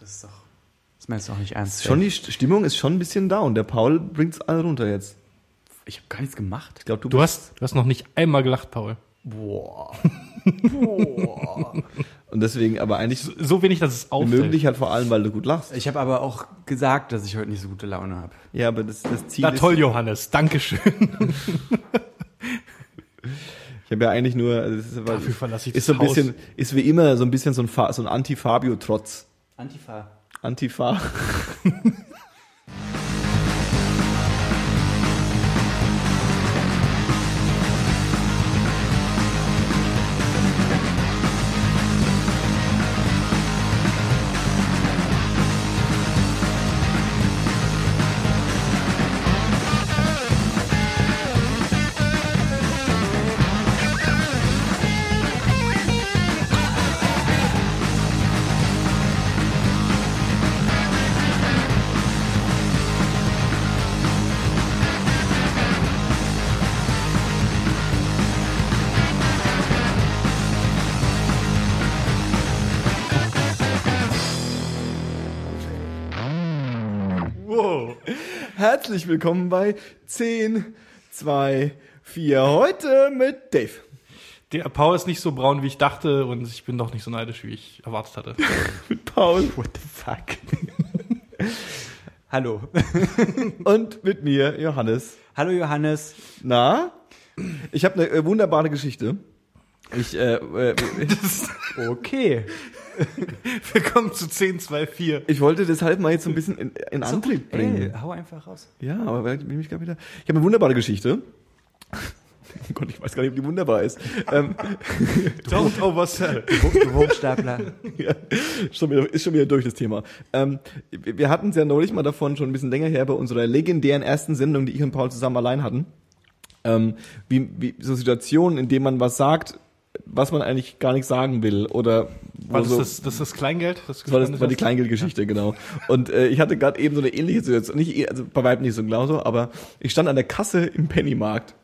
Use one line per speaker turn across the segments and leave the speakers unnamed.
das ist doch. Das meinst du auch nicht ernst.
Schon die Stimmung ist schon ein bisschen down. Der Paul bringt's alle runter jetzt.
ich habe gar nichts gemacht.
Ich glaube, du,
Du hast, du hast noch nicht einmal gelacht, Paul.
Boah.
und deswegen, aber eigentlich
So wenig, dass es auffällt.
dich halt vor allem, weil du gut lachst.
Ich habe aber auch gesagt, dass ich heute nicht so gute Laune habe.
Ja, aber das, das Ziel
Na
ist.
toll, Johannes. Dankeschön.
Ich habe ja eigentlich nur. Das ist, aber,
Dafür verlasse ich
ist so
das
ein
Haus.
bisschen, ist wie immer so ein bisschen so ein, so ein Anti-Fabio-Trotz.
Antifa.
Antifa. Herzlich willkommen bei 10, 2, 4. Heute mit Dave.
Der Paul ist nicht so braun, wie ich dachte, und ich bin doch nicht so neidisch, wie ich erwartet hatte.
Mit Paul.
What the fuck? Hallo.
Und mit mir, Johannes.
Hallo Johannes.
Na? Ich habe eine äh, wunderbare Geschichte. Ich, äh, äh,
Okay.
Willkommen zu 1024.
ich wollte deshalb mal jetzt so ein bisschen in, in Antrieb bringen.
Ey, hau einfach raus.
Ja, aber ich mich gerade wieder. Ich habe eine wunderbare Geschichte. Oh Gott, ich weiß gar nicht, ob die wunderbar ist. ähm,
Don't oversell.
Du Hochstapler.
ja, schon wieder, ist schon wieder durch das Thema. Ähm, wir wir hatten es ja neulich mal davon, schon ein bisschen länger her, bei unserer legendären ersten Sendung, die ich und Paul zusammen allein hatten. Ähm, wie, wie so Situationen, in denen man was sagt, was man eigentlich gar nicht sagen will. Oder
War das,
so,
das, das ist das Kleingeld? Das,
Das war, das war die Kleingeldgeschichte, genau. Und äh, ich hatte gerade eben so eine ähnliche Situation, nicht, also bei weitem nicht so genauso, aber ich stand an der Kasse im Pennymarkt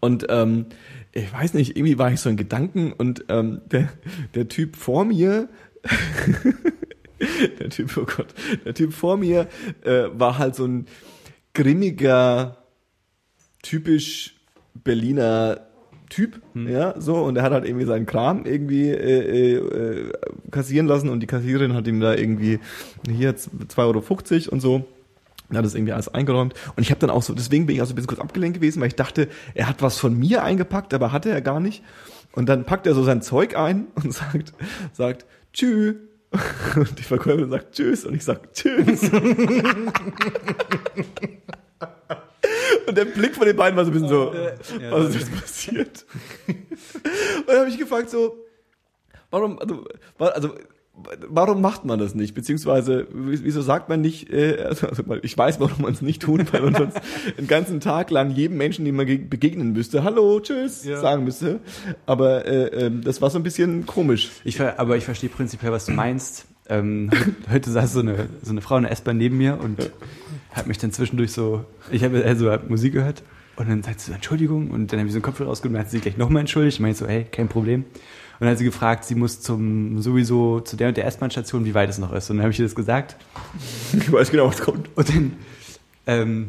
und ähm, ich weiß nicht, irgendwie war ich so in Gedanken und ähm, der, der Typ vor mir, der Typ, oh Gott, der Typ vor mir äh, war halt so ein grimmiger, typisch Berliner Typ, ja, so, und er hat halt irgendwie seinen Kram irgendwie äh, äh, kassieren lassen und die Kassiererin hat ihm da irgendwie hier 2,50 Euro und so. Und hat das irgendwie alles eingeräumt. Und ich habe dann auch so, deswegen bin ich auch so ein bisschen kurz abgelenkt gewesen, weil ich dachte, er hat was von mir eingepackt, aber hatte er gar nicht. Und dann packt er so sein Zeug ein und sagt, sagt, tschü. Und die Verkäuferin sagt tschüss und ich sag tschüss. Und der Blick von den beiden war so ein bisschen so, was ist jetzt passiert? Und dann habe ich gefragt so, warum, also, also, warum macht man das nicht? Beziehungsweise, wieso sagt man nicht, äh, also, also ich weiß, warum man es nicht tut, weil man sonst den ganzen Tag lang jedem Menschen, dem man ge- begegnen müsste, hallo, tschüss,
Ja.
sagen müsste. Aber äh, ähm, das war so ein bisschen komisch.
Ich, aber ich verstehe prinzipiell, was du meinst. Ähm, heute saß so eine, so eine Frau in der S-Bahn neben mir und hat mich dann zwischendurch so, ich habe also hab Musik gehört und dann sagt sie so, Entschuldigung und dann habe ich so einen Kopfhörer rausgenommen und hat sie sich gleich nochmal entschuldigt. Ich meine so, hey, kein Problem. Und dann hat sie gefragt, sie muss zum sowieso zu der und der S-Bahn-Station, wie weit es noch ist. Und dann habe ich ihr das gesagt
Ich weiß genau, was kommt.
und dann ähm,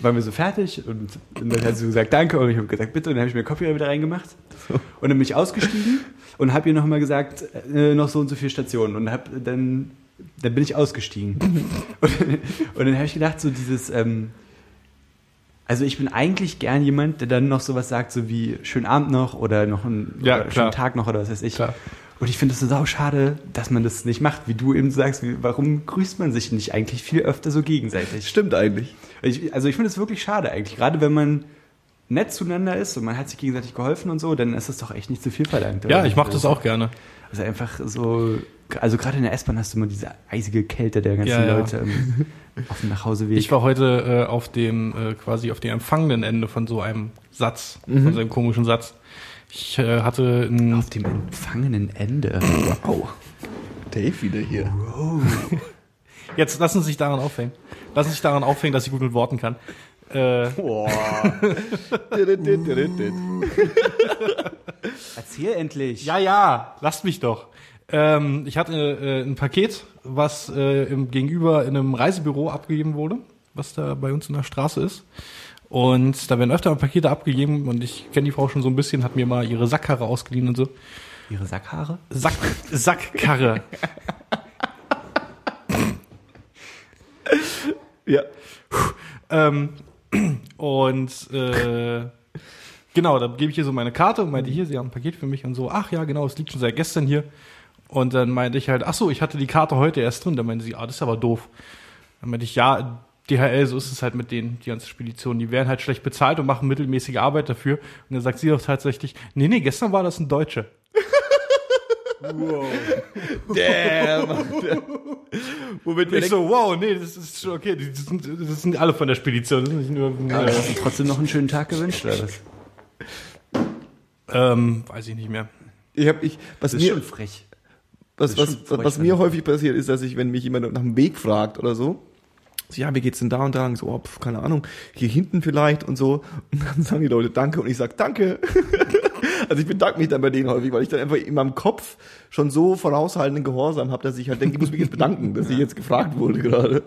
waren wir so fertig und, und dann hat sie gesagt, danke. Und ich habe gesagt, bitte. Und dann habe ich mir den Kopfhörer wieder reingemacht. Und dann bin ich ausgestiegen und habe ihr nochmal gesagt, äh, noch so und so viele Stationen. Und hab dann, dann bin ich ausgestiegen. und, dann- und dann habe ich gedacht, so dieses, ähm, also ich bin eigentlich gern jemand, der dann noch sowas sagt, so wie schönen Abend noch oder noch einen
Ja,
oder schönen Tag noch oder was weiß ich.
Klar.
Und ich finde es so sau schade, dass man das nicht macht, wie du eben sagst. Wie, warum grüßt man sich nicht eigentlich viel öfter so gegenseitig?
Stimmt eigentlich.
Ich, also ich finde es wirklich schade eigentlich. Gerade wenn man nett zueinander ist und man hat sich gegenseitig geholfen und so, dann ist das doch echt nicht zu viel verlangt.
Ja,
oder?
ich mache das auch gerne.
Also einfach so, also gerade in der S-Bahn hast du immer diese eisige Kälte der ganzen
Ja, ja.
Leute ähm, auf dem Nachhauseweg.
Ich war heute äh, auf dem äh, quasi auf dem empfangenden Ende von so einem Satz, von so einem komischen Satz. Ich äh, hatte ein,
auf dem empfangenen Ende.
Wow. Dave wieder hier.
jetzt lassen Sie sich daran aufhängen. Lassen Sie sich daran aufhängen, dass ich gut mit Worten kann. Äh,
Boah.
Erzähl endlich.
ja, ja, lasst mich doch. Ähm, ich hatte äh, ein Paket, was äh, im, gegenüber in einem Reisebüro abgegeben wurde, was da bei uns in der Straße ist. Und da werden öfter mal Pakete abgegeben und ich kenne die Frau schon so ein bisschen, hat mir mal ihre Sackkarre ausgeliehen und so.
Ihre Sackhaare?
Sack, Sackkarre.
Ja.
ähm, und äh, genau, da gebe ich ihr so meine Karte und meinte, hier, sie haben ein Paket für mich und so, ach ja, genau, es liegt schon seit gestern hier. Und dann meinte ich halt, ach so, ich hatte die Karte heute erst drin. Dann meinte sie, ah, das ist aber doof. Dann meinte ich, ja, DHL, so ist es halt mit denen, die ganzen Speditionen. Die werden halt schlecht bezahlt und machen mittelmäßige Arbeit dafür. Und dann sagt sie doch tatsächlich, nee, nee, gestern war das ein Deutscher.
Wow.
Damn. Womit
Ich so, wow, nee, das ist schon okay. Die sind, das sind alle von der Spedition. Das ist nicht nur,
Aber
äh,
hast du trotzdem noch einen schönen Tag gewünscht, oder was?
ähm, weiß ich nicht mehr.
ich hab, ich, was
Das ist
mir,
schon frech.
Was, was, was, mir häufig passiert ist, dass ich, wenn mich jemand nach dem Weg fragt oder so, so, ja, wie geht's denn da und da? Und so, oh, pf, keine Ahnung, hier hinten vielleicht und so. Und dann sagen die Leute Danke und ich sag Danke. also ich bedanke mich dann bei denen häufig, weil ich dann einfach in meinem Kopf schon so voraushaltenden Gehorsam habe, dass ich halt denke, ich muss mich jetzt bedanken, dass ich jetzt gefragt wurde gerade.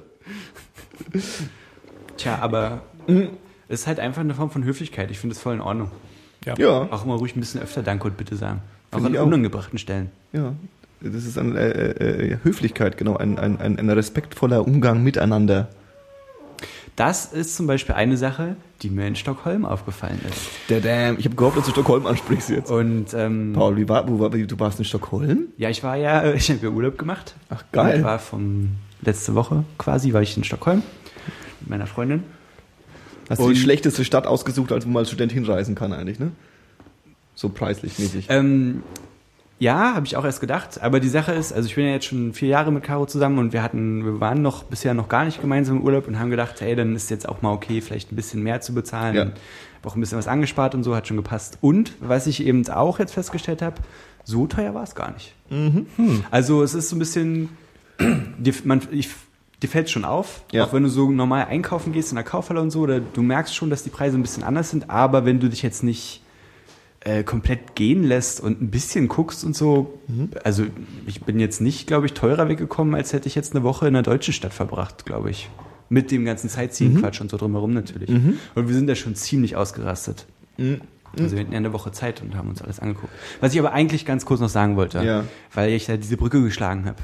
Tja, aber es ist halt einfach eine Form von Höflichkeit. Ich finde es voll in Ordnung.
Ja,
Auch immer ruhig ein bisschen öfter Danke und Bitte sagen. Auch
Finde
an unangebrachten Stellen.
ja. Das ist eine äh, äh, Höflichkeit, genau, ein, ein, ein, ein respektvoller Umgang miteinander.
Das ist zum Beispiel eine Sache, die mir in Stockholm aufgefallen ist.
Der damn, ich habe gehofft, dass du Stockholm ansprichst jetzt.
Und ähm,
Paul, wie war, du warst in Stockholm?
ja, ich war ja, ich habe ja Urlaub gemacht.
Ach, geil.
Ich war vom letzte Woche quasi, war ich in Stockholm mit meiner Freundin.
Hast du die
Und-
schlechteste Stadt ausgesucht, als wo man als Student hinreisen kann eigentlich, ne? So preislich mäßig.
Ähm, ja, habe ich auch erst gedacht. Aber die Sache ist, also ich bin ja jetzt schon vier Jahre mit Caro zusammen und wir hatten, wir waren noch bisher noch gar nicht gemeinsam im Urlaub und haben gedacht, hey, dann ist jetzt auch mal okay, vielleicht ein bisschen mehr zu bezahlen.
Ja.
Hab auch ein bisschen was angespart und so, hat schon gepasst. Und was ich eben auch jetzt festgestellt habe, so teuer war es gar nicht.
Mhm.
Also es ist so ein bisschen, dir, man, ich, dir fällt schon auf,
Ja.
auch wenn du so normal einkaufen gehst in der Kaufhalle und so, da, du merkst schon, dass die Preise ein bisschen anders sind, aber wenn du dich jetzt nicht äh, komplett gehen lässt und ein bisschen guckst und so, also ich bin jetzt nicht, glaube ich, teurer weggekommen, als hätte ich jetzt eine Woche in einer deutschen Stadt verbracht, glaube ich. Mit dem ganzen Sightseeing-Quatsch und so drumherum natürlich. Und wir sind da schon ziemlich ausgerastet.
Mhm.
Also wir hatten ja eine Woche Zeit und haben uns alles angeguckt. Was ich aber eigentlich ganz kurz noch sagen wollte,
Ja.
weil ich da diese Brücke geschlagen habe,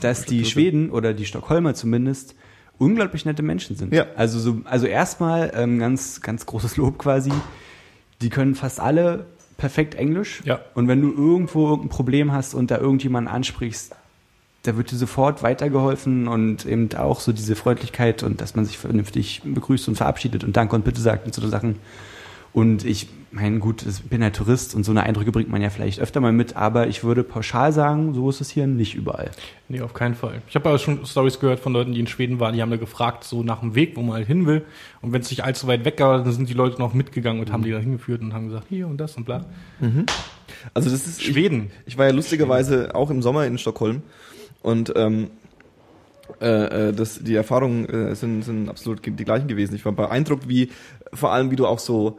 dass die. Schweden oder die Stockholmer zumindest unglaublich nette Menschen sind.
Ja.
Also so, also erstmal ähm, ganz ganz großes Lob quasi. Die können fast alle perfekt Englisch.
Ja.
Und wenn du irgendwo irgendein Problem hast und da irgendjemanden ansprichst, da wird dir sofort weitergeholfen und eben auch so diese Freundlichkeit und dass man sich vernünftig begrüßt und verabschiedet und Danke und Bitte sagt und so Sachen. Und ich meine, gut, ich bin halt Tourist und so eine Eindrücke bringt man ja vielleicht öfter mal mit, aber ich würde pauschal sagen, so ist es hier nicht überall.
Nee, auf keinen Fall. Ich habe aber schon Stories gehört von Leuten, die in Schweden waren, die haben da gefragt, so nach dem Weg, wo man halt hin will. Und wenn es nicht allzu weit weg war, dann sind die Leute noch mitgegangen und haben die da hingeführt und haben gesagt, hier und das und bla.
Also das ist
Schweden.
Ich, ich war ja lustigerweise auch im Sommer in Stockholm und ähm, äh, äh, das, die Erfahrungen äh, sind, sind absolut die gleichen gewesen. Ich war beeindruckt, wie vor allem wie du auch so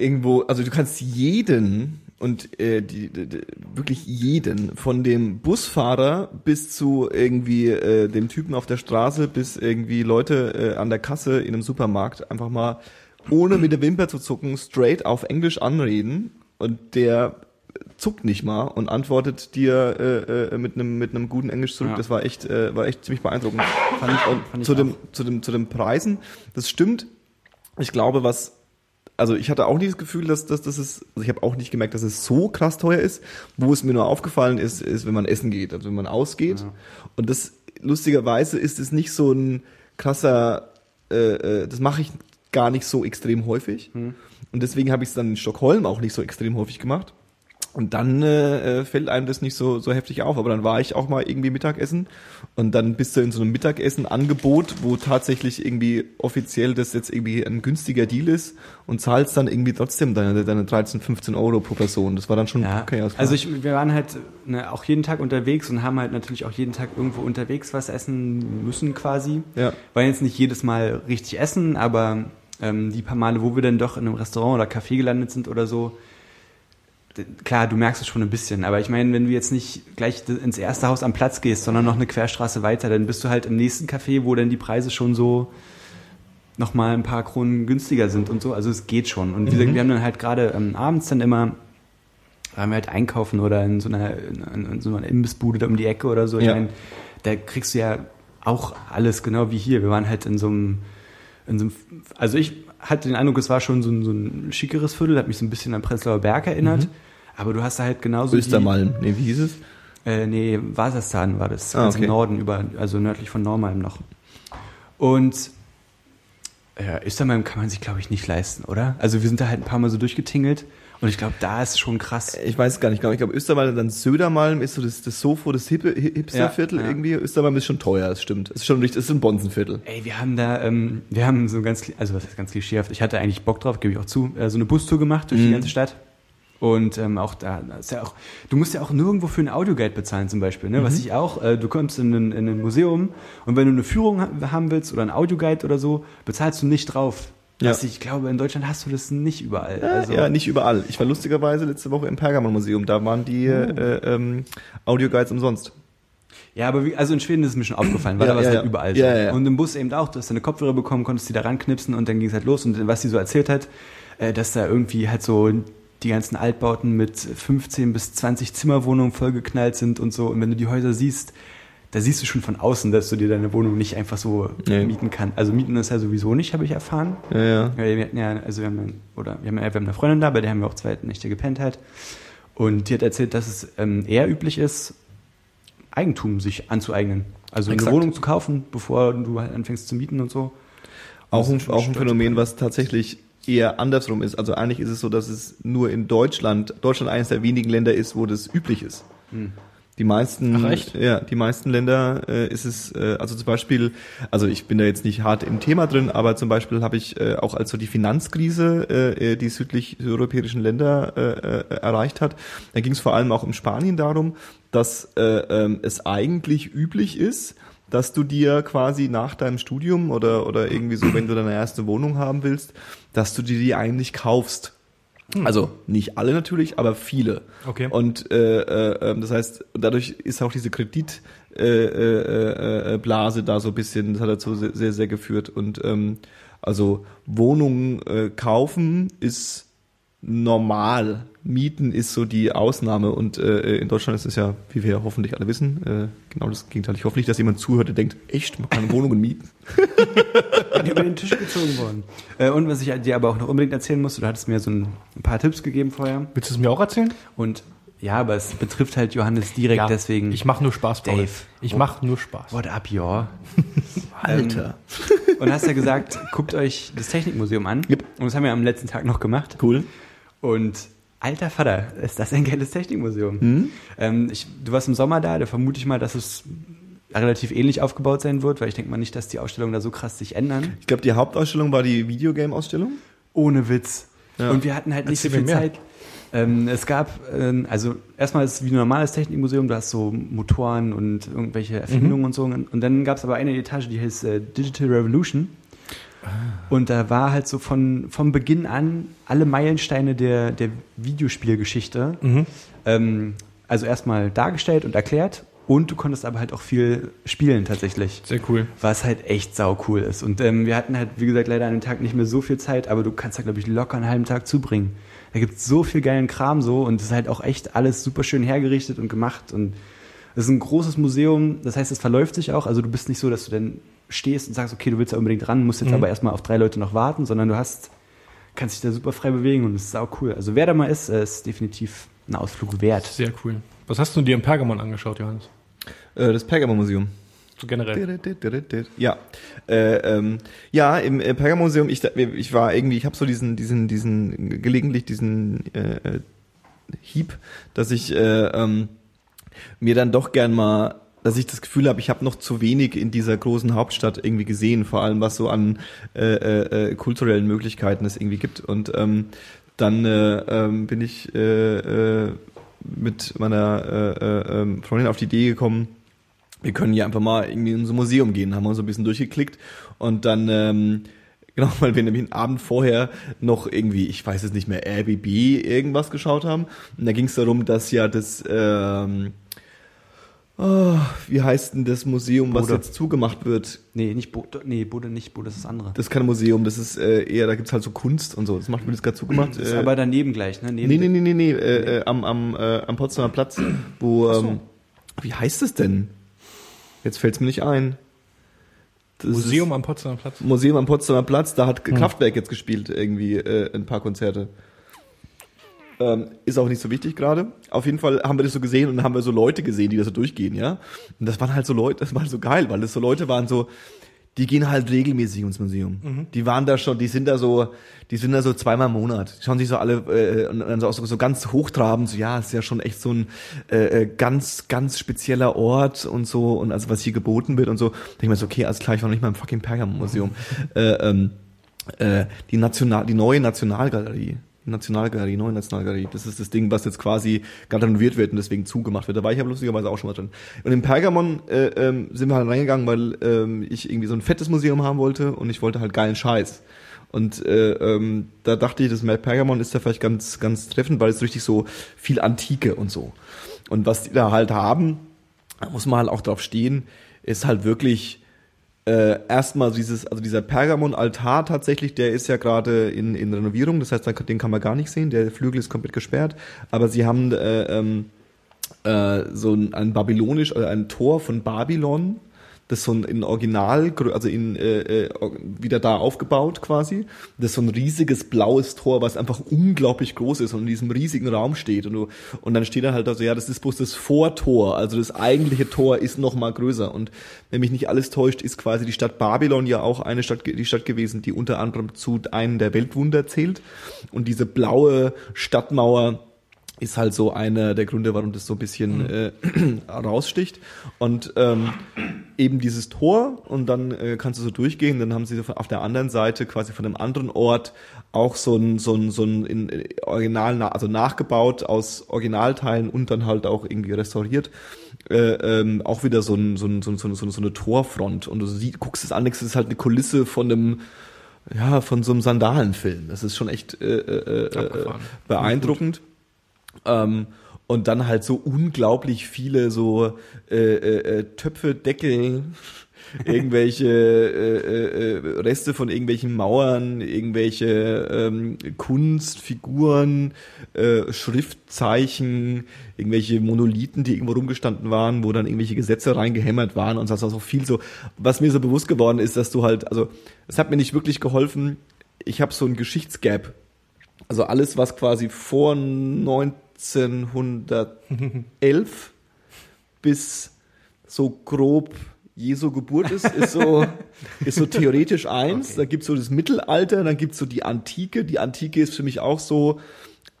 irgendwo, also du kannst jeden und äh, die, die, wirklich jeden, von dem Busfahrer bis zu irgendwie äh, dem Typen auf der Straße bis irgendwie Leute äh, an der Kasse in einem Supermarkt einfach mal ohne mit der Wimper zu zucken straight auf Englisch anreden und der zuckt nicht mal und antwortet dir äh, äh, mit einem mit einem guten Englisch zurück.
Ja.
Das war echt äh, war echt ziemlich beeindruckend.
Fand ich,
Und
fand ich
zu
auch.
dem zu dem zu den Preisen, das stimmt. Ich glaube, was also ich hatte auch nicht das Gefühl, dass, dass das ist, also ich habe auch nicht gemerkt, dass es so krass teuer ist. Wo es mir nur aufgefallen ist, ist, wenn man essen geht, also wenn man ausgeht. Und das lustigerweise ist es nicht so ein krasser, äh, äh, das mache ich gar nicht so extrem häufig. Und deswegen habe ich es dann in Stockholm auch nicht so extrem häufig gemacht. Und dann äh, äh, fällt einem das nicht so, so heftig auf. Aber dann war ich auch mal irgendwie Mittagessen und dann bist du in so einem Mittagessen-Angebot, wo tatsächlich irgendwie offiziell das jetzt irgendwie ein günstiger Deal ist und zahlst dann irgendwie trotzdem deine, deine 13, 15 Euro pro Person. Das war dann schon
Ja,
okay.
also ich, wir waren halt ne, auch jeden Tag unterwegs und haben halt natürlich auch jeden Tag irgendwo unterwegs was essen müssen quasi.
ja.
War jetzt nicht jedes Mal richtig essen, aber ähm, die paar Male, wo wir dann doch in einem Restaurant oder Café gelandet sind oder so, klar, du merkst es schon ein bisschen, aber ich meine, wenn du jetzt nicht gleich ins erste Haus am Platz gehst, sondern noch eine Querstraße weiter, dann bist du halt im nächsten Café, wo dann die Preise schon so nochmal ein paar Kronen günstiger sind und so. Also es geht schon. Und wie gesagt, wir haben dann halt gerade ähm, abends dann immer, waren wir halt einkaufen oder in so einer, in, in so einer Imbissbude um die Ecke oder so. Ich
Ja.
meine, da kriegst du ja auch alles genau wie hier. Wir waren halt in so einem, in so einem, also ich hatte den Eindruck, es war schon so ein, so ein schickeres Viertel, hat mich so ein bisschen an Prenzlauer Berg erinnert. Aber du hast da halt genauso
Östermalm. Nee, wie hieß es?
die, äh, nee, Wasserstan war das,
Ah,
ganz
okay.
im Norden, über, also nördlich von Normalm noch. Und ja, Östermalm kann man sich, glaube ich, nicht leisten, oder? Also wir sind da halt ein paar Mal so durchgetingelt und ich glaube, da ist schon krass.
Ich weiß es gar nicht. Ich glaube, ich glaube Östermalm, dann Södermalm ist so das, das Sofo, das hippe, Hi- Hipsterviertel
Ja, ja.
irgendwie. Östermalm ist schon teuer, das stimmt. Es ist schon richtig, es ist ein Bonzenviertel.
Ey, wir haben da, ähm, wir haben so ganz, also was ist ganz klischeehaft, ich hatte eigentlich Bock drauf, gebe ich auch zu, äh, so eine Bustour gemacht durch die
Mhm.
ganze Stadt. Und ähm, auch da ist ja auch, du musst ja auch nirgendwo für einen Audioguide bezahlen zum Beispiel, ne?
Mhm.
Was ich auch, äh, du kommst in ein, in ein Museum und wenn du eine Führung ha haben willst oder einen Audioguide oder so, bezahlst du nicht drauf.
Ja.
Was ich glaube, in Deutschland hast du das nicht überall.
Ja,
also,
ja, nicht überall. Ich war lustigerweise letzte Woche im Pergamon-Museum. Da waren die äh, ähm, Audioguides umsonst.
Ja, aber wie, also in Schweden ist es mir schon aufgefallen, weil
Ja,
da war es
ja,
halt
ja.
überall
ja, ja.
Und im Bus eben auch, du hast deine Kopfhörer bekommen, konntest die da ranknipsen und dann ging es halt los. Und was sie so erzählt hat, äh, dass da irgendwie halt so die ganzen Altbauten mit 15 bis 20 Zimmerwohnungen vollgeknallt sind und so. Und wenn du die Häuser siehst, da siehst du schon von außen, dass du dir deine Wohnung nicht einfach so
Nee.
mieten kannst. Also mieten ist ja sowieso nicht, habe ich erfahren.
Ja, ja.
Wir hatten ja, also wir haben, oder wir haben, wir haben eine Freundin da, bei der haben wir auch zwei Nächte gepennt halt. Und die hat erzählt, dass es ähm, eher üblich ist, Eigentum sich anzueignen. Also
Exakt.
eine Wohnung zu kaufen, bevor du halt anfängst zu mieten und so.
Auch ein, auch ein. Phänomen, was tatsächlich eher andersrum ist. Also eigentlich ist es so, dass es nur in Deutschland, Deutschland eines der wenigen Länder ist, wo das üblich ist.
Hm.
Die meisten,
Ach,
ja, die meisten Länder äh, ist es, äh, also zum Beispiel, also ich bin da jetzt nicht hart im Thema drin, aber zum Beispiel habe ich äh, auch als so die Finanzkrise äh, äh, die südlich europäischen Länder äh, äh, erreicht hat, da ging es vor allem auch in Spanien darum, dass äh, ähm, es eigentlich üblich ist, dass du dir quasi nach deinem Studium oder oder irgendwie so, wenn du deine erste Wohnung haben willst, dass du dir die eigentlich kaufst. Also nicht alle natürlich, aber viele.
Okay.
Und äh, äh, ähm, das heißt, dadurch ist auch diese Kreditblase äh, äh, äh, da so ein bisschen, das hat dazu sehr, sehr, sehr geführt. Und ähm, also Wohnungen kaufen ist normal. Mieten ist so die Ausnahme. Und äh, in Deutschland ist es ja, wie wir hoffentlich alle wissen, äh, genau das Gegenteil. Ich hoffe nicht, dass jemand zuhört, der denkt, echt, man kann Wohnungen mieten.
Die über den Tisch gezogen worden. Äh, und was ich dir aber auch noch unbedingt erzählen musste, du hattest mir so ein, ein paar Tipps gegeben vorher.
Willst du es mir auch erzählen?
Und ja, aber es betrifft halt Johannes direkt, deswegen.
Ich mache nur Spaß, Paul.
Dave.
Ich mache nur Spaß.
What up, y'all?
Alter.
Und hast ja gesagt, guckt euch das Technikmuseum an.
Yep.
Und das haben wir am letzten Tag noch gemacht.
Cool.
Und alter Vater, ist das ein geiles Technikmuseum.
Hm?
Ähm, ich, du warst im Sommer da, da vermute ich mal, dass es relativ ähnlich aufgebaut sein wird, weil ich denke mal nicht, dass die Ausstellungen da so krass sich ändern.
Ich glaube, die Hauptausstellung war die Videogame-Ausstellung.
Ohne Witz.
Ja.
Und wir hatten halt nicht so
Erzähl
viel
mir mehr.
Zeit. Ähm, es gab, ähm, also erstmal ist es wie ein normales Technikmuseum, du hast so Motoren und irgendwelche
Mhm.
Erfindungen und so. Und dann gab es aber eine Etage, die heißt äh, Digital Revolution. Und da war halt so von, vom Beginn an alle Meilensteine der, der Videospielgeschichte
Mhm.
ähm, also erstmal dargestellt und erklärt. Und du konntest aber halt auch viel spielen tatsächlich
Sehr cool.
was halt echt sau cool ist. Und ähm, wir hatten halt, wie gesagt, leider an dem Tag nicht mehr so viel Zeit, aber du kannst da, glaube ich, locker einen halben Tag zubringen. Da gibt's so viel geilen Kram so und es ist halt auch echt alles super schön hergerichtet und gemacht. Und es ist ein großes Museum, das heißt, es verläuft sich auch. Also du bist nicht so, dass du dann stehst und sagst, okay, du willst da unbedingt ran, musst jetzt
Mhm.
aber erstmal auf drei Leute noch warten, sondern du hast, kannst dich da super frei bewegen und es ist sau cool. Also wer da mal ist, äh, ist definitiv ein Ausflug wert.
Sehr cool. Was hast du dir im Pergamon angeschaut, Johannes?
Äh, das Pergamon-Museum.
So generell.
Ja, äh, ähm, ja, im Pergamon-Museum, ich, ich war irgendwie, ich habe so diesen, diesen, diesen, gelegentlich diesen äh, äh, Hieb, dass ich äh, ähm, mir dann doch gern mal, dass ich das Gefühl habe, ich habe noch zu wenig in dieser großen Hauptstadt irgendwie gesehen, vor allem was so an äh, äh, äh, kulturellen Möglichkeiten es irgendwie gibt. Und ähm, dann äh, ähm, bin ich äh, äh, mit meiner äh, äh, ähm, Freundin auf die Idee gekommen, wir können hier einfach mal irgendwie in so ein Museum gehen, haben wir so ein bisschen durchgeklickt und dann ähm, Genau, weil wir nämlich einen Abend vorher noch irgendwie, ich weiß es nicht mehr, RBB irgendwas geschaut haben. Und da ging es darum, dass ja das, ähm, oh, wie heißt denn das Museum, was
Bode.
jetzt zugemacht wird?
Nee, nicht Bo, nee, Bude nicht, Bude ist das andere.
Das ist kein Museum, das ist äh, eher, da gibt's halt so Kunst und so. Das macht wird jetzt gerade zugemacht.
Das ist
äh,
aber daneben gleich, ne? Neben
nee, nee, nee, nee, nee, äh, äh, am, am, äh, am Potsdamer Platz, wo,
so.
ähm, wie heißt es denn? Jetzt fällt's mir nicht ein. Das
Museum am Potsdamer Platz.
Museum am Potsdamer Platz, da hat Kraftwerk jetzt gespielt, irgendwie äh, ein paar Konzerte. Ähm, ist auch nicht so wichtig gerade. Auf jeden Fall haben wir das so gesehen und dann haben wir so Leute gesehen, die da so durchgehen, ja. Und das waren halt so Leute, das war so geil, weil das so Leute waren so, die gehen halt regelmäßig ins Museum. Die waren da schon, die sind da so, die sind da so zweimal im Monat. Schauen sich so alle äh, und dann so, so, ganz hochtrabend, so ja, ist ja schon echt so ein äh, äh, ganz, ganz spezieller Ort und so und also was hier geboten wird und so. Da denk ich mir so, okay, alles klar, ich war noch nicht mal im fucking Pergamon-Museum. äh, ähm, äh, die National, die neue Nationalgalerie. Nationalgalerie, neue Nationalgalerie. Das ist das Ding, was jetzt quasi gerade renoviert wird und deswegen zugemacht wird. Da war ich aber lustigerweise auch schon mal drin. Und im Pergamon äh, ähm, sind wir halt reingegangen, weil ähm, ich irgendwie so ein fettes Museum haben wollte und ich wollte halt geilen Scheiß. Und äh, ähm, da dachte ich, das Pergamon ist da vielleicht ganz, ganz treffend, weil es richtig so viel Antike und so. Und was die da halt haben, da muss man halt auch drauf stehen, ist halt wirklich äh, erstmal dieses, also dieser Pergamon-Altar tatsächlich, der ist ja gerade in, in Renovierung, das heißt, den kann man gar nicht sehen, der Flügel ist komplett gesperrt, aber sie haben äh, ähm, äh, so ein, ein babylonisch, also ein Tor von Babylon, das so ein in Original, also in äh, äh, wieder da aufgebaut quasi. Das ist so ein riesiges blaues Tor, was einfach unglaublich groß ist und in diesem riesigen Raum steht. Und, du, und dann steht da halt also, ja, das ist bloß das Vortor, also das eigentliche Tor ist noch mal größer. Und wenn mich nicht alles täuscht, ist quasi die Stadt Babylon ja auch eine Stadt, die Stadt gewesen, die unter anderem zu einem der Weltwunder zählt. Und diese blaue Stadtmauer ist halt so einer der Gründe, warum das so ein bisschen äh, raussticht. Und ähm, eben dieses Tor und dann äh, kannst du so durchgehen, dann haben sie so auf der anderen Seite quasi von einem anderen Ort auch so ein, so ein, so ein in, in Original, na- also nachgebaut aus Originalteilen und dann halt auch irgendwie restauriert. Äh, ähm, auch wieder so, ein, so, ein, so, ein, so, eine- so eine Torfront und du siehst, guckst es an, das ist halt eine Kulisse von einem ja, von so einem Sandalenfilm. Das ist schon echt äh, äh, äh,
Abgefahren.
beeindruckend. Ähm, und dann halt so unglaublich viele so äh, äh, äh, Töpfe, Deckel, irgendwelche äh, äh, äh, Reste von irgendwelchen Mauern, irgendwelche ähm, Kunst, Figuren, äh, Schriftzeichen, irgendwelche Monolithen, die irgendwo rumgestanden waren, wo dann irgendwelche Gesetze reingehämmert waren und das war so viel so. Was mir so bewusst geworden ist, dass du halt, also es hat mir nicht wirklich geholfen. Ich habe so ein Geschichtsgap also alles, was quasi vor 1911 bis so grob Jesu Geburt ist, ist so, ist so theoretisch eins. Da gibt's so das Mittelalter, dann gibt's so die Antike. Die Antike ist für mich auch so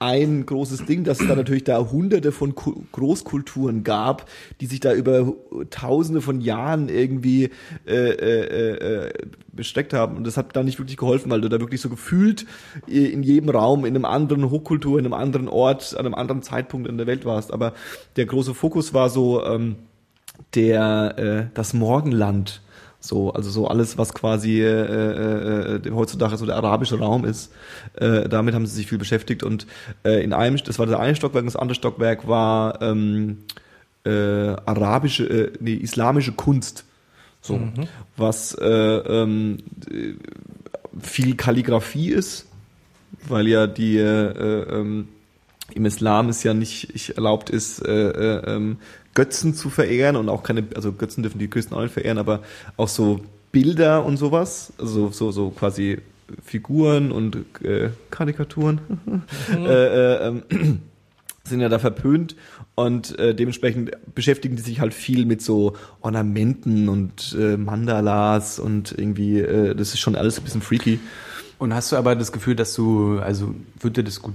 ein großes Ding, dass es da natürlich da hunderte von Ku- Großkulturen gab, die sich da über tausende von Jahren irgendwie äh, äh, äh, bestreckt haben. Und das hat da nicht wirklich geholfen, weil du da wirklich so gefühlt äh, in jedem Raum, in einem anderen Hochkultur, in einem anderen Ort, an einem anderen Zeitpunkt in der Welt warst. Aber der große Fokus war so ähm, der äh, das Morgenland. So, also so alles, was quasi äh, äh, äh, heutzutage so der arabische Raum ist. Äh, damit haben sie sich viel beschäftigt und äh, in einem, das war das eine Stockwerk, das andere Stockwerk war ähm, äh, arabische, äh, nee, islamische Kunst. So, was äh, ähm, äh, viel Kalligrafie ist, weil ja die äh, ähm, im Islam es ja nicht nicht erlaubt ist, äh, äh, ähm, Götzen zu verehren und auch keine, also Götzen dürfen die Christen auch nicht verehren, aber auch so Bilder und sowas, also so, so quasi Figuren und äh, Karikaturen äh, äh, ähm, sind ja da verpönt und äh, dementsprechend beschäftigen die sich halt viel mit so Ornamenten und äh, Mandalas und irgendwie, das ist schon alles ein bisschen freaky.
Und hast du aber das Gefühl, dass du, also wird dir das gut,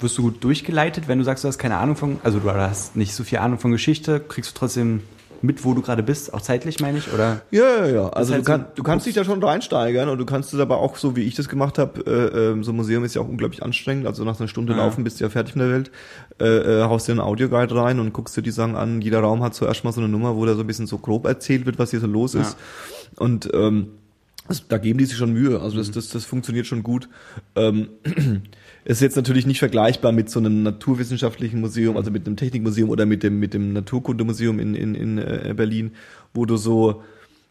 wirst du gut durchgeleitet, wenn du sagst, du hast keine Ahnung von, also du hast nicht so viel Ahnung von Geschichte, kriegst du trotzdem mit, wo du gerade bist, auch zeitlich meine ich, oder?
Ja, ja, ja. Also
heißt,
du, kann,
du
du kannst dich da schon reinsteigern und du kannst es aber auch, so wie ich das gemacht habe, äh, ähm, so ein Museum ist ja auch unglaublich anstrengend. Also nach einer Stunde
Ja.
laufen bist du ja fertig in der Welt. Äh, äh, haust dir einen Audioguide rein und guckst dir die Sachen an. Jeder Raum hat zuerst mal so eine Nummer, wo da so ein bisschen so grob erzählt wird, was hier so los
Ja.
ist. Und ähm, Also, da geben die sich schon Mühe. Also das, das, das funktioniert schon gut. Ähm, ist jetzt natürlich nicht vergleichbar mit so einem naturwissenschaftlichen Museum, also mit einem Technikmuseum oder mit dem, mit dem Naturkundemuseum in, in, in äh, Berlin, wo du so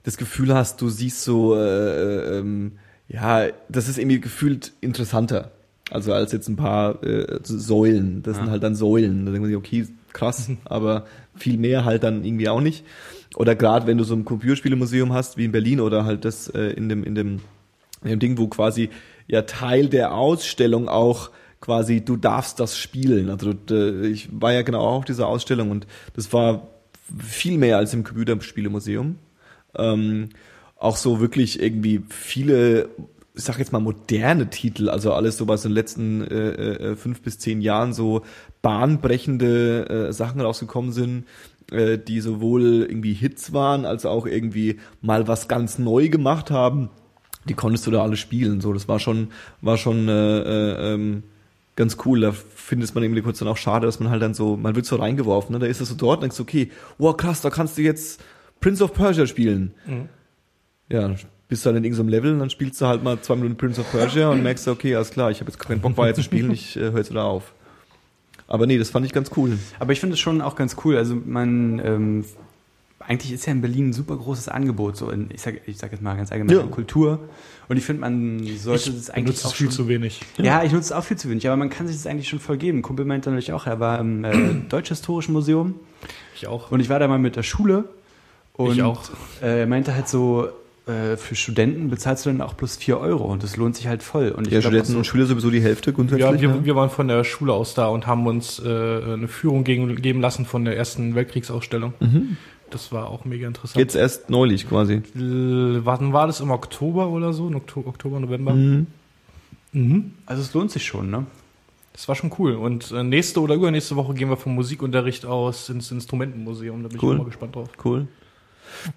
das Gefühl hast, du siehst so, äh, ähm, ja, das ist irgendwie gefühlt interessanter. Also als jetzt ein paar äh, Säulen. Das
Ja.
sind halt dann Säulen. Da denkt man sich, okay, krass, aber viel mehr halt dann irgendwie auch nicht. Oder gerade wenn du so ein Computerspielemuseum hast, wie in Berlin oder halt das äh, in dem, in dem, in dem Ding, wo quasi ja Teil der Ausstellung auch quasi, du darfst das spielen. Also äh, ich war ja genau auch auf dieser Ausstellung und das war viel mehr als im Computerspielemuseum. Ähm, auch so wirklich irgendwie viele, ich sag jetzt mal moderne Titel, also alles so was in den letzten äh, äh, fünf bis zehn Jahren so bahnbrechende äh, Sachen rausgekommen sind, äh, die sowohl irgendwie Hits waren, als auch irgendwie mal was ganz neu gemacht haben. Die konntest du da alle spielen. So, das war schon, war schon äh, äh, ähm, ganz cool. Da findet man irgendwie kurz dann auch schade, dass man halt dann so, man wird so reingeworfen, ne? Da ist das so dort und denkst, okay, wow, krass, da kannst du jetzt Prince of Persia spielen. Ja, bist du dann in irgendeinem Level und dann spielst du halt mal zwei Minuten Prince of Persia und merkst, okay, alles klar, ich habe jetzt keinen Bock weiter zu spielen, ich äh, höre jetzt wieder auf. Aber nee, das fand ich ganz cool.
Aber ich finde es schon auch ganz cool. Also man, ähm, eigentlich ist ja in Berlin ein super großes Angebot, so in, ich sag, ich sag jetzt mal ganz allgemein,
Ja.
Kultur. Und ich finde, man sollte es eigentlich
benutze
auch
es viel
schon,
zu wenig.
Ja, ich nutze es auch viel zu wenig, aber man kann sich das eigentlich schon voll geben. Ein Kumpel meinte natürlich auch, er war im äh, Deutsch-Historischen Museum
Ich auch.
und ich war da mal mit der Schule. Und
Ich auch.
Äh, er meinte halt so, äh, für Studenten bezahlst du dann auch plus 4 Euro und das lohnt sich halt voll. Und ich
Ja,
glaub,
Studenten und Schüler sowieso die Hälfte grundsätzlich.
Ja, wir,
ne?
wir waren von der Schule aus da und haben uns äh, eine Führung gegen, geben lassen von der ersten Weltkriegsausstellung. Das war auch mega interessant.
Jetzt erst neulich quasi.
Wann war das? Im Oktober oder so? Oktober, Oktober November?
Mhm.
Mhm.
also es lohnt sich schon, ne?
Das war schon cool. Und äh, nächste oder übernächste Woche gehen wir vom Musikunterricht aus ins Instrumentenmuseum. Da bin
Cool.
ich auch mal gespannt drauf.
Cool.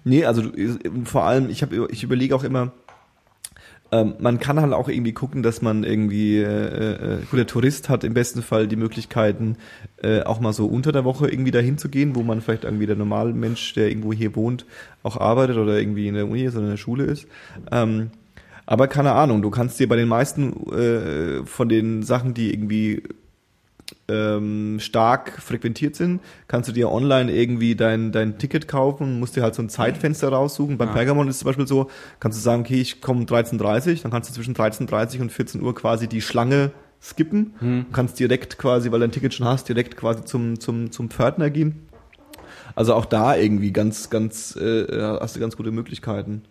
Nee, also du- vor allem, ich habe, ich überlege auch immer, ähm, man kann halt auch irgendwie gucken, dass man irgendwie, äh, äh, der Tourist hat im besten Fall die Möglichkeiten, äh, auch mal so unter der Woche irgendwie dahin zu gehen, wo man vielleicht irgendwie der normale Mensch, der irgendwo hier wohnt, auch arbeitet oder irgendwie in der Uni ist oder in der Schule ist. Ähm, aber keine Ahnung, du kannst dir bei den meisten äh, von den Sachen, die irgendwie ähm, stark frequentiert sind, kannst du dir online irgendwie dein, dein Ticket kaufen, musst dir halt so ein Zeitfenster raussuchen. Beim
Ja.
Pergamon ist es zum Beispiel so, kannst du sagen, okay, ich komme um 13.30 dann kannst du zwischen 13.30 und 14 Uhr quasi die Schlange skippen.
Hm.
Kannst direkt quasi, weil du dein Ticket schon hast, direkt quasi zum, zum, zum Pförtner gehen. Also auch da irgendwie ganz, ganz, äh, hast du ganz gute Möglichkeiten.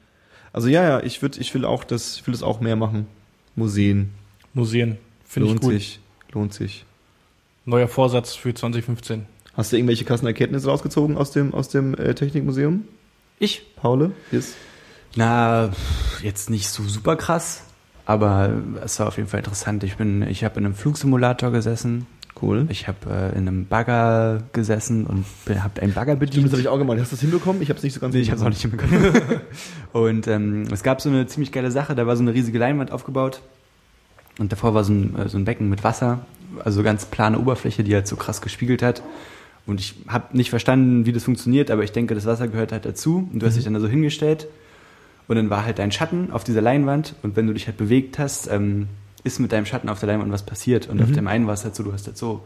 Also ja, ja, ich würde, ich will auch das, ich will das auch mehr machen. Museen.
Museen. Finde ich
lohnt
gut.
sich. Lohnt sich.
Neuer Vorsatz für 2015.
Hast du irgendwelche krassen Erkenntnisse rausgezogen aus dem, aus dem äh, Technikmuseum?
Ich?
Paule? Yes.
Na, jetzt nicht so super krass, aber es war auf jeden Fall interessant. Ich bin, ich habe in einem Flugsimulator gesessen,
Cool.
ich habe äh, in einem Bagger gesessen und habe einen Bagger bedient.
das habe ich auch gemacht. Hast du das hinbekommen? Ich habe es nicht so ganz
Nee, ich habe es auch nicht hinbekommen. und ähm, es gab so eine ziemlich geile Sache, da war so eine riesige Leinwand aufgebaut und davor war so ein, äh, so ein Becken mit Wasser, also ganz plane Oberfläche, die halt so krass gespiegelt hat. Und ich habe nicht verstanden, wie das funktioniert, aber ich denke, das Wasser gehört halt dazu. Und du hast dich dann da so hingestellt und dann war halt dein Schatten auf dieser Leinwand und wenn du dich halt bewegt hast, ähm, ist mit deinem Schatten auf der Leinwand was passiert. Und auf dem einen war es halt so, du hast halt so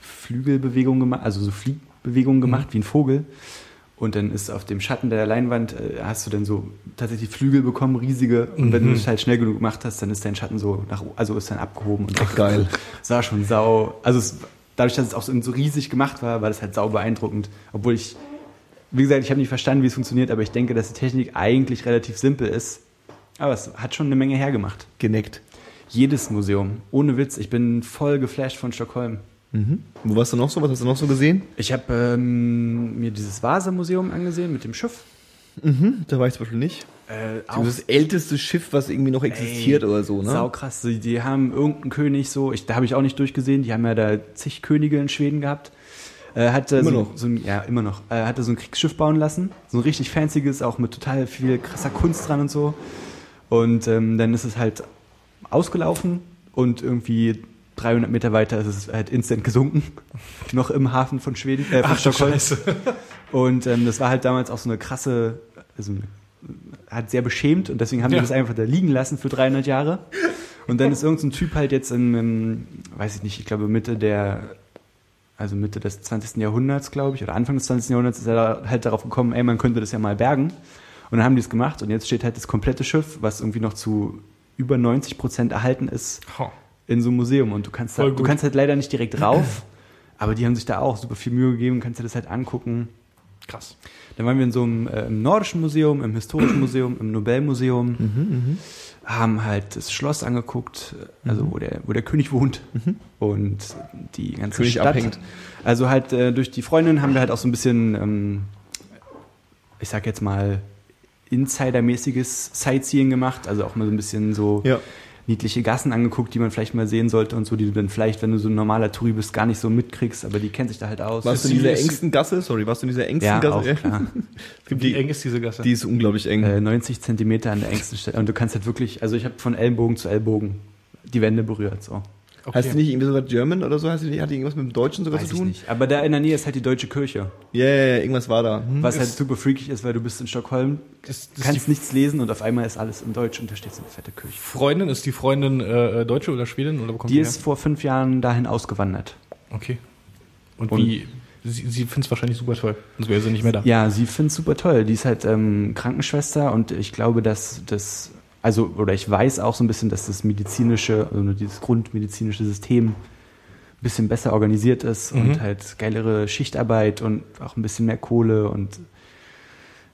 Flügelbewegungen gemacht, also so Fliegbewegungen gemacht wie ein Vogel. Und dann ist auf dem Schatten der Leinwand, äh, hast du dann so tatsächlich Flügel bekommen, riesige. Und wenn du das halt schnell genug gemacht hast, dann ist dein Schatten so nach, also ist dann abgehoben und
Ach, geil.
sah schon sau, also es, dadurch, dass es auch so, so riesig gemacht war, war das halt sau beeindruckend. Obwohl ich, wie gesagt, ich habe nicht verstanden, wie es funktioniert, aber ich denke, dass die Technik eigentlich relativ simpel ist. Aber es hat schon eine Menge hergemacht.
Geneckt.
Jedes Museum, ohne Witz, ich bin voll geflasht von Stockholm.
Mhm. Wo warst du noch so? Was hast du noch so gesehen?
Ich habe ähm, mir dieses Vasa-Museum angesehen mit dem Schiff.
Mhm. Da war ich zum Beispiel nicht.
Äh,
Das ist das älteste Schiff, was irgendwie noch existiert
Ey,
oder so, ne?
Sau krass. Die, die haben irgendeinen König so, ich, da habe ich auch nicht durchgesehen, die haben ja da zig Könige in Schweden gehabt. Äh, hatte
Immer
so,
noch?
so ein, ja, immer noch. Äh, hatte so ein Kriegsschiff bauen lassen. So ein richtig fancyes, auch mit total viel krasser Kunst dran und so. Und ähm, dann ist es halt ausgelaufen und irgendwie 300 Meter weiter ist es halt instant gesunken. noch im Hafen von Schweden, äh, von Stockholm. Und ähm, das war halt damals auch so eine krasse, also hat sehr beschämt und deswegen haben
Ja.
die das einfach da liegen lassen für 300 Jahre. Und dann ist irgendein Typ halt jetzt in, in, weiß ich nicht, ich glaube Mitte der, also Mitte des 20. Jahrhunderts, glaube ich, oder Anfang des 20. Jahrhunderts ist er halt darauf gekommen, ey, man könnte das ja mal bergen. Und dann haben die es gemacht und jetzt steht halt das komplette Schiff, was irgendwie noch zu über 90 Prozent erhalten ist,
Oh.
In so einem Museum. Und du kannst, da, du kannst halt leider nicht direkt rauf, aber die haben sich da auch super viel Mühe gegeben, kannst dir das halt angucken.
Krass.
Dann waren wir in so einem äh, im Nordischen Museum, im Historischen Museum, im Nobelmuseum,
Mhm,
haben halt das Schloss angeguckt, äh, also wo, der, wo der König wohnt und die ganze
König
Stadt.
abhängt.
Also halt äh, durch die Freundin haben wir halt auch so ein bisschen, ähm, ich sag jetzt mal, Insidermäßiges Sightseeing gemacht, also auch mal so ein bisschen so
Ja.
Niedliche Gassen angeguckt, die man vielleicht mal sehen sollte und so, die du dann vielleicht, wenn du so ein normaler Touri bist, gar nicht so mitkriegst, aber die kennt sich da halt aus.
Warst du in dieser engsten Gasse? Sorry, warst du in dieser engsten
ja,
Gasse?
auch klar.
Es gibt
Wie
die,
eng ist diese Gasse?
die ist unglaublich eng.
Äh, 90 Zentimeter an der engsten Stelle. Und du kannst halt wirklich, also ich habe von Ellbogen zu Ellbogen die Wände berührt. So.
Okay.
Heißt die nicht irgendwie sogar German oder so? Heißt die nicht, hat die irgendwas mit dem Deutschen sogar
Weiß
zu
ich
tun?
nicht. Aber da in der Nähe ist halt die deutsche Kirche.
Ja, ja, ja, irgendwas war da. Hm.
Was halt super freakig ist, weil du bist in Stockholm,
ist, ist
kannst
die
nichts lesen und auf einmal ist alles in Deutsch und da steht so eine fette Kirche.
Freundin, ist die Freundin äh, Deutsche oder Schwedin? Oder
Die
her?
ist vor fünf Jahren dahin ausgewandert.
Okay. Und,
Und-
wie? Sie, sie findet es wahrscheinlich super toll. Sonst wäre sie nicht mehr da.
Ja, sie findet super toll. Die ist halt ähm, Krankenschwester und ich glaube, dass das, also, oder ich weiß auch so ein bisschen, dass das medizinische, also dieses grundmedizinische System ein bisschen besser organisiert ist
Mhm.
und halt geilere Schichtarbeit und auch ein bisschen mehr Kohle und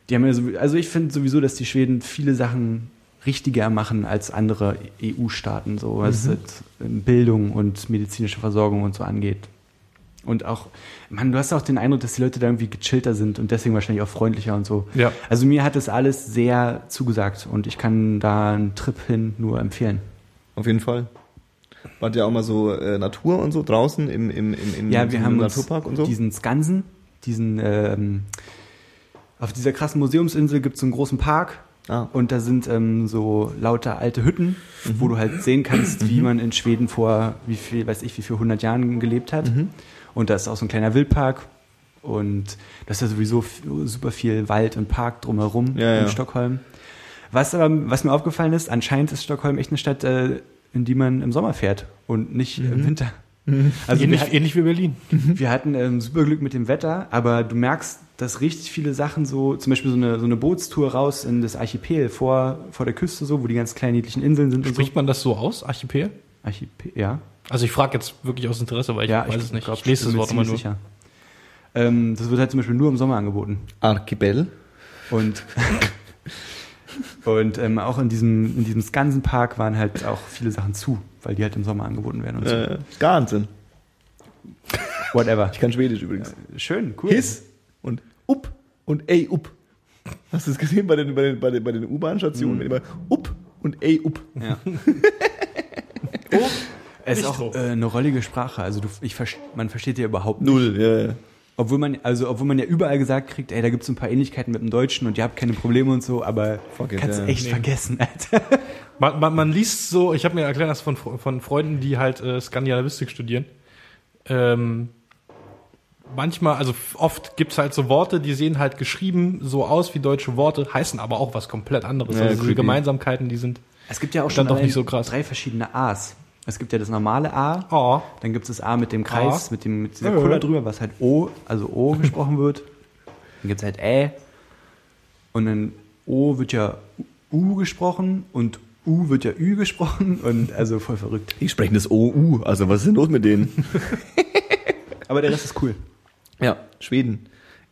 die haben ja so, also ich finde sowieso, dass die Schweden viele Sachen richtiger machen als andere EU-Staaten, so was
Mhm.
halt Bildung und medizinische Versorgung und so angeht. Und auch, man, du hast auch den Eindruck, dass die Leute da irgendwie gechillter sind und deswegen wahrscheinlich auch freundlicher und so.
Ja.
Also mir hat das alles sehr zugesagt und ich kann da einen Trip hin nur empfehlen.
Auf jeden Fall. Wart ihr auch mal so äh, Natur und so draußen im, im, im, im
Ja, wir haben uns
Naturpark und so?
diesen Skansen, diesen, ähm, auf dieser krassen Museumsinsel gibt es so einen großen Park
Ah.
und da sind ähm, so lauter alte Hütten, wo du halt sehen kannst, wie man in Schweden vor, wie viel, weiß ich, wie viel 100 Jahren gelebt hat.
Mhm.
Und da ist auch so ein kleiner Wildpark und das ist ja sowieso super viel Wald und Park drumherum
Ja,
in
ja.
Stockholm. Was aber, was mir aufgefallen ist, anscheinend ist Stockholm echt eine Stadt, äh, in die man im Sommer fährt und nicht
Mhm.
im Winter. Also wir
ähnlich,
hatten,
ähnlich wie Berlin.
wir hatten ähm, super Glück mit dem Wetter, aber du merkst, dass richtig viele Sachen so, zum Beispiel so eine, so eine Bootstour raus in das Archipel vor, vor der Küste so, wo die ganz kleinen niedlichen Inseln sind
Spricht man das so aus, Archipel?
so. Archipel, ja.
Also ich frage jetzt wirklich aus Interesse, weil ich
ja,
weiß es nicht.
glaub,
ich lese das Wort immer nur.
sicher. Ähm, das wird halt zum Beispiel nur im Sommer angeboten.
Archipel.
Und, und ähm, auch in diesem, in diesem Skansenpark waren halt auch viele Sachen zu, weil die halt im Sommer angeboten werden und so.
Äh.
Whatever.
Ich kann Schwedisch übrigens.
Schön, cool.
His und up und ey up. Hast du es gesehen bei den, bei den, bei den, bei den U-Bahn-Stationen?
Mhm.
Immer up und ey up.
Ja. Es ist auch äh, eine rollige Sprache. Also du, ich, man versteht die überhaupt nicht.
Null, ja, ja.
Obwohl man, also obwohl man ja überall gesagt kriegt, ey, da gibt es ein paar Ähnlichkeiten mit dem Deutschen und ihr habt keine Probleme und so, aber
Fuck it,
kannst du
ja.
echt
Nee.
vergessen, Alter.
Man, man, man liest so, ich habe mir erklärt, das von, von Freunden, die halt äh, Skandinavistik studieren. Ähm, manchmal, also oft gibt's halt so Worte, die sehen halt geschrieben so aus wie deutsche Worte, heißen aber auch was komplett anderes.
Ja,
also
creepy.
Gemeinsamkeiten, die sind.
Es gibt ja auch schon
doch nicht so krass.
drei verschiedene A's. Es gibt ja das normale A,
Oh,
dann gibt es das A mit dem Kreis,
A.
mit, dem, mit dieser. Cola drüber, was halt O, also O gesprochen wird. Dann gibt es halt Ä. Und dann O wird ja U gesprochen und U wird ja Ü gesprochen und also voll verrückt.
Die sprechen das OU. Also was ist denn los mit denen?
Aber der Rest ist cool.
ja, Schweden.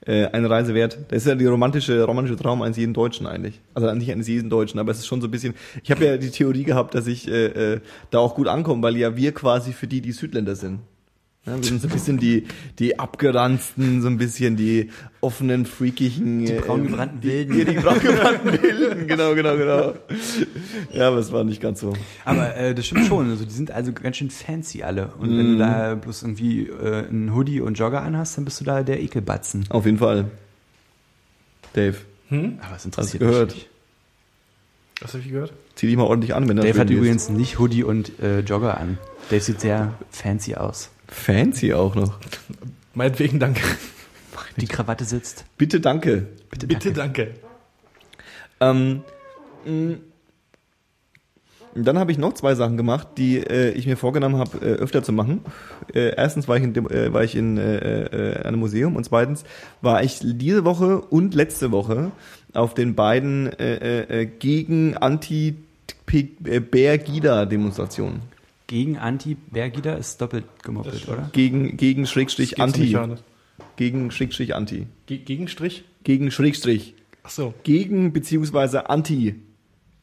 Äh, eine Reise wert. Das ist ja die romantische, romantische Traum eines jeden Deutschen eigentlich. Also nicht eines jeden Deutschen, aber es ist schon so ein bisschen. Ich habe ja die Theorie gehabt, dass ich äh, äh, da auch gut ankomme, weil ja wir quasi für die die Südländer sind. Ja, wir sind so ein bisschen die, die abgeranzten, so ein bisschen die offenen, freakigen. Die
braun gebrannten Wilden.
Ja, die braun gebrannten Wilden, genau, genau, genau. Ja, aber es war nicht ganz so.
Aber äh, das stimmt schon. Also die sind also ganz schön fancy alle. Und wenn du da bloß irgendwie äh, einen Hoodie und Jogger anhast, dann bist du da der Ekelbatzen.
Auf jeden Fall. Dave,
Aber es interessiert
gehört?
mich nicht.
was habe ich gehört?
zieh dich mal ordentlich an, wenn das
Dave hat
Schweden ist.
übrigens nicht Hoodie und äh, Jogger an. Dave sieht sehr fancy aus.
Fancy auch noch.
Meinetwegen danke.
Die Krawatte sitzt.
Bitte danke.
Bitte,
Bitte danke.
Ähm, Und Dann habe ich noch zwei Sachen gemacht, die äh, ich mir vorgenommen habe, äh, öfter zu machen. Äh, erstens war ich in, dem, äh, war ich in äh, äh, einem Museum und zweitens war ich diese Woche und letzte Woche auf den beiden äh, äh, äh, gegen Anti-Bär-Gida-Demonstrationen.
Gegen Anti-Bergida ist doppelt gemoppelt, oder?
Gegen, gegen Schrägstrich Anti. Gegen Schrägstrich Anti.
Ge Gegenstrich?
Gegen Schrägstrich.
Ach so.
Gegen beziehungsweise Anti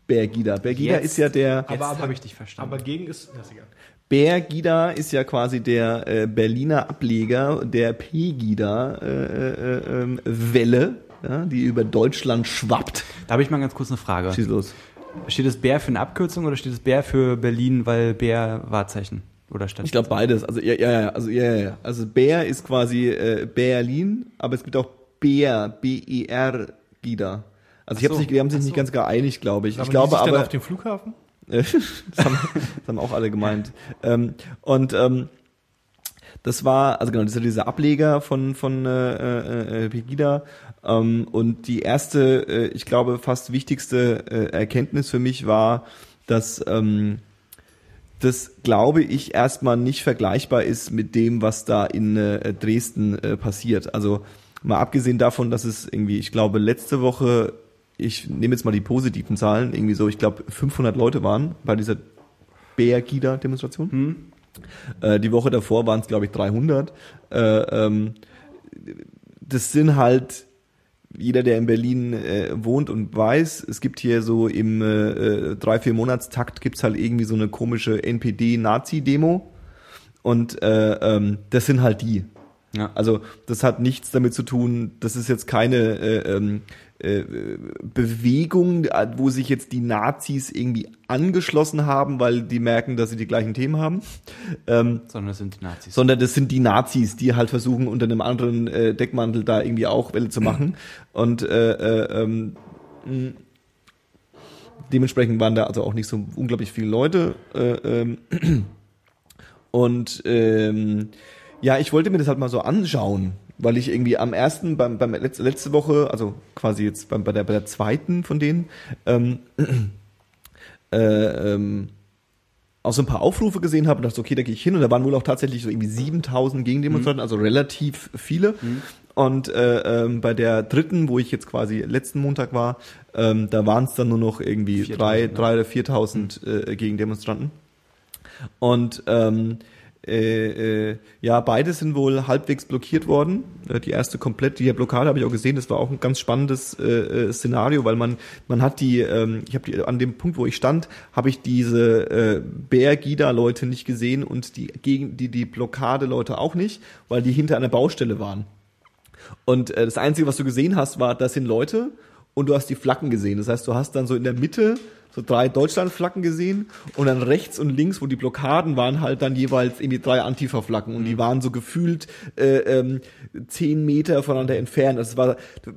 Bergida. Bergida
Jetzt.
ist ja der
Jetzt
Aber-
habe ich dich verstanden.
Aber gegen ist. Ja, ist egal.
Bergida ist ja quasi der äh, Berliner Ableger der Pegida äh, äh, ähm, Welle, ja, die über Deutschland schwappt.
da habe ich mal ganz kurz eine Frage.
Schieß los.
Steht das Bär für eine Abkürzung oder steht das Bär für Berlin, weil Bär Wahrzeichen oder Stadt?
Ich glaube beides. Also ja, ja, ja, also ja, ja. Also Bär ist quasi äh, Berlin, aber es gibt auch Bär, B-E-R Gida. Also ich
Ach
hab
so.
sich, die haben sich
Ach
nicht
so.
ganz geeinigt, glaube ich.
Aber
ich glaube aber
auf dem Flughafen?
Das, haben, das haben auch alle gemeint. Ähm, und ähm, das war, also genau, das ist dieser Ableger von, von äh, äh, Pegida. Ähm, und die erste, äh, ich glaube, fast wichtigste äh, Erkenntnis für mich war, dass ähm, das, glaube ich, erstmal nicht vergleichbar ist mit dem, was da in äh, Dresden äh, passiert. Also mal abgesehen davon, dass es irgendwie, ich glaube, letzte Woche, ich nehme jetzt mal die positiven Zahlen, irgendwie so, ich glaube, 500 Leute waren bei dieser BR-Gida-Demonstration. Äh, die Woche davor waren es, glaube ich, 300. Äh, ähm, das sind halt jeder, der in Berlin äh, wohnt und weiß, es gibt hier so im äh, äh, drei, vier Monatstakt gibt's halt irgendwie so eine komische NPD-Nazi-Demo. Und äh, ähm, das sind halt die.
Ja.
Also das hat nichts damit zu tun, das ist jetzt keine äh, ähm, äh, Bewegung, wo sich jetzt die Nazis irgendwie angeschlossen haben, weil die merken, dass sie die gleichen Themen haben. Ähm,
Sondern das sind die Nazis.
sondern das sind die Nazis, die halt versuchen, unter einem anderen äh, Deckmantel da irgendwie auch Welle zu machen. Und äh, äh, ähm, dementsprechend waren da also auch nicht so unglaublich viele Leute. Äh, ähm, und ähm, ja, ich wollte mir das halt mal so anschauen, weil ich irgendwie am ersten, beim, beim letzte, letzte Woche, also quasi jetzt beim, bei, der, bei der zweiten von denen, ähm, äh, ähm, auch so ein paar Aufrufe gesehen habe und dachte, okay, da gehe ich hin und da waren wohl auch tatsächlich so irgendwie 7000 Gegendemonstranten, also relativ viele. Und äh, ähm, bei der dritten, wo ich jetzt quasi letzten Montag war, ähm, da waren es dann nur noch irgendwie
4000,
drei,
ne?
drei oder 4000 äh, Gegendemonstranten. Und ähm, äh, äh, ja, beide sind wohl halbwegs blockiert worden. Äh, die erste komplett, die Blockade habe ich auch gesehen. Das war auch ein ganz spannendes äh, äh, Szenario, weil man man hat die, ähm, ich habe die an dem Punkt, wo ich stand, habe ich diese äh, Bär-Gida-Leute nicht gesehen und die gegen die die Blockade-Leute auch nicht, weil die hinter einer Baustelle waren. Und äh, das Einzige, was du gesehen hast, war, das sind Leute und du hast die Flaggen gesehen. Das heißt, du hast dann so in der Mitte so drei Deutschlandflaggen gesehen und dann rechts und links, wo die Blockaden waren, halt dann jeweils irgendwie drei Antifa-Flaggen und die waren so gefühlt äh, ähm, zehn Meter voneinander entfernt. Das war du,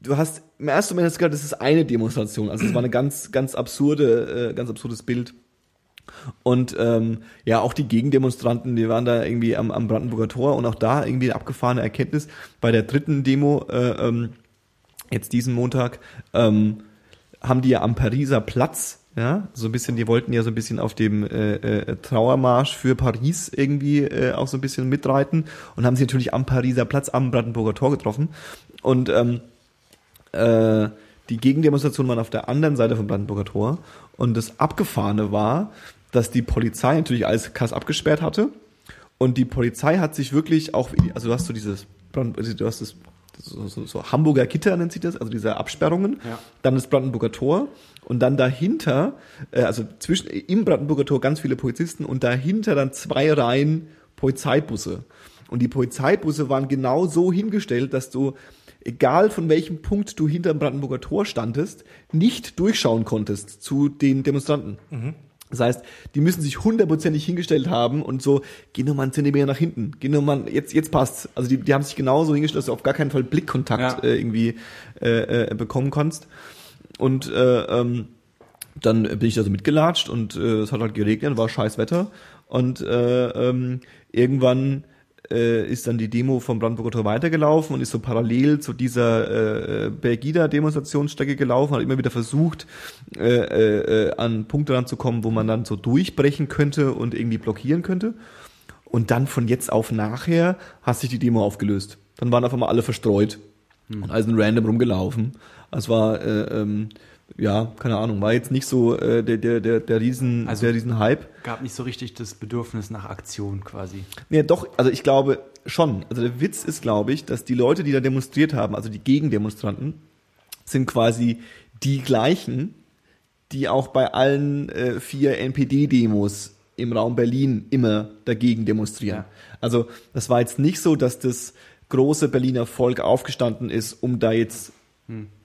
du hast im ersten Moment hast du gedacht, das ist eine Demonstration. Also es war eine ganz, ganz absurde, äh, ganz absurdes Bild. Und ähm, ja, auch die Gegendemonstranten, die waren da irgendwie am, am Brandenburger Tor und auch da irgendwie eine abgefahrene Erkenntnis. Bei der dritten Demo, äh, ähm, jetzt diesen Montag, ähm, haben die ja am Pariser Platz, ja, so ein bisschen, die wollten ja so ein bisschen auf dem äh, äh, Trauermarsch für Paris irgendwie äh, auch so ein bisschen mitreiten und haben sie natürlich am Pariser Platz am Brandenburger Tor getroffen. Und ähm, äh, die Gegendemonstrationen waren auf der anderen Seite vom Brandenburger Tor. Und das Abgefahrene war, dass die Polizei natürlich alles krass abgesperrt hatte. Und die Polizei hat sich wirklich auch, also du hast so dieses, du hast das, so, so, so Hamburger Gitter nennt sich das, also diese Absperrungen.
Ja.
Dann das Brandenburger Tor. Und dann dahinter, äh, also zwischen, im Brandenburger Tor ganz viele Polizisten und dahinter dann zwei Reihen Polizeibusse. Und die Polizeibusse waren genau so hingestellt, dass du, egal von welchem Punkt du hinter dem Brandenburger Tor standest, nicht durchschauen konntest zu den Demonstranten. Das heißt, die müssen sich hundertprozentig hingestellt haben und so, geh nur mal einen Zentimeter nach hinten, geh nur mal, jetzt, jetzt passt's. Also die, die haben sich genauso hingestellt, dass du auf gar keinen Fall Blickkontakt
Ja.
äh, irgendwie äh, äh, bekommen kannst. Und äh, ähm, dann bin ich da so mitgelatscht und äh, es hat halt geregnet, war scheiß Wetter. Und äh, ähm, irgendwann äh, ist dann die Demo vom Brandenburger Tor weitergelaufen und ist so parallel zu dieser äh, Bergida-Demonstrationsstrecke gelaufen, hat immer wieder versucht, äh, äh, an Punkte ranzukommen, wo man dann so durchbrechen könnte und irgendwie blockieren könnte. Und dann von jetzt auf nachher hat sich die Demo aufgelöst. Dann waren auf einmal alle verstreut und alle sind random rumgelaufen. Es war, äh, ähm, ja, keine Ahnung, war jetzt nicht so äh, der, der, der, der Riesen,
Also-
der Riesen-Hype.
Gab nicht so richtig das Bedürfnis nach Aktion quasi.
Ja, doch, also ich glaube schon. Also der Witz ist, glaube ich, dass die Leute, die da demonstriert haben, also die Gegendemonstranten, sind quasi die gleichen, die auch bei allen äh, vier NPD-Demos im Raum Berlin immer dagegen demonstrieren.
Ja.
Also das war jetzt nicht so, dass das große Berliner Volk aufgestanden ist, um da jetzt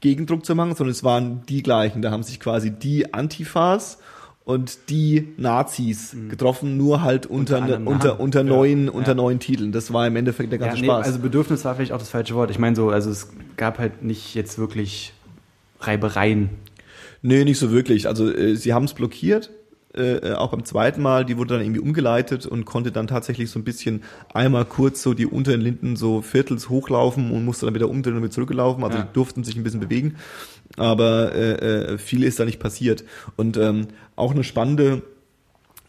Gegendruck zu machen, sondern es waren die gleichen. Da haben sich quasi die Antifas und die Nazis getroffen, nur halt unter,
Unter anderem
unter, unter,
Ja.
neuen, unter
Ja.
neuen Titeln. Das war im Endeffekt der ganze
nee,
Spaß.
also Bedürfnis war vielleicht auch das falsche Wort. Ich meine so, also es gab halt nicht jetzt wirklich Reibereien.
Nee, nicht so wirklich. Also äh, sie haben es blockiert, äh, äh, auch beim zweiten Mal. Die wurde dann irgendwie umgeleitet und konnte dann tatsächlich so ein bisschen einmal kurz so die unteren Linden so viertels hochlaufen und musste dann wieder umdrehen und wieder zurücklaufen. Also
Ja.
die durften sich ein bisschen bewegen. Aber äh, äh, viel ist da nicht passiert. Und ähm, auch eine spannende,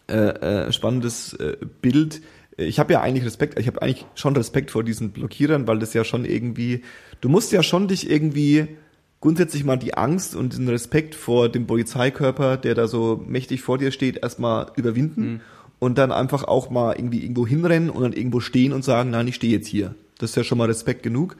äh, spannendes Bild. Ich habe ja eigentlich Respekt, ich habe eigentlich schon Respekt vor diesen Blockierern, weil das ja schon irgendwie, du musst ja schon dich irgendwie grundsätzlich mal die Angst und den Respekt vor dem Polizeikörper, der da so mächtig vor dir steht, erstmal überwinden und dann einfach auch mal irgendwie irgendwo hinrennen und dann irgendwo stehen und sagen, nein, ich stehe jetzt hier. Das ist ja schon mal Respekt genug.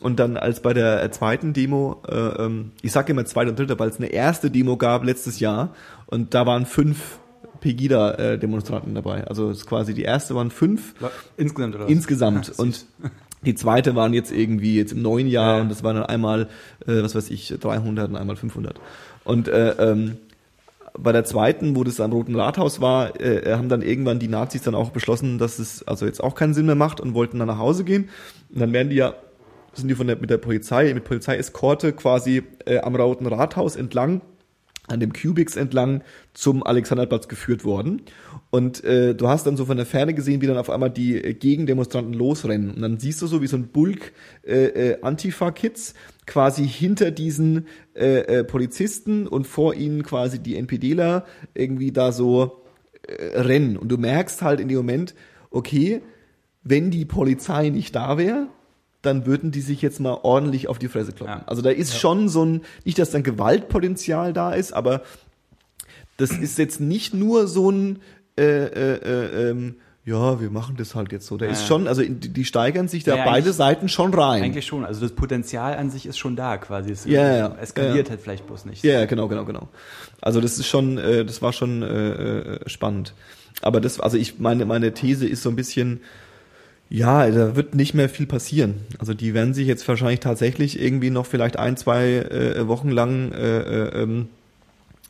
Und dann als bei der äh, zweiten Demo, äh, ähm, ich sage immer zweite und dritte, weil es eine erste Demo gab letztes Jahr und da waren fünf Pegida-Demonstranten dabei. Also es ist quasi die erste waren fünf
Insgesamt oder
insgesamt.
Ah,
und die zweite waren jetzt irgendwie jetzt im neuen Jahr
Ja.
und das waren dann einmal, äh, was weiß ich, 300 und einmal 500. Und äh, ähm, bei der zweiten, wo das am Roten Rathaus war, äh, haben dann irgendwann die Nazis dann auch beschlossen, dass es also jetzt auch keinen Sinn mehr macht und wollten dann nach Hause gehen. Und dann werden die ja, sind die von der, mit der Polizei, mit Polizeieskorte quasi äh, am Roten Rathaus entlang an dem Cubics entlang zum Alexanderplatz geführt worden. Und äh, du hast dann so von der Ferne gesehen, wie dann auf einmal die äh, Gegendemonstranten losrennen. Und dann siehst du so wie so ein Bulk äh, äh, Antifa-Kids quasi hinter diesen äh, äh, Polizisten und vor ihnen quasi die NPDler irgendwie da so äh, rennen. Und du merkst halt in dem Moment, okay, wenn die Polizei nicht da wäre, dann würden die sich jetzt mal ordentlich auf die Fresse kloppen.
Ja.
Also da ist schon so ein, nicht, dass dann Gewaltpotenzial da ist, aber das ist jetzt nicht nur so ein, äh, äh, äh, ähm, ja, wir machen das halt jetzt so. Da
Ja.
ist schon, also die steigern sich da
Ja,
beide Seiten schon rein.
Eigentlich schon. Also das Potenzial an sich ist schon da quasi. Es
Ja, ja,
eskaliert
ja.
halt vielleicht bloß nicht.
Ja, ja, genau, genau, genau. Also das ist schon, äh, das war schon äh, äh, spannend. Aber das, also ich meine, meine These ist so ein bisschen, ja, da wird nicht mehr viel passieren. Also die werden sich jetzt wahrscheinlich tatsächlich irgendwie noch vielleicht ein, zwei äh, Wochen lang äh, äh, ähm,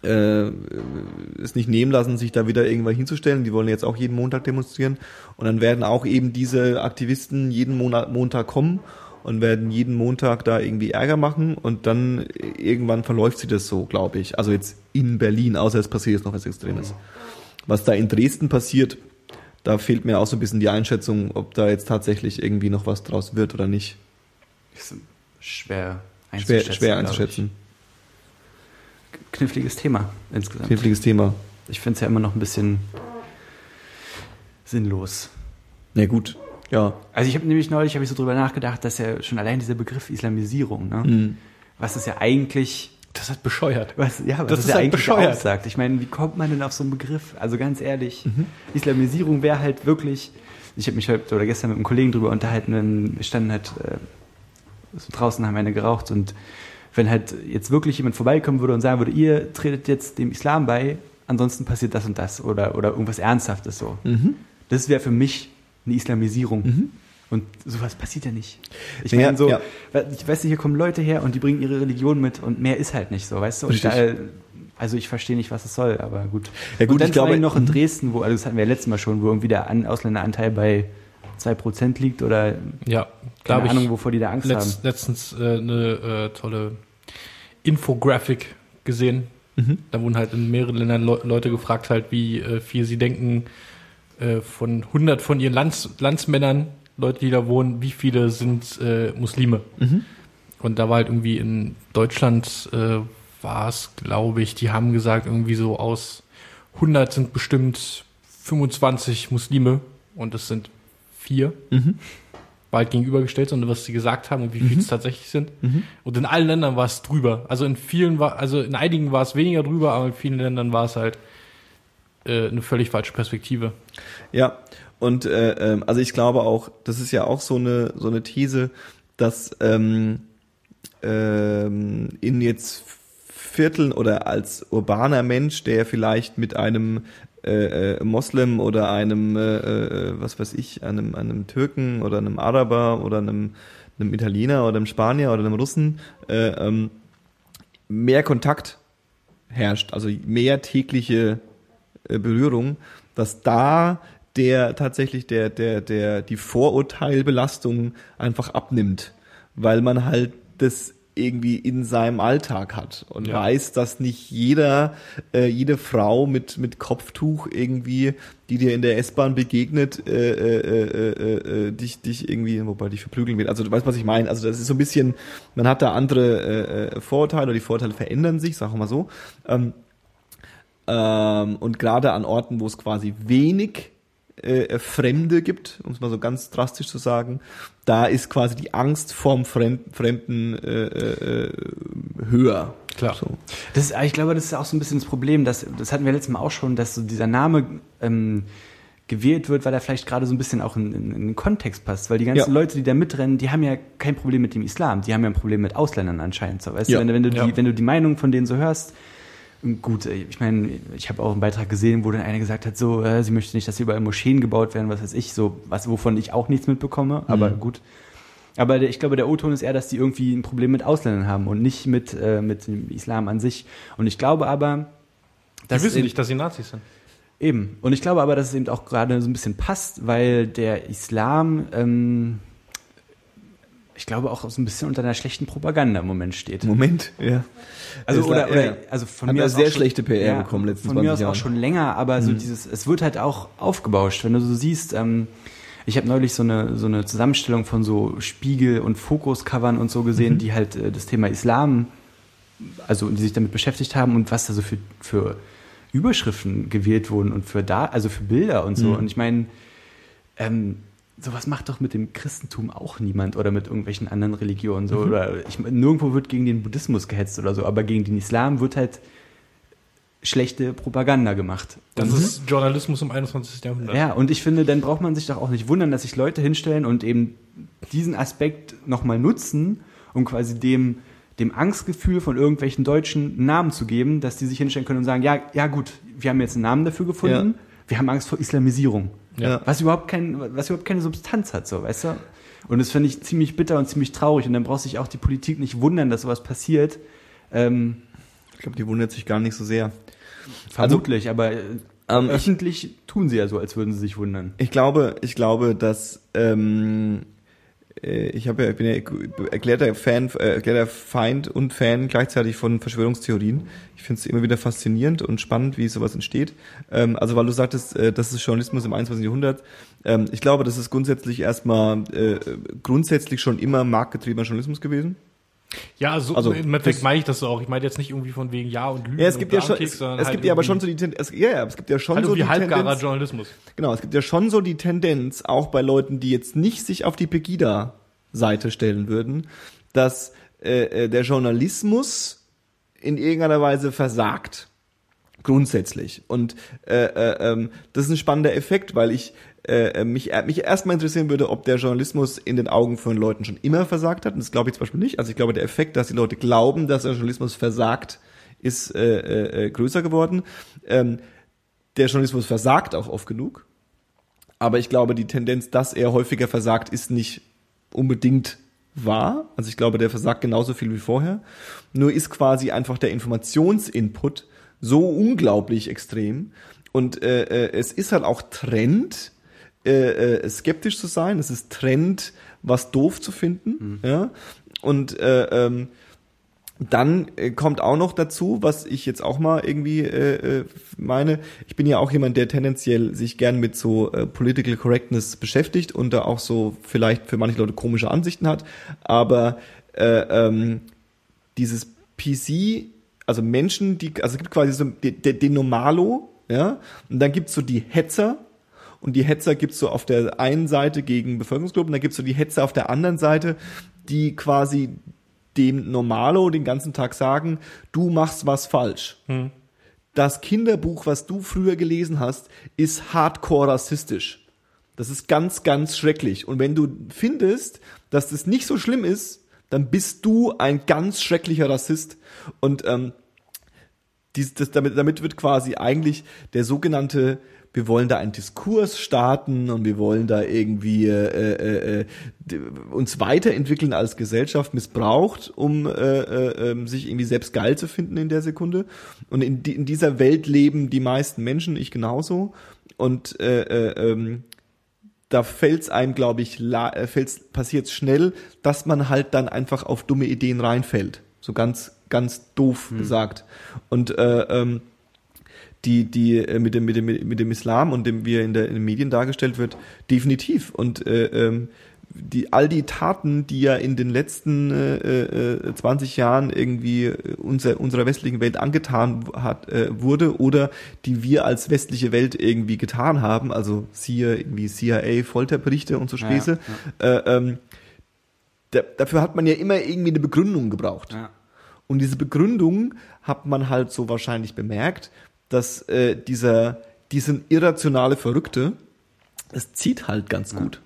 äh, es nicht nehmen lassen, sich da wieder irgendwann hinzustellen. Die wollen jetzt auch jeden Montag demonstrieren. Und dann werden auch eben diese Aktivisten jeden Monat, Montag kommen und werden jeden Montag da irgendwie Ärger machen und dann irgendwann verläuft sich das so, glaube ich. Also jetzt in Berlin, außer es passiert jetzt noch was Extremes. Was da in Dresden passiert, da fehlt mir auch so ein bisschen die Einschätzung, ob da jetzt tatsächlich irgendwie noch was draus wird oder nicht.
Ist schwer
Schwer,
einzuschätzen.
schwer
glaub
einzuschätzen.
Kniffliges Thema insgesamt.
Kniffliges Thema.
Ich finde es ja immer noch ein bisschen sinnlos.
Na gut, ja.
Also ich habe nämlich neulich hab ich so drüber nachgedacht, dass ja schon allein dieser Begriff Islamisierung, ne?
Mhm.
was ist ja eigentlich
Das hat bescheuert.
Was, ja, was
Das ist
ja
halt
eigentlich
bescheuert.
aussagt. Ich meine, wie kommt man denn auf so einen Begriff? Also ganz ehrlich,
Mhm.
Islamisierung wäre halt wirklich. Ich habe mich heute oder gestern mit einem Kollegen drüber unterhalten, wir standen halt äh, so draußen, haben eine geraucht und wenn halt jetzt wirklich jemand vorbeikommen würde und sagen würde, ihr tretet jetzt dem Islam bei, ansonsten passiert das und das oder, oder irgendwas Ernsthaftes so.
Mhm.
Das wäre für mich eine Islamisierung.
Mhm.
Und sowas passiert ja nicht. Ich
Ja,
meine so,
ja.
ich weiß nicht, hier kommen Leute her und die bringen ihre Religion mit und mehr ist halt nicht so, weißt du? Und da, also ich verstehe nicht, was es soll, aber gut.
Ja, gut,
und dann
ich glaube-
noch in. Dresden, wo, also das hatten wir ja letztes Mal schon, wo irgendwie der An Ausländeranteil bei 2% liegt oder
Ja,
keine
habe
Ahnung, wovor die da Angst
letzt,
haben.
letztens äh, eine äh, tolle Infographic gesehen.
Mhm.
Da wurden halt in mehreren Ländern Le Leute gefragt, halt, wie äh, viel sie denken, äh, von 100 von ihren Lands, Landsmännern, Leute, die da wohnen, wie viele sind äh, Muslime? Und da war halt irgendwie in Deutschland äh, war es, glaube ich, die haben gesagt, irgendwie so aus 100 sind bestimmt 25 Muslime und das sind vier. War halt gegenübergestellt, sondern was sie gesagt haben und wie viele es tatsächlich sind. Und in allen Ländern war es drüber. Also in vielen war, also in einigen war es weniger drüber, aber in vielen Ländern war es halt äh, eine völlig falsche Perspektive.
Ja, und äh, ähm, also ich glaube auch, das ist ja auch so eine so eine These, dass ähm, ähm, in jetzt Vierteln oder als urbaner Mensch, der vielleicht mit einem äh, äh, Moslem oder einem, äh, äh, was weiß ich, einem, einem Türken oder einem Araber oder einem, einem Italiener oder einem Spanier oder einem Russen äh, ähm, mehr Kontakt herrscht, also mehr tägliche äh, Berührung, dass da der tatsächlich der der der die Vorurteilbelastung einfach abnimmt, weil man halt das irgendwie in seinem Alltag hat und
Ja.
weiß, dass nicht jeder äh, jede Frau mit mit Kopftuch irgendwie, die dir in der S-Bahn begegnet, äh, äh, äh, äh, äh, dich dich irgendwie, wobei dich verprügeln will. Also du weißt, was ich meine. Also das ist so ein bisschen, man hat da andere äh, äh, Vorurteile oder die Vorurteile verändern sich, sagen wir mal so. Ähm, ähm, und gerade an Orten, wo es quasi wenig äh, Fremde gibt, um es mal so ganz drastisch zu sagen, da ist quasi die Angst vorm Fremden, Fremden äh, äh, höher.
Klar.
So.
Das, ist- ich glaube, das ist auch so ein bisschen das Problem, dass, das hatten wir letztes Mal auch schon, dass so dieser Name ähm, gewählt wird, weil er vielleicht gerade so ein bisschen auch in, in, in den Kontext passt. Weil die ganzen
Ja.
Leute, die da mitrennen, die haben ja kein Problem mit dem Islam, die haben ja ein Problem mit Ausländern anscheinend. So, weißt
Ja.
du, wenn, wenn, du die,
Ja.
wenn du die Meinung von denen so hörst, Gut, äh, ich meine, ich habe auch einen Beitrag gesehen, wo dann einer gesagt hat, so, äh, sie möchte nicht, dass überall Moscheen gebaut werden, was weiß ich, so, was, wovon ich auch nichts mitbekomme, aber gut. Aber ich glaube, der O-Ton ist eher, dass die irgendwie ein Problem mit Ausländern haben und nicht mit, äh, mit dem Islam an sich. Und ich glaube aber,
Die
dass
wissen
eben-
nicht, dass sie Nazis sind.
Eben. Und ich glaube aber, dass es eben auch gerade so ein bisschen passt, weil der Islam, ähm, ich glaube, auch so ein bisschen unter einer schlechten Propaganda im Moment steht.
Moment, ja.
Also, oder, oder
ja.
also von
Hat
mir aus
sehr
auch schon-
schlechte PR bekommen letzten
Von mir
20
aus auch
Jahren.
schon länger, aber so dieses, es wird halt auch aufgebauscht. Wenn du so siehst, ähm, ich habe neulich so eine, so eine Zusammenstellung von so Spiegel- und Fokus-Covern und so gesehen,
Mhm.
die halt äh, das Thema Islam, also die sich damit beschäftigt haben und was da so für, für Überschriften gewählt wurden und für da, also für Bilder und so.
Mhm.
Und ich meine, ähm, sowas macht doch mit dem Christentum auch niemand oder mit irgendwelchen anderen Religionen so.
Mhm.
Oder ich, nirgendwo wird gegen den Buddhismus gehetzt oder so, aber gegen den Islam wird halt schlechte Propaganda gemacht.
Das
Und-
ist Journalismus im 21. Jahrhundert.
ja, und ich finde, dann braucht man sich doch auch nicht wundern, dass sich Leute hinstellen und eben diesen Aspekt nochmal nutzen, um quasi dem, dem Angstgefühl von irgendwelchen Deutschen einen Namen zu geben, dass die sich hinstellen können und sagen, ja, ja gut, wir haben jetzt einen Namen dafür gefunden, wir haben Angst vor Islamisierung.
Ja.
Was überhaupt kein, was überhaupt keine Substanz hat, so, weißt du? Und das finde ich ziemlich bitter und ziemlich traurig. Und dann braucht sich auch die Politik nicht wundern, dass sowas passiert. Ähm,
Ich glaube, die wundert sich gar nicht so sehr.
vermutlich, aber äh,
Ähm, ich-
öffentlich tun sie ja so, als würden sie sich wundern.
Ich glaube, ich glaube, dass ähm, äh, ich habe ja, ich bin ja erklärter Fan, äh, erklärter Feind und Fan gleichzeitig von Verschwörungstheorien. Ich finde es immer wieder faszinierend und spannend, wie sowas entsteht. Ähm, also weil du sagtest, äh, das ist Journalismus im 21. Jahrhundert. Ähm, ich glaube, das ist grundsätzlich erstmal äh, grundsätzlich schon immer marktgetriebener Journalismus gewesen.
Ja, so
Also,
im Endeffekt meine ich das auch. Ich meine jetzt nicht irgendwie von wegen Ja und Lügen
Ja, es gibt
und
ja schon, es, es
halt
gibt ja aber schon so die Tendenz, es, ja, ja, es gibt ja schon
halt
so die Tendenz,
Journalismus.
Genau, es gibt ja schon so die Tendenz, auch bei Leuten, die jetzt nicht sich auf die Pegida-Seite stellen würden, dass äh, äh, der Journalismus in irgendeiner Weise versagt. Grundsätzlich. Und äh, äh, ähm, das ist ein spannender Effekt, weil ich äh, mich, äh, mich erstmal interessieren würde, ob der Journalismus in den Augen von Leuten schon immer versagt hat. Und das glaube ich zum Beispiel nicht. Also ich glaube, der Effekt, dass die Leute glauben, dass der Journalismus versagt, ist äh, äh, äh, größer geworden. Ähm, der Journalismus versagt auch oft genug. Aber ich glaube, die Tendenz, dass er häufiger versagt, ist nicht unbedingt wahr. Also ich glaube, der versagt genauso viel wie vorher. Nur ist quasi einfach der Informationsinput so unglaublich extrem. Und äh, äh, es ist halt auch Trend, äh, äh, skeptisch zu sein. Es ist Trend, was doof zu finden. Ja? Und äh, ähm, dann äh, kommt auch noch dazu, was ich jetzt auch mal irgendwie äh, äh, meine, ich bin ja auch jemand, der tendenziell sich gern mit so äh, Political Correctness beschäftigt und da auch so vielleicht für manche Leute komische Ansichten hat, aber äh, ähm, dieses PC, also Menschen, die, also es gibt quasi so den, den Normalo, ja, und dann gibt's so die Hetzer, und die Hetzer gibt's so auf der einen Seite gegen Bevölkerungsgruppen, dann gibt's so die Hetzer auf der anderen Seite, die quasi dem Normalo den ganzen Tag sagen, du machst was falsch.
Hm.
Das Kinderbuch, was du früher gelesen hast, ist hardcore rassistisch. Das ist ganz, ganz schrecklich. Und wenn du findest, dass das nicht so schlimm ist, dann bist du ein ganz schrecklicher Rassist. Und ähm, dies, das, damit, damit wird quasi eigentlich der sogenannte wir wollen da einen Diskurs starten und wir wollen da irgendwie äh, äh, äh, uns weiterentwickeln als Gesellschaft missbraucht, um äh, äh, ähm, sich irgendwie selbst geil zu finden in der Sekunde. Und in, die, in dieser Welt leben die meisten Menschen, ich genauso. Und äh, äh, ähm, da fällt's einem, glaube ich, äh, fällt's, passiert's schnell, dass man halt dann einfach auf dumme Ideen reinfällt. So ganz, ganz doof gesagt. Und äh, ähm, die, die äh, mit dem, mit dem, mit dem Islam und dem, wie er in, der, in den Medien dargestellt wird, definitiv. Und äh, ähm, die, all die Taten, die ja in den letzten äh, äh, 20 Jahren irgendwie unser, unserer westlichen Welt angetan hat, äh, wurde oder die wir als westliche Welt irgendwie getan haben, also siehe irgendwie CIA, Folterberichte und so Späße, Äh, ähm, da, dafür hat man ja immer irgendwie eine Begründung gebraucht.
Ja.
Und diese Begründung hat man halt so wahrscheinlich bemerkt, dass äh, dieser, diesen irrationale Verrückte, es zieht halt ganz gut.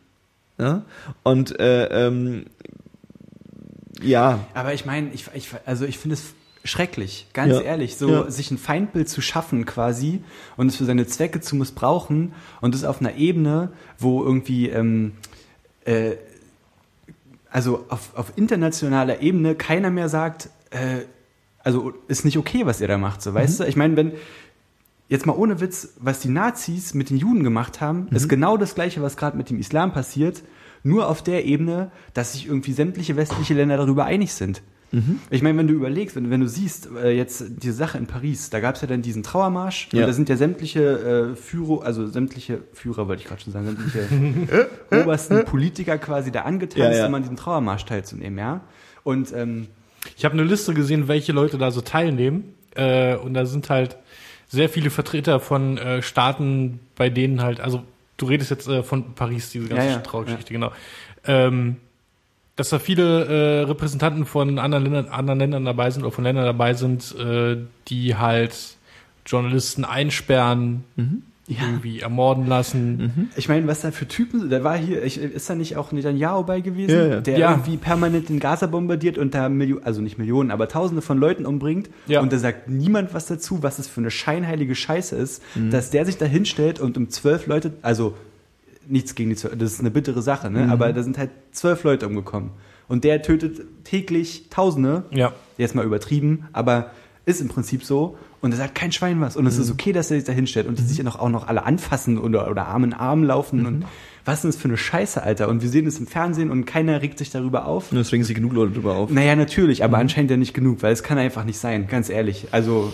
Ja? Und äh, ähm, ja,
Aber ich meine, ich, ich, also ich finde es schrecklich, ganz
Ja.
ehrlich, so
Ja.
sich ein Feindbild zu schaffen quasi und es für seine Zwecke zu missbrauchen und das auf einer Ebene, wo irgendwie, ähm, äh, also auf, auf internationaler Ebene keiner mehr sagt, äh, also ist nicht okay, was ihr da macht, so weißt du? Ich meine, wenn jetzt mal ohne Witz, was die Nazis mit den Juden gemacht haben, ist genau das gleiche, was gerade mit dem Islam passiert, nur auf der Ebene, dass sich irgendwie sämtliche westliche Länder darüber einig sind. Ich meine, wenn du überlegst, wenn, wenn du siehst, äh, jetzt diese Sache in Paris, da gab es ja dann diesen Trauermarsch
Ja.
und da sind ja sämtliche äh, Führer, also sämtliche Führer, wollte ich gerade schon sagen, sämtliche obersten Politiker quasi da angetanzt,
Ja, ja.
um an diesem Trauermarsch teilzunehmen, ja. Und ähm,
Ich habe eine Liste gesehen, welche Leute da so teilnehmen. Äh, und da sind halt sehr viele Vertreter von äh, Staaten, bei denen halt, also du redest jetzt äh, von Paris, diese ganze
Ja, ja,
Trauergeschichte, genau. Ähm, dass da viele äh, Repräsentanten von anderen Ländern, anderen Ländern dabei sind oder von Ländern dabei sind, äh, die halt Journalisten einsperren, irgendwie ermorden lassen.
Ich meine, was da für Typen sind, da war hier, ich, ist da nicht auch Netanyahu bei gewesen,
Ja, ja.
der
Ja.
irgendwie permanent den Gaza bombardiert und da Millionen, also nicht Millionen, aber Tausende von Leuten umbringt
Ja.
und da sagt niemand was dazu, was das für eine scheinheilige Scheiße ist,
Mhm.
dass der sich da hinstellt und um zwölf Leute, also nichts gegen die zwölf, das ist eine bittere Sache, ne?
Mhm.
aber da sind halt zwölf Leute umgekommen und der tötet täglich Tausende,
Ja.
jetzt mal übertrieben, aber ist im Prinzip so. Und er sagt kein Schwein was. Und es ist okay, dass er sich da hinstellt und die sich ja noch, auch noch alle anfassen oder, oder Arm in Arm laufen. Und was ist denn das für eine Scheiße, Alter? Und wir sehen es im Fernsehen und keiner regt sich darüber auf.
und es regen sich genug Leute drüber auf.
Naja, natürlich, aber anscheinend ja nicht genug, weil es kann einfach nicht sein, ganz ehrlich. Also,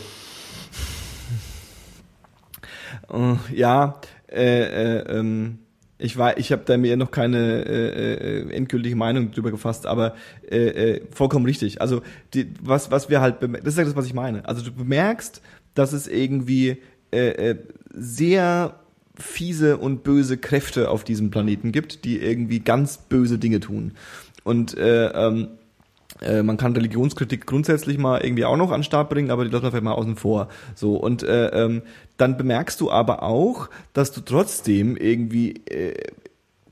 Äh, ja, äh, äh, ähm, ich war, ich habe da mir noch keine äh, äh, endgültige Meinung drüber gefasst, aber äh, äh, vollkommen richtig. Also die, was was wir halt, das ist ja das, was ich meine. Also du bemerkst, dass es irgendwie äh, äh, sehr fiese und böse Kräfte auf diesem Planeten gibt, die irgendwie ganz böse Dinge tun. Und äh, ähm, äh, man kann Religionskritik grundsätzlich mal irgendwie auch noch an den Start bringen, aber die lassen wir vielleicht mal außen vor. So und äh, ähm, dann bemerkst du aber auch, dass du trotzdem irgendwie äh,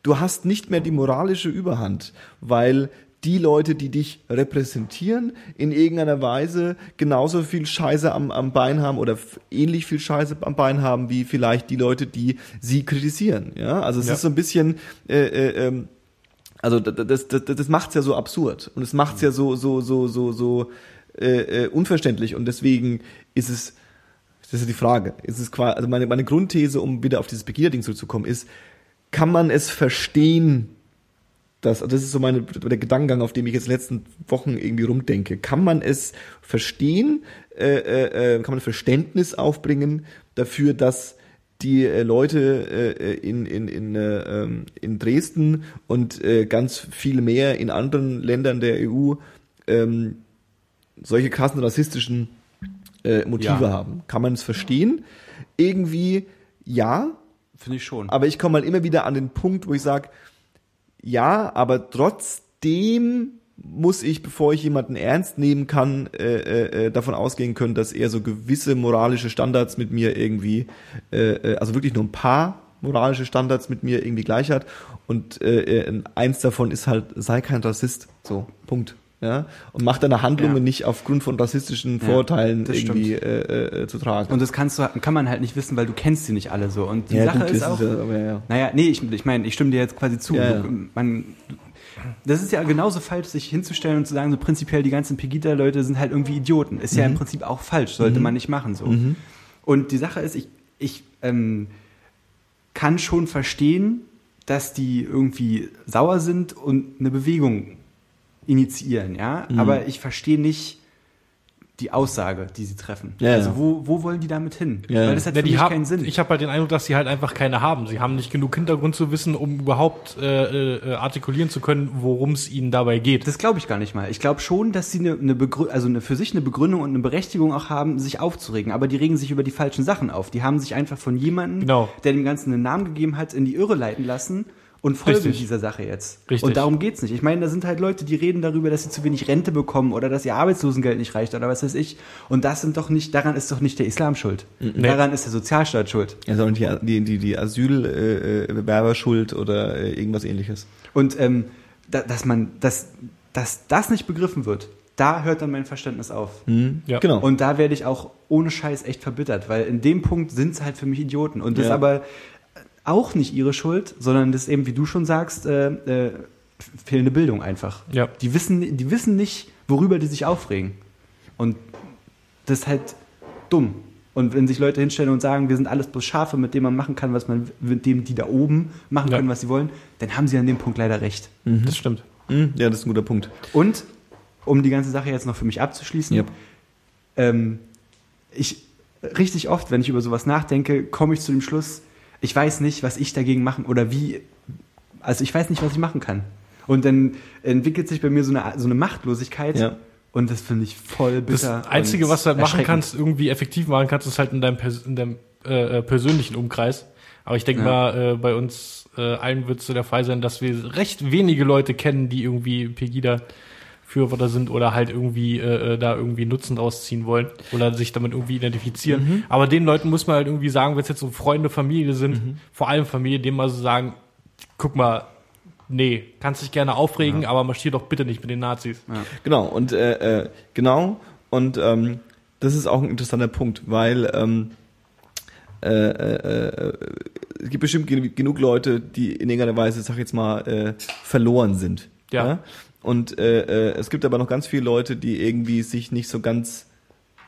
du hast nicht mehr die moralische Überhand, weil die Leute, die dich repräsentieren, in irgendeiner Weise genauso viel Scheiße am, am Bein haben oder ähnlich viel Scheiße am Bein haben wie vielleicht die Leute, die sie kritisieren. Ja, also es
Ja.
ist so ein bisschen äh, äh, ähm, also da- da- das, das, das macht's ja so absurd und es macht's ja so so so so so äh, äh, unverständlich und deswegen ist es das ist die Frage. Ist es quasi, also meine, meine Grundthese, um wieder auf dieses Begida-Ding zurückzukommen, ist, kann man es verstehen, das, das ist so meine, der Gedankengang, auf dem ich jetzt in den letzten Wochen irgendwie rumdenke. Kann man es verstehen, äh, äh, kann man Verständnis aufbringen dafür, dass die äh, Leute äh, in, in, in, äh, ähm, in Dresden und äh, ganz viel mehr in anderen Ländern der EU ähm, solche krassen rassistischen äh, Motive
Ja.
haben. Kann man es verstehen? Irgendwie ja,
Finde ich schon.
aber ich komme mal immer wieder an den Punkt, wo ich sage, ja, aber trotzdem muss ich, bevor ich jemanden ernst nehmen kann, äh, äh, äh, davon ausgehen können, dass er so gewisse moralische Standards mit mir irgendwie, äh, äh, also wirklich nur ein paar moralische Standards mit mir irgendwie gleich hat. Und äh, äh, eins davon ist halt, sei kein Rassist. So, Punkt. Ja, und mach deine Handlungen
Ja.
nicht aufgrund von rassistischen Vorurteilen
das
irgendwie äh, äh, zu tragen.
Und das kannst du, kann man halt nicht wissen, weil du kennst sie nicht alle so. Und die
ja,
Sache ist auch,
ja, ja.
naja, nee, ich, ich meine, ich stimme dir jetzt quasi zu.
Ja,
Du-
ja.
Man, das ist ja genauso falsch, sich hinzustellen und zu sagen, so prinzipiell die ganzen Pegida-Leute sind halt irgendwie Idioten. Ist ja
Mhm.
im Prinzip auch falsch, sollte man nicht machen so. Und die Sache ist, ich, ich ähm, kann schon verstehen, dass die irgendwie sauer sind und eine Bewegung initiieren, ja.
Mhm.
Aber ich verstehe nicht die Aussage, die sie treffen.
Ja,
also
ja.
wo, wo wollen die damit hin?
Ja.
Weil das hat
Ja,
für mich
haben,
keinen Sinn.
Ich habe halt den Eindruck, dass sie halt einfach keine haben. Sie haben nicht genug Hintergrund zu wissen, um überhaupt äh, äh, artikulieren zu können, worum es ihnen dabei geht.
Das glaube ich gar nicht mal. Ich glaube schon, dass sie eine, Begrü also eine, für sich eine Begründung und eine Berechtigung auch haben, sich aufzuregen. Aber die regen sich über die falschen Sachen auf. Die haben sich einfach von jemandem,
Genau.
der dem Ganzen einen Namen gegeben hat, in die Irre leiten lassen und folgen
Richtig.
dieser Sache jetzt.
Richtig.
Und darum geht's nicht. Ich meine, da sind halt Leute, die reden darüber, dass sie zu wenig Rente bekommen oder dass ihr Arbeitslosengeld nicht reicht oder was weiß ich. Und das sind doch nicht, daran ist doch nicht der Islam schuld. Daran ist der Sozialstaat schuld.
Ja, sondern die, die, die, Asylbewerber äh, Bewerber schuld oder äh, irgendwas ähnliches.
Und ähm, da, dass man, dass, dass das nicht begriffen wird, da hört dann mein Verständnis auf.
Ja.
Genau.
Und da werde ich auch ohne Scheiß echt verbittert, weil in dem Punkt sind es halt für mich Idioten. Und das
Ja.
ist aber auch nicht ihre Schuld, sondern das ist eben, wie du schon sagst, äh, äh, fehlende Bildung einfach.
Ja.
Die wissen, die wissen nicht, worüber die sich aufregen. Und das ist halt dumm. Und wenn sich Leute hinstellen und sagen, wir sind alles bloß Schafe, mit dem man machen kann, was man, mit dem die da oben machen
Ja.
können, was sie wollen, dann haben sie an dem Punkt leider recht.
Das stimmt.
Hm, ja, das ist ein guter Punkt.
Und um die ganze Sache jetzt noch für mich abzuschließen,
Yep.
ähm, ich richtig oft, wenn ich über sowas nachdenke, komme ich zu dem Schluss, ich weiß nicht, was ich dagegen machen oder wie, also ich weiß nicht, was ich machen kann. Und dann entwickelt sich bei mir so eine, so eine Machtlosigkeit
Ja.
und das finde ich voll
Das
bitter.
Einzige,
und
was du halt machen kannst, irgendwie effektiv machen kannst, ist halt in deinem, Pers in deinem äh, äh, persönlichen Umkreis. Aber ich denke
Ja.
mal, äh, bei uns äh, allen wird es so der Fall sein, dass wir recht wenige Leute kennen, die irgendwie Pegida Fürworter sind oder halt irgendwie äh, äh, da irgendwie Nutzen draus ziehen wollen oder sich damit irgendwie identifizieren.
Mhm.
Aber den Leuten muss man halt irgendwie sagen, wenn es jetzt so Freunde, Familie sind,
Mhm.
vor allem Familie, denen mal so sagen, guck mal, nee, kannst dich gerne aufregen, aber marschier doch bitte nicht mit den Nazis.
Genau, und äh, äh, genau, und ähm, das ist auch ein interessanter Punkt, weil ähm, äh, äh, äh, es gibt bestimmt gen- genug Leute, die in irgendeiner Weise, sag ich jetzt mal, verloren sind.
Ja.
Und äh, äh, es gibt aber noch ganz viele Leute, die irgendwie sich nicht so ganz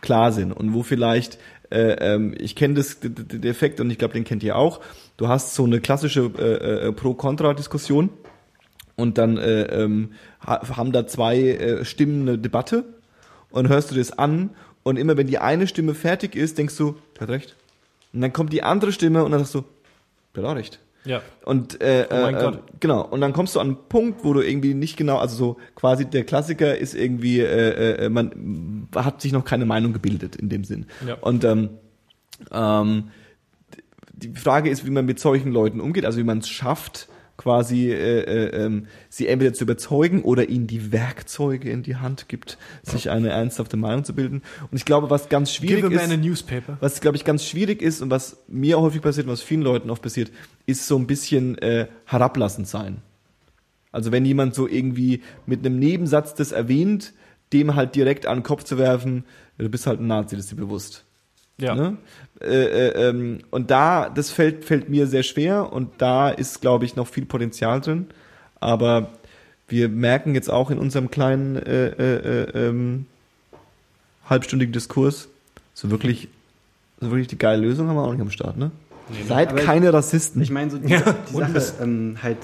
klar sind und wo vielleicht äh, ähm, ich kenne das den Effekt und ich glaube, den kennt ihr auch. Du hast so eine klassische äh, äh, Pro-Kontra-Diskussion und dann äh, ähm, ha haben da zwei äh, Stimmen eine Debatte und hörst du das an und immer wenn die eine Stimme fertig ist, denkst du, der hat recht. Und dann kommt die andere Stimme und dann sagst du, der hat auch recht.
Ja.
Und äh,
Oh mein
äh,
Gott.
äh, genau, und dann kommst du an einen Punkt, wo du irgendwie nicht genau, also so quasi der Klassiker ist irgendwie, äh, äh, man hat sich noch keine Meinung gebildet in dem Sinn.
Ja.
Und ähm, ähm, die Frage ist, wie man mit solchen Leuten umgeht, also wie man es schafft, quasi äh, äh, ähm, sie entweder zu überzeugen oder ihnen die Werkzeuge in die Hand gibt, sich eine ernsthafte Meinung zu bilden. Und ich glaube, was ganz schwierig ist, was glaube ich ganz schwierig ist und was mir häufig passiert und was vielen Leuten oft passiert, ist so ein bisschen äh, herablassend sein. Also wenn jemand so irgendwie mit einem Nebensatz das erwähnt, dem halt direkt an den Kopf zu werfen, du bist halt ein Nazi, das ist dir bewusst.
Ja.
Ne? Äh, äh, ähm, und da, das fällt, fällt mir sehr schwer und da ist, glaube ich, noch viel Potenzial drin. Aber wir merken jetzt auch in unserem kleinen äh, äh, äh, ähm, halbstündigen Diskurs, so wirklich, so wirklich die geile Lösung haben wir auch nicht am Start, ne? Seid
Aber
keine Rassisten.
Ich meine, so die,
Ja,
die Sache
das-
ähm, halt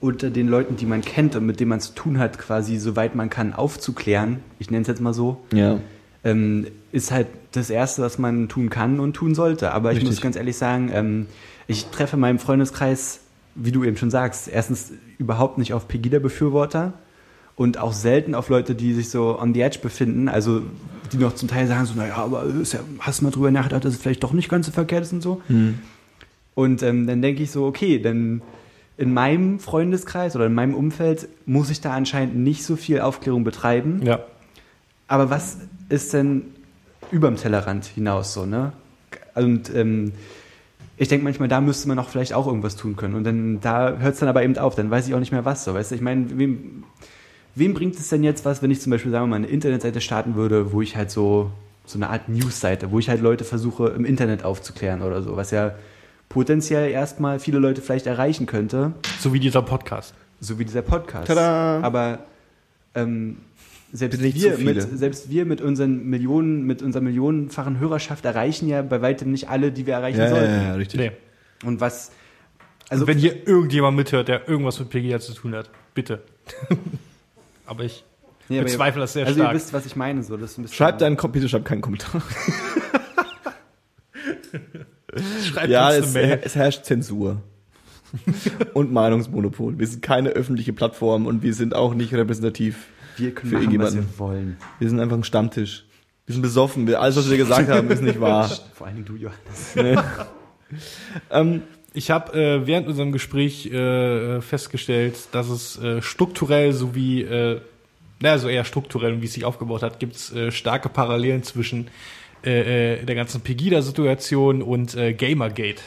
unter den Leuten, die man kennt und mit denen man zu tun hat, quasi soweit man kann aufzuklären, ich nenne es jetzt mal so,
Ja.
ähm, ist halt das Erste, was man tun kann und tun sollte. Aber ich
Richtig.
muss ganz ehrlich sagen, ähm, ich treffe in meinem Freundeskreis, wie du eben schon sagst, erstens überhaupt nicht auf Pegida-Befürworter und auch selten auf Leute, die sich so on the edge befinden, also die noch zum Teil sagen so, naja, aber ja, hast du mal drüber nachgedacht, dass es vielleicht doch nicht ganz so verkehrt ist und so. Und ähm, dann denke ich so, okay, dann in meinem Freundeskreis oder in meinem Umfeld muss ich da anscheinend nicht so viel Aufklärung betreiben.
Ja.
Aber was ist denn überm Tellerrand hinaus so, ne? Und ähm, ich denke manchmal, da müsste man auch vielleicht auch irgendwas tun können. Und dann da hört es dann aber eben auf, dann weiß ich auch nicht mehr was so. Weißt du, ich meine, wem, wem bringt es denn jetzt was, wenn ich zum Beispiel, sagen wir mal, eine Internetseite starten würde, wo ich halt so, so eine Art Newsseite, wo ich halt Leute versuche, im Internet aufzuklären oder so, was ja potenziell erstmal viele Leute vielleicht erreichen könnte,
So wie dieser Podcast.
so wie dieser Podcast.
Tada!
Aber ähm, selbst, wir
zu viele.
mit, selbst wir mit unseren Millionen, mit unserer millionenfachen Hörerschaft erreichen ja bei weitem nicht alle, die wir erreichen
Ja, ja,
sollten.
ja, ja, richtig.
Nee.
Und was,
Also
also
wenn hier irgendjemand mithört, der irgendwas mit Pegida zu tun hat, bitte. aber ich
Nee, aber
bezweifle das sehr
also
stark.
ihr wisst, was ich meine, so, das ist ein bisschen,
Schreibt deinen Kom bitte schreibt keinen Kommentar.
Schreibt
Ja,
uns
es,
eine Mail.
es herrscht Zensur. und Meinungsmonopol. Wir sind keine öffentliche Plattform und wir sind auch nicht repräsentativ.
Wir können
für
machen, was
irgendjemanden.
wir wollen.
Wir sind einfach ein Stammtisch. Wir sind besoffen. Wir, alles, was wir gesagt haben, ist nicht wahr.
Vor allen Dingen du, Johannes.
Nee. ähm,
Ich habe äh, während unserem Gespräch äh, festgestellt, dass es äh, strukturell sowie, äh, naja, so eher strukturell und wie es sich aufgebaut hat, gibt es äh, starke Parallelen zwischen äh, äh, der ganzen Pegida-Situation und äh, Gamergate.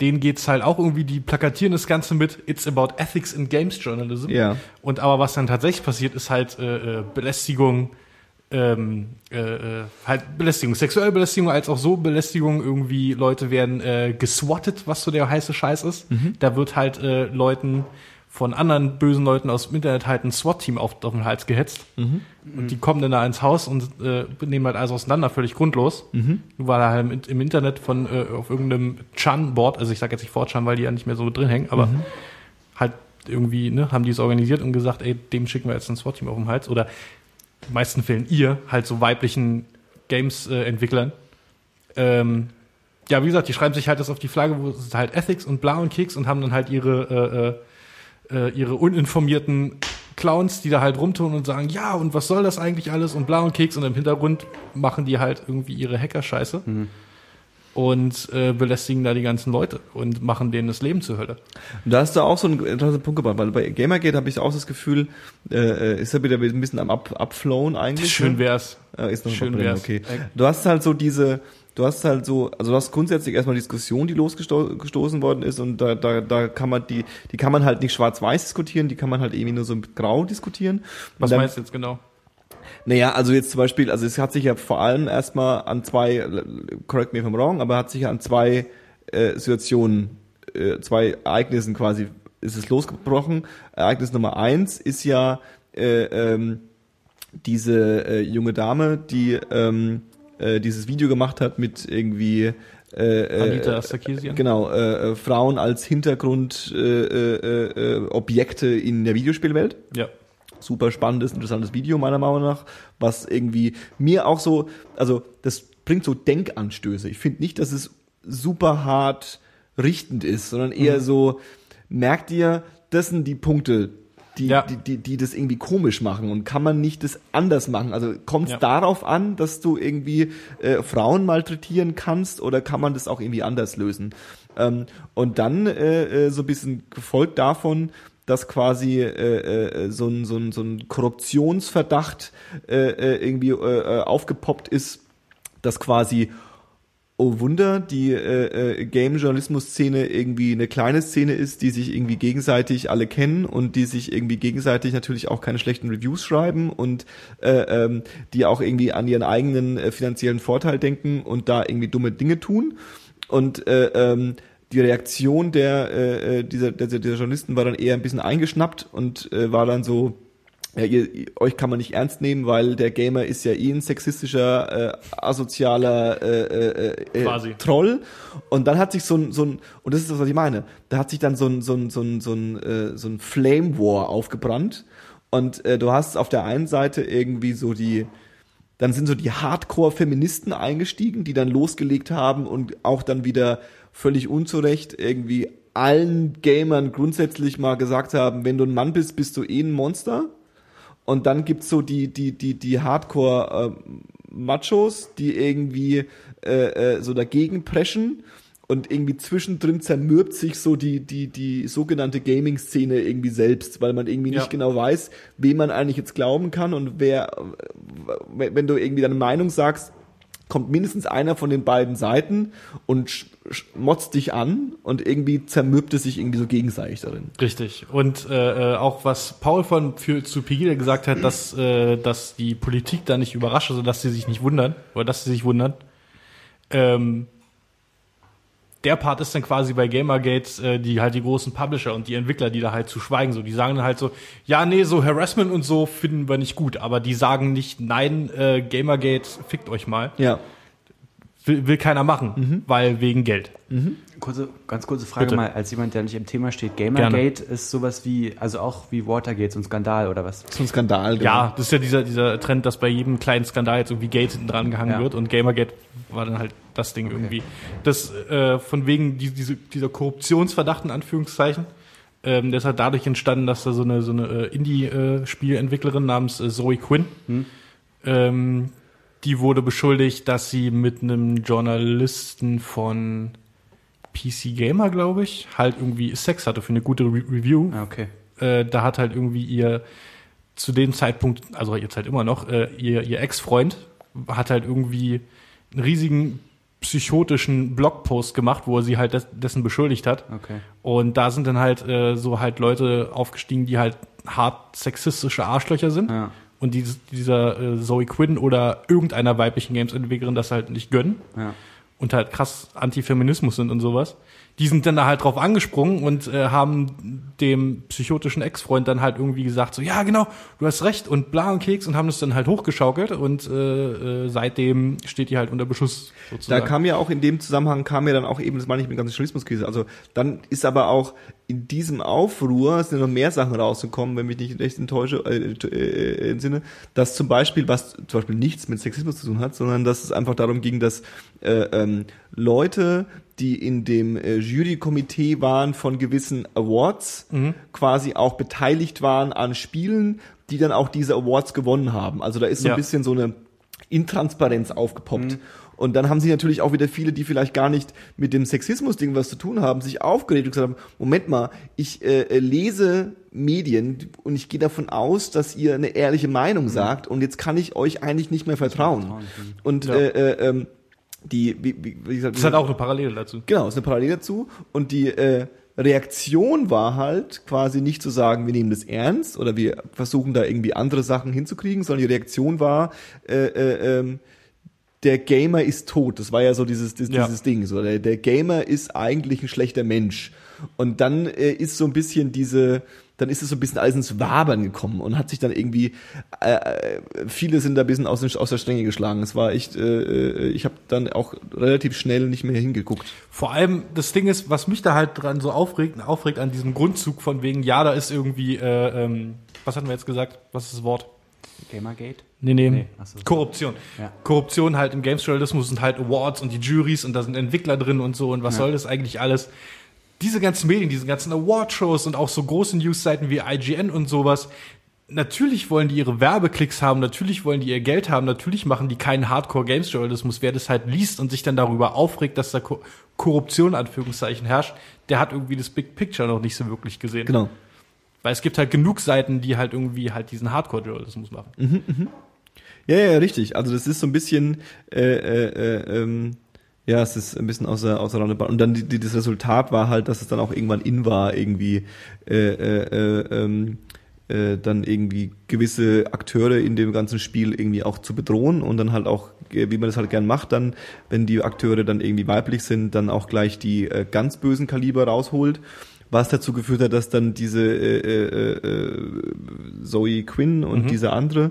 Denen geht's halt auch irgendwie, die plakatieren das Ganze mit It's about ethics in games journalism.
Ja.
Und aber was dann tatsächlich passiert, ist halt äh, äh, Belästigung, ähm, äh, äh, halt Belästigung, sexuelle Belästigung als auch so Belästigung irgendwie Leute werden äh, geswattet, was so der heiße Scheiß ist. Da wird halt äh, Leuten von anderen bösen Leuten aus dem Internet halt ein SWAT-Team auf, auf den Hals gehetzt. Und die kommen dann da ins Haus und äh, nehmen halt alles auseinander, völlig grundlos. Weil er halt im, im Internet von äh, auf irgendeinem Chan-Board, also ich sage jetzt nicht 4chan, weil die ja nicht mehr so drin hängen, aber halt irgendwie, ne, haben die es organisiert und gesagt, ey, dem schicken wir jetzt ein SWAT-Team auf den Hals. Oder in den meisten Fällen ihr, halt so weiblichen Games-Entwicklern. ähm, ja, wie gesagt, die schreiben sich halt das auf die Flagge, wo es halt Ethics und bla und Keks und haben dann halt ihre, äh, äh, äh, ihre uninformierten Clowns, die da halt rumtun und sagen, ja, und was soll das eigentlich alles und bla und Keks und im Hintergrund machen die halt irgendwie ihre Hacker-Scheiße und äh, belästigen da die ganzen Leute und machen denen das Leben zur Hölle.
Da hast du auch so einen interessanten Punkt gebracht, weil bei Gamergate habe ich auch das Gefühl, äh, ist er wieder ein bisschen am Ab Abflowen eigentlich.
Schön
ne?
wär's.
Äh, ist noch
Schön
Schön
wär's.
okay. Du hast halt so diese, du hast halt so, also du hast grundsätzlich erstmal Diskussion, die losgestoßen worden ist und da, da, da kann man die, die kann man halt nicht schwarz-weiß diskutieren, die kann man halt irgendwie nur so mit grau diskutieren.
Was
dann-
meinst du jetzt genau?
Naja, also jetzt zum Beispiel, also es hat sich ja vor allem erstmal an zwei, correct me if I'm wrong, aber hat sich ja an zwei äh, Situationen, äh, zwei Ereignissen quasi, ist es losgebrochen. Ereignis Nummer eins ist ja äh, ähm, diese äh, junge Dame, die ähm, äh, dieses Video gemacht hat mit irgendwie äh,
Anita
äh,
Sarkeesian?
Genau, äh, äh, Frauen als Hintergrund äh, äh, äh, in der Videospielwelt
Ja.
super spannendes, interessantes Video meiner Meinung nach, was irgendwie mir auch so, also das bringt so Denkanstöße. Ich finde nicht, dass es super hart richtend ist, sondern eher so, merkt ihr, das sind die Punkte, die,
Ja.
die, die, die das irgendwie komisch machen und kann man nicht das anders machen? Also kommt es
Ja.
darauf an, dass du irgendwie äh, Frauen malträtieren kannst oder kann man das auch irgendwie anders lösen? Ähm, und dann äh, äh, so ein bisschen gefolgt davon, dass quasi äh, äh, so ein, so ein, so ein Korruptionsverdacht äh, äh, irgendwie äh, äh, aufgepoppt ist, dass quasi oh Wunder, die äh, äh, Game-Journalismus-Szene irgendwie eine kleine Szene ist, die sich irgendwie gegenseitig alle kennen und die sich irgendwie gegenseitig natürlich auch keine schlechten Reviews schreiben und äh, ähm, die auch irgendwie an ihren eigenen äh, finanziellen Vorteil denken und da irgendwie dumme Dinge tun. Und äh, ähm, die Reaktion der, äh, äh, dieser, dieser, dieser Journalisten war dann eher ein bisschen eingeschnappt und äh, war dann so, ja, ihr, euch kann man nicht ernst nehmen, weil der Gamer ist ja eh ein sexistischer, äh, asozialer äh, äh, äh,
Quasi.
Troll. Und dann hat sich so ein, so ein, und das ist das, was ich meine, da hat sich dann so ein, so ein, so ein, so ein, äh, so ein Flame War aufgebrannt. Und äh, du hast auf der einen Seite irgendwie so die, dann sind so die Hardcore-Feministen eingestiegen, die dann losgelegt haben und auch dann wieder völlig unzurecht irgendwie allen Gamern grundsätzlich mal gesagt haben, wenn du ein Mann bist, bist du eh ein Monster. Und dann gibt's so die, die, die, die Hardcore-Machos, die irgendwie äh, äh, so dagegen preschen und irgendwie zwischendrin zermürbt sich so die, die, die sogenannte Gaming-Szene irgendwie selbst, weil man irgendwie
Ja.
nicht genau weiß, wem man eigentlich jetzt glauben kann und wer, wenn du irgendwie deine Meinung sagst, kommt mindestens einer von den beiden Seiten und motzt dich an und irgendwie zermürbt es sich irgendwie so gegenseitig darin.
Richtig. Und äh, äh, auch was Paul von für, zu Pegida gesagt hat, dass, äh, dass die Politik da nicht überrascht, also dass sie sich nicht wundern, oder dass sie sich wundern. Ähm, der Part ist dann quasi bei Gamergate, äh, die halt die großen Publisher und die Entwickler, die da halt zu schweigen, so, die sagen dann halt so, ja, nee, so Harassment und so finden wir nicht gut, aber die sagen nicht, nein, äh, Gamergate, fickt euch mal.
Ja.
Will, will keiner machen, weil wegen Geld.
Kurze, ganz kurze Frage
Bitte.
mal, als jemand, der nicht im Thema steht, Gamergate ist sowas wie, also auch wie Watergate, so ein Skandal oder was?
So ein Skandal. genau.
Ja, das ist ja dieser, dieser Trend, dass bei jedem kleinen Skandal jetzt irgendwie Gate hinten dran gehangen
Ja.
wird und Gamergate war dann halt das Ding irgendwie. Das äh, von wegen die, diese, dieser Korruptionsverdacht in Anführungszeichen, ähm, der ist halt dadurch entstanden, dass da so eine, so eine äh, Indie-Spielentwicklerin namens äh, Zoe Quinn, ähm, die wurde beschuldigt, dass sie mit einem Journalisten von PC Gamer, glaube ich, halt irgendwie Sex hatte für eine gute Re Review
Ah, okay.
äh, da hat halt irgendwie ihr zu dem Zeitpunkt, also jetzt halt immer noch, äh, ihr, ihr Ex-Freund hat halt irgendwie einen riesigen psychotischen Blogpost gemacht, wo er sie halt des, dessen beschuldigt hat.
Okay.
Und da sind dann halt äh, so halt Leute aufgestiegen, die halt hart sexistische Arschlöcher sind.
Ja.
Und dieser äh, Zoe Quinn oder irgendeiner weiblichen Games-Entwicklerin das halt nicht gönnen
Ja.
und halt krass Antifeminismus sind und sowas. Die sind dann da halt drauf angesprungen und äh, haben dem psychotischen Ex-Freund dann halt irgendwie gesagt, so, ja, genau, du hast recht und bla und Keks und haben das dann halt hochgeschaukelt und äh, äh, seitdem steht die halt unter Beschuss
Da
sozusagen.
kam ja auch in dem Zusammenhang kam ja dann auch eben, das meine ich mit der ganzen Journalismuskrise. Also dann ist aber auch in diesem Aufruhr sind noch mehr Sachen rausgekommen, wenn mich nicht recht enttäusche, äh, äh, im Sinne, dass zum Beispiel, was zum Beispiel nichts mit Sexismus zu tun hat, sondern dass es einfach darum ging, dass äh, ähm, Leute, die in dem äh, Jurykomitee waren von gewissen Awards, quasi auch beteiligt waren an Spielen, die dann auch diese Awards gewonnen haben. Also da ist so
Ja.
ein bisschen so eine Intransparenz aufgepoppt. Und dann haben sich natürlich auch wieder viele, die vielleicht gar nicht mit dem Sexismus-Ding was zu tun haben, sich aufgeregt und gesagt haben, Moment mal, ich äh, äh, lese Medien und ich gehe davon aus, dass ihr eine ehrliche Meinung sagt und jetzt kann ich euch eigentlich nicht mehr vertrauen. Und
Ja.
äh, äh, ähm, die, wie, wie, wie gesagt,
das ist halt auch eine Parallele dazu.
Genau, ist eine Parallele dazu. Und die äh, Reaktion war halt quasi nicht zu sagen, wir nehmen das ernst oder wir versuchen da irgendwie andere Sachen hinzukriegen, sondern die Reaktion war, äh, äh, ähm, der Gamer ist tot. Das war ja so dieses, dieses,
Ja.
dieses Ding. So, der, der Gamer ist eigentlich ein schlechter Mensch. Und dann äh, ist so ein bisschen diese, dann ist es so ein bisschen alles ins Wabern gekommen und hat sich dann irgendwie, äh, äh, viele sind da ein bisschen aus, den, aus der Stränge geschlagen. Es war echt, äh, äh, ich habe dann auch relativ schnell nicht mehr hingeguckt.
Vor allem, das Ding ist, was mich da halt dran so aufregt, aufregt an diesem Grundzug von wegen, ja, da ist irgendwie, äh, ähm, was hatten wir jetzt gesagt? Was ist das Wort?
Gamergate?
Nee, nee,
Nee, so.
Korruption.
Ja.
Korruption halt im Games-Journalismus sind halt Awards und die Juries und da sind Entwickler drin und so und was
Ja.
soll das eigentlich alles? Diese ganzen Medien, diese ganzen Award-Shows und auch so große News-Seiten wie IGN und sowas, natürlich wollen die ihre Werbeklicks haben, natürlich wollen die ihr Geld haben, natürlich machen die keinen Hardcore-Games-Journalismus. Wer das halt liest und sich dann darüber aufregt, dass da Ko Korruption, in Anführungszeichen, herrscht, der hat irgendwie das Big Picture noch nicht so wirklich gesehen.
Genau.
Weil es gibt halt genug Seiten, die halt irgendwie halt diesen Hardcore-Journalismus machen.
Ja, ja, richtig. Also das ist so ein bisschen, äh, äh, äh, ähm, ja, es ist ein bisschen außer, außer Rand und Band. Und dann die, die, das Resultat war halt, dass es dann auch irgendwann in war, irgendwie äh, äh, äh, ähm, äh, dann irgendwie gewisse Akteure in dem ganzen Spiel irgendwie auch zu bedrohen und dann halt auch, äh, wie man das halt gern macht, dann, wenn die Akteure dann irgendwie weiblich sind, dann auch gleich die äh, ganz bösen Kaliber rausholt. Was dazu geführt hat, dass dann diese äh, äh, äh, Zoe Quinn und
Mhm.
diese andere,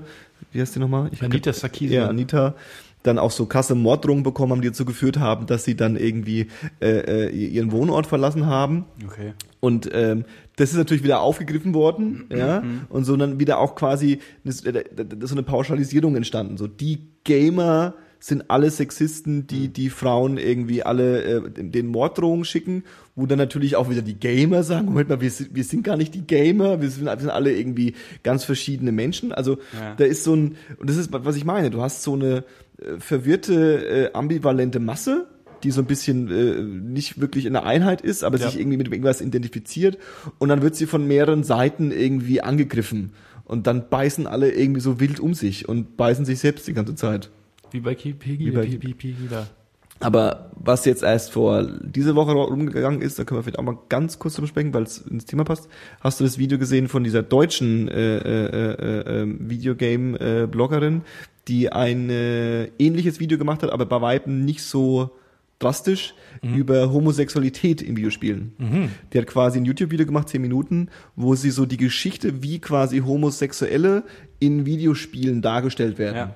wie heißt die nochmal? Ich hab
Anita Sarkeesian.
Ja, Anita dann auch so krasse Morddrohungen bekommen haben, die dazu geführt haben, dass sie dann irgendwie äh, äh, ihren Wohnort verlassen haben.
Okay.
Und ähm, das ist natürlich wieder aufgegriffen worden, ja, und so dann wieder auch quasi so eine Pauschalisierung entstanden. So die Gamer sind alle Sexisten, die die Frauen irgendwie alle äh, den Morddrohungen schicken, wo dann natürlich auch wieder die Gamer sagen, Moment mal, wir sind, wir sind gar nicht die Gamer, wir sind, wir sind alle irgendwie ganz verschiedene Menschen. Also
Ja.
da ist so ein, und das ist, was ich meine, du hast so eine äh, verwirrte, äh, ambivalente Masse, die so ein bisschen äh, nicht wirklich in der Einheit ist, aber
Ja.
sich irgendwie mit irgendwas identifiziert und dann wird sie von mehreren Seiten irgendwie angegriffen und dann beißen alle irgendwie so wild um sich und beißen sich selbst die ganze Zeit.
Wie bei Pegida.
Wie bei-
Pegida.
Aber was jetzt erst vor diese Woche rumgegangen ist, da können wir vielleicht auch mal ganz kurz drüber sprechen, weil es ins Thema passt. Hast du das Video gesehen von dieser deutschen äh, äh, äh, äh, Videogame-Bloggerin, die ein äh, ähnliches Video gemacht hat, aber bei Weitem nicht so drastisch über Homosexualität in Videospielen. Die hat quasi ein YouTube-Video gemacht, zehn Minuten, wo sie so die Geschichte, wie quasi Homosexuelle in Videospielen dargestellt werden
Ja.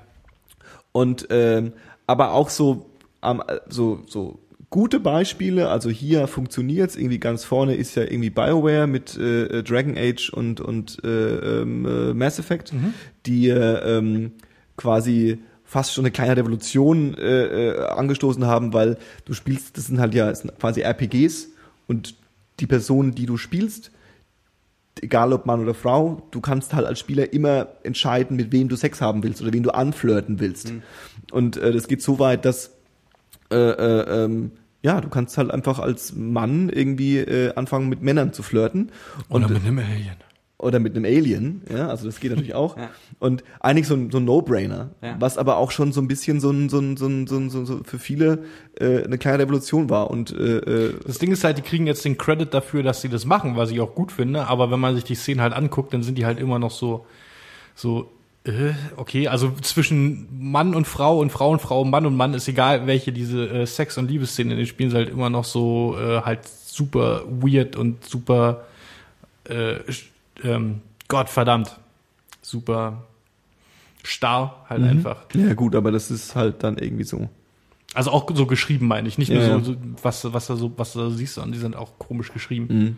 Und ähm, aber auch so am so so gute Beispiele also hier funktioniert's irgendwie ganz vorne ist ja irgendwie Bioware mit äh, Dragon Age und und äh, ähm, äh, Mass Effect die äh, ähm, quasi fast schon eine kleine Revolution äh, äh, angestoßen haben weil du spielst das sind halt ja sind quasi RPGs und die Personen die du spielst egal ob Mann oder Frau, du kannst halt als Spieler immer entscheiden, mit wem du Sex haben willst oder wen du anflirten willst. Und äh, das geht so weit, dass äh, äh, ähm, ja, du kannst halt einfach als Mann irgendwie äh, anfangen mit Männern zu flirten und
Oder mit einem Alien.
Oder mit einem Alien, ja, also das geht natürlich auch.
Ja.
Und eigentlich so ein, so ein No-Brainer,
Ja.
was aber auch schon so ein bisschen so ein, so ein, so ein, so ein, so ein, so für viele äh, eine kleine Revolution war. Und äh, äh,
Das Ding ist halt, die kriegen jetzt den Credit dafür, dass sie das machen, was ich auch gut finde. Aber wenn man sich die Szenen halt anguckt, dann sind die halt immer noch so, so, äh, okay, also zwischen Mann und Frau und Frau und Frau, Mann und Mann ist egal, welche diese äh, Sex- und Liebesszenen in den Spielen sind halt immer noch so äh, halt super weird und super, äh, ähm, Gott verdammt, super starr halt einfach.
ja gut, aber das ist halt dann irgendwie so.
Also auch so geschrieben meine ich, nicht nur
Ja, ja.
so, was, was da so, was du da siehst, sondern die sind auch komisch geschrieben.
Mhm.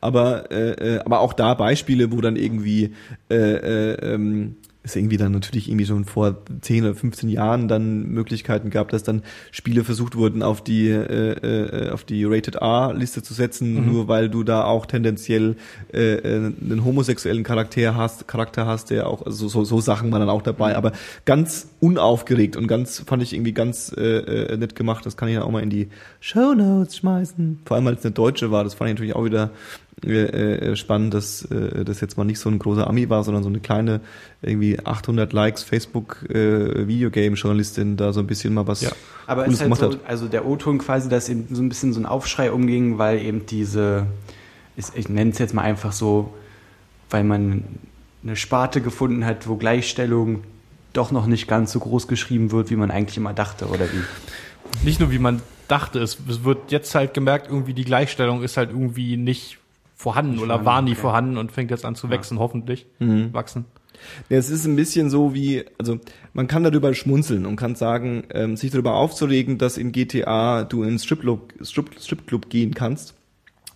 Aber, äh, äh, aber auch da Beispiele, wo dann irgendwie äh, äh, ähm, es irgendwie dann natürlich irgendwie schon vor 10 oder 15 Jahren dann Möglichkeiten gab, dass dann Spiele versucht wurden, auf die äh, äh, auf die Rated R-Liste zu setzen, nur weil du da auch tendenziell äh, äh, einen homosexuellen Charakter hast, Charakter hast, der auch also so, so Sachen waren dann auch dabei, aber ganz unaufgeregt und ganz fand ich irgendwie ganz äh, äh, nett gemacht. Das kann ich dann auch mal in die Show Notes schmeißen. Vor allem als es eine Deutsche war, das fand ich natürlich auch wieder äh, äh, spannend, dass äh, das jetzt mal nicht so ein großer Ami war, sondern so eine kleine irgendwie 800 Likes Facebook äh, Videogame Journalistin da so ein bisschen mal was
Ja.
Aber es
Cooles
ist halt
gemacht
so,
hat.
also der O-Ton quasi, dass eben so ein bisschen so ein Aufschrei umging, weil eben diese, ist, ich nenne es jetzt mal einfach so, weil man eine Sparte gefunden hat, wo Gleichstellung doch noch nicht ganz so groß geschrieben wird, wie man eigentlich immer dachte, oder wie?
nicht nur wie man dachte, es, es wird jetzt halt gemerkt, irgendwie die Gleichstellung ist halt irgendwie nicht vorhanden
Nicht
oder
vorhanden,
war nie
okay.
vorhanden und fängt jetzt an zu wachsen, hoffentlich.
Mhm.
Wachsen.
Ja, es ist ein bisschen so wie, also man kann darüber schmunzeln und kann sagen, ähm, sich darüber aufzuregen, dass in GTA du ins Stripclub, Strip, Stripclub gehen kannst,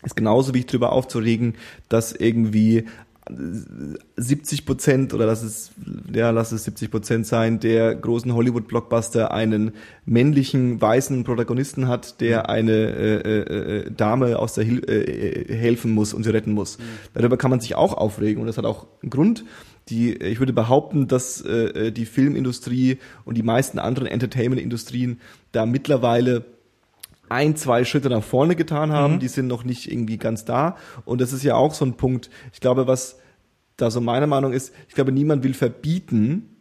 ist genauso wie darüber aufzuregen, dass irgendwie 70 Prozent oder lass es, ja, lass es 70 Prozent sein, der großen Hollywood-Blockbuster einen männlichen, weißen Protagonisten hat, der eine äh, äh, äh, Dame aus der Hil äh, äh, helfen muss und sie retten muss. Darüber kann man sich auch aufregen und das hat auch einen Grund. Die, ich würde behaupten, dass äh, die Filmindustrie und die meisten anderen Entertainment-Industrien da mittlerweile ein, zwei Schritte nach vorne getan haben, die sind noch nicht irgendwie ganz da. Und das ist ja auch so ein Punkt, ich glaube, was da so meine Meinung ist, ich glaube, niemand will verbieten,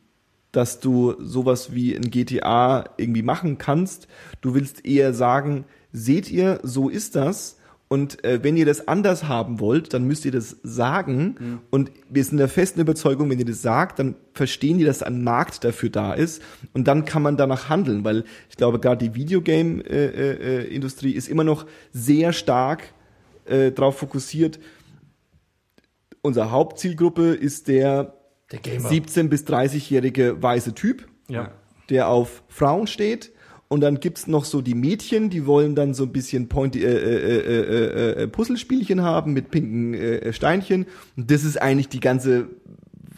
dass du sowas wie ein GTA irgendwie machen kannst. Du willst eher sagen, seht ihr, so ist das. Und äh, wenn ihr das anders haben wollt, dann müsst ihr das sagen. Und wir sind der festen Überzeugung, wenn ihr das sagt, dann verstehen die, dass ein Markt dafür da ist. Und dann kann man danach handeln, weil ich glaube, gerade die Videogame-Industrie ist immer noch sehr stark äh, darauf fokussiert, unsere Hauptzielgruppe ist der,
Der Gamer.
17- bis 30-jährige weiße Typ,
Ja.
der auf Frauen steht. Und dann gibt's noch so die Mädchen, die wollen dann so ein bisschen Pointy, äh, äh, äh, äh, äh, Puzzlespielchen haben mit pinken äh, Steinchen. Und das ist eigentlich die ganze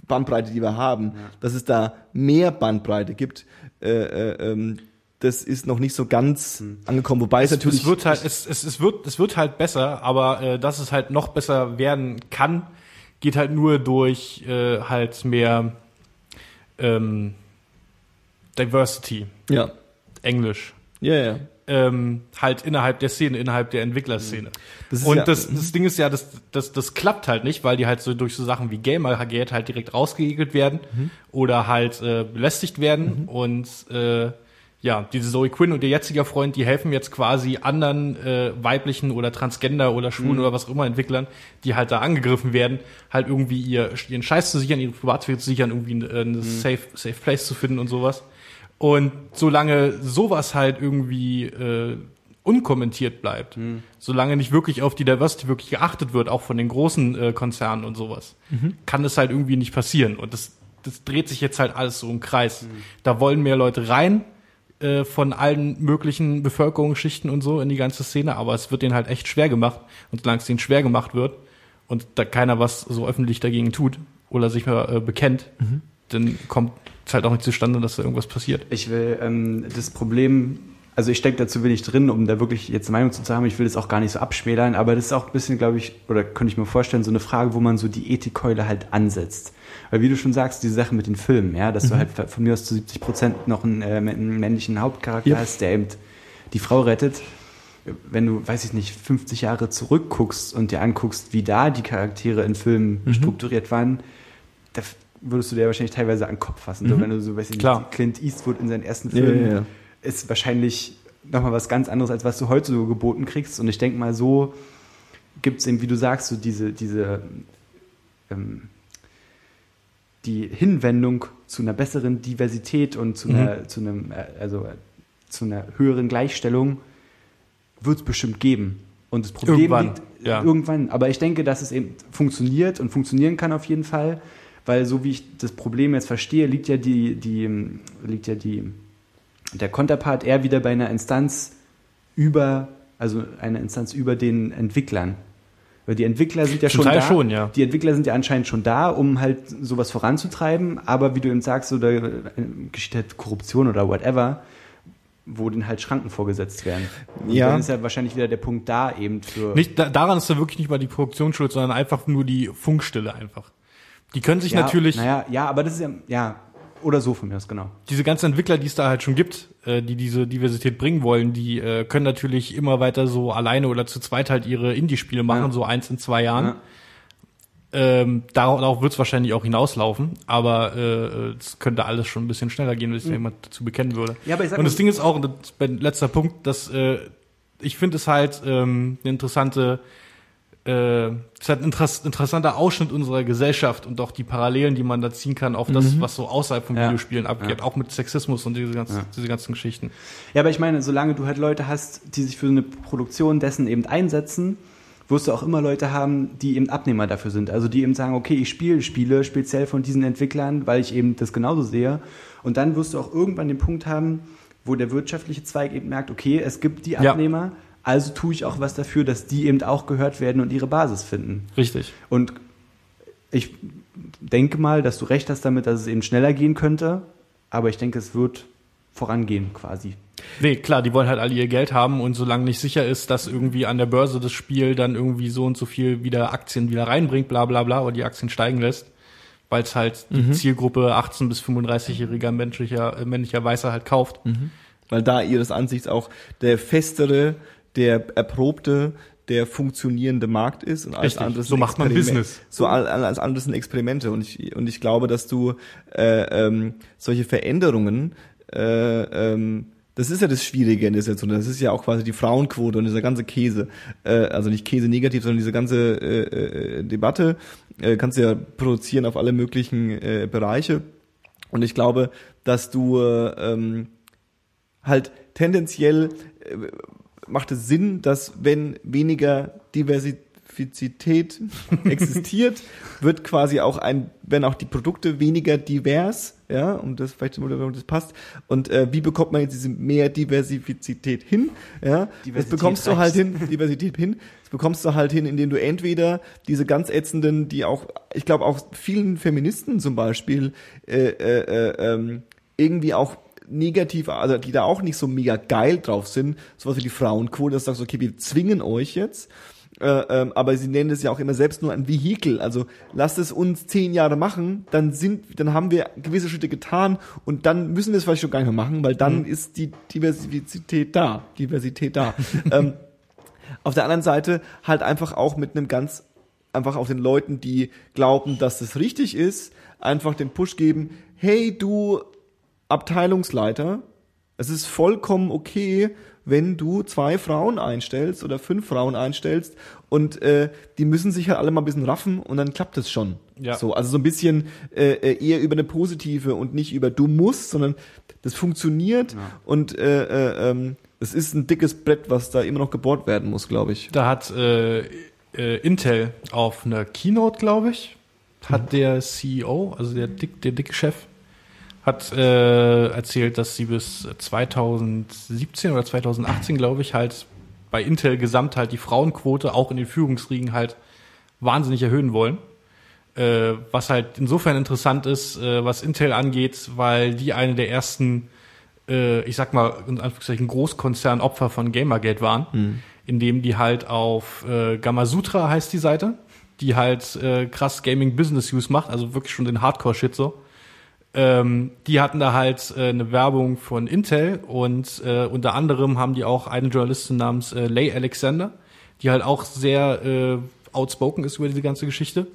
Bandbreite, die wir haben. Dass es da mehr Bandbreite gibt, äh, äh, ähm, das ist noch nicht so ganz angekommen. Wobei es, natürlich
es wird halt, es, es, es wird, es wird halt besser, aber äh, dass es halt noch besser werden kann, geht halt nur durch äh, halt mehr ähm, Diversity,
ja,
Englisch.
ja, ja.
Ähm, halt innerhalb der Szene, innerhalb der Entwicklerszene.
Das ist
Und
ja-
das, das Ding ist ja, das, das, das klappt halt nicht, weil die halt so durch so Sachen wie Gamergate halt direkt rausgeegelt werden
Mhm.
oder halt äh, belästigt werden. Und äh, ja, diese Zoe Quinn und ihr jetziger Freund, die helfen jetzt quasi anderen äh, weiblichen oder Transgender oder
Mhm.
Schwulen oder was auch immer Entwicklern, die halt da angegriffen werden, halt irgendwie ihr, ihren Scheiß zu sichern, ihre Privatsphäre zu sichern, irgendwie eine, eine
Mhm.
safe, safe Place zu finden und sowas. Und solange sowas halt irgendwie äh, unkommentiert bleibt, solange nicht wirklich auf die Diversity wirklich geachtet wird, auch von den großen äh, Konzernen und sowas, kann es halt irgendwie nicht passieren. Und das, das dreht sich jetzt halt alles so im Kreis. Da wollen mehr Leute rein äh, von allen möglichen Bevölkerungsschichten und so in die ganze Szene, aber es wird denen halt echt schwer gemacht. Und solange es denen schwer gemacht wird und da keiner was so öffentlich dagegen tut oder sich mal äh, bekennt, dann kommt es halt auch nicht zustande, dass da irgendwas passiert.
Ich will ähm, das Problem, also ich stecke da zu wenig drin, um da wirklich jetzt eine Meinung zu haben. Ich will das auch gar nicht so abschmälern, aber das ist auch ein bisschen, glaube ich, oder könnte ich mir vorstellen, so eine Frage, wo man so die Ethikkeule halt ansetzt. Weil wie du schon sagst, diese Sache mit den Filmen, ja, dass du halt von mir aus zu 70 Prozent noch einen, äh, einen männlichen Hauptcharakter
Ja.
hast, der eben die Frau rettet. Wenn du, weiß ich nicht, 50 Jahre zurückguckst und dir anguckst, wie da die Charaktere in Filmen strukturiert waren, da würdest du dir wahrscheinlich teilweise an den Kopf fassen. So, wenn du so, weiß ich
Klar.
Clint Eastwood in seinen ersten Filmen
ja, ja.
ist wahrscheinlich nochmal was ganz anderes, als was du heute so geboten kriegst. Und ich denke mal, so gibt es eben, wie du sagst, so diese, diese ähm, die Hinwendung zu einer besseren Diversität und zu einer, zu einem, äh, also äh, zu einer höheren Gleichstellung wird es bestimmt geben. Und das Problem
Irgendwann,
liegt
ja.
irgendwann. Aber ich denke, dass es eben funktioniert und funktionieren kann auf jeden Fall, weil so wie ich das Problem jetzt verstehe, liegt ja die, die, liegt ja die, der Konterpart eher wieder bei einer Instanz über, also eine Instanz über den Entwicklern. Weil die Entwickler sind ja
Zum
schon
Teil
da.
schon, ja.
Die Entwickler sind ja anscheinend schon da, um halt sowas voranzutreiben, aber wie du eben sagst, so da äh, geschieht halt Korruption oder whatever, wo den halt Schranken vorgesetzt werden. Und
Ja.
dann ist ja wahrscheinlich wieder der Punkt da eben für.
Nicht, da, daran ist da wirklich nicht mal die Produktion schuld, sondern einfach nur die Funkstille einfach. Die können sich
ja,
natürlich,
Naja, ja, aber das ist ja, ja, oder so von mir aus, genau.
diese ganzen Entwickler, die es da halt schon gibt, äh, die diese Diversität bringen wollen, die äh, können natürlich immer weiter so alleine oder zu zweit halt ihre Indie-Spiele machen,
Ja.
so eins in zwei Jahren.
Ja.
Ähm, darauf darauf wird es wahrscheinlich auch hinauslaufen, aber äh, es könnte alles schon ein bisschen schneller gehen, wenn sich da jemand dazu bekennen würde.
Mhm. Ja, aber ich sag
Und das Ding ist auch, das ist mein letzter Punkt, dass äh, ich finde es halt ähm, eine interessante, äh, ist halt ein interess interessanter Ausschnitt unserer Gesellschaft und auch die Parallelen, die man da ziehen kann auf das, was so außerhalb von
Mhm. Ja.
Videospielen abgeht,
Ja.
auch mit Sexismus und diese ganzen,
Ja.
diese ganzen Geschichten.
Ja, aber ich meine, solange du halt Leute hast, die sich für eine Produktion dessen eben einsetzen, wirst du auch immer Leute haben, die eben Abnehmer dafür sind. Also die eben sagen, okay, ich spiele Spiele speziell von diesen Entwicklern, weil ich eben das genauso sehe. Und dann wirst du auch irgendwann den Punkt haben, wo der wirtschaftliche Zweig eben merkt, okay, es gibt die
Ja.
Also tue ich auch was dafür, dass die eben auch gehört werden und ihre Basis finden.
Richtig.
Und ich denke mal, dass du recht hast damit, dass es eben schneller gehen könnte, aber ich denke, es wird vorangehen quasi.
Nee, klar, die wollen halt alle ihr Geld haben und solange nicht sicher ist, dass irgendwie an der Börse das Spiel dann irgendwie so und so viel wieder Aktien wieder reinbringt, bla bla bla, oder die Aktien steigen lässt, weil es halt die Zielgruppe 18 bis 35-jähriger männlicher, äh, männlicher Weißer halt kauft.
Weil da ihres Ansichts auch der festere, der erprobte, der funktionierende Markt ist und alles
Richtig.
andere
So macht man Business.
So all- alles andere sind Experimente und ich und ich glaube, dass du äh, ähm, solche Veränderungen äh, ähm, das ist ja das Schwierige in der Situation. Das ist ja auch quasi die Frauenquote und dieser ganze Käse. Äh, also nicht Käse negativ, sondern diese ganze äh, äh, Debatte äh, kannst du ja produzieren auf alle möglichen äh, Bereiche. Und ich glaube, dass du äh, ähm, halt tendenziell äh, macht es Sinn, dass wenn weniger Diversität existiert, wird quasi auch ein, werden auch die Produkte weniger divers, ja, um das vielleicht, um das passt. Und äh, wie bekommt man jetzt diese mehr Diversität hin? Ja, das
Diversität
bekommst du halt
reicht.
hin, Diversität hin. Das bekommst du halt hin, indem du entweder diese ganz ätzenden, die auch, ich glaube auch vielen Feministen zum Beispiel, äh, äh, äh, ähm, irgendwie auch negativ, also die da auch nicht so mega geil drauf sind, sowas wie die Frauenquote, dass du sagst, okay, wir zwingen euch jetzt, äh, ähm, aber sie nennen es ja auch immer selbst nur ein Vehikel. Also lasst es uns zehn Jahre machen, dann sind, dann haben wir gewisse Schritte getan und dann müssen wir es vielleicht schon gar nicht mehr machen, weil dann ist die Diversität da, Diversität da. ähm, auf der anderen Seite halt einfach auch mit einem ganz einfach auf den Leuten, die glauben, dass das richtig ist, einfach den Push geben, hey du Abteilungsleiter, es ist vollkommen okay, wenn du zwei Frauen einstellst oder fünf Frauen einstellst und äh, die müssen sich halt alle mal ein bisschen raffen und dann klappt es schon.
Ja.
So, also so ein bisschen äh, äh, eher über eine positive und nicht über du musst, sondern das funktioniert und äh, äh, ähm, es ist ein dickes Brett, was da immer noch gebohrt werden muss, glaube ich.
Da hat äh, äh, Intel auf einer Keynote, glaube ich, hat der CEO, also der, dick, der dicke Chef, hat äh, erzählt, dass sie bis 2017 oder 2018, glaube ich, halt bei Intel gesamt halt die Frauenquote auch in den Führungsriegen halt wahnsinnig erhöhen wollen. Äh, was halt insofern interessant ist, äh, was Intel angeht, weil die eine der ersten, äh, ich sag mal, in Anführungszeichen Großkonzernopfer von Gamergate waren, indem die halt auf äh, Gamasutra heißt die Seite, die halt äh, krass Gaming Business Use macht, also wirklich schon den Hardcore-Shit so. Ähm, die hatten da halt äh, eine Werbung von Intel und äh, unter anderem haben die auch eine Journalistin namens äh, Leigh Alexander, die halt auch sehr äh, outspoken ist über diese ganze Geschichte.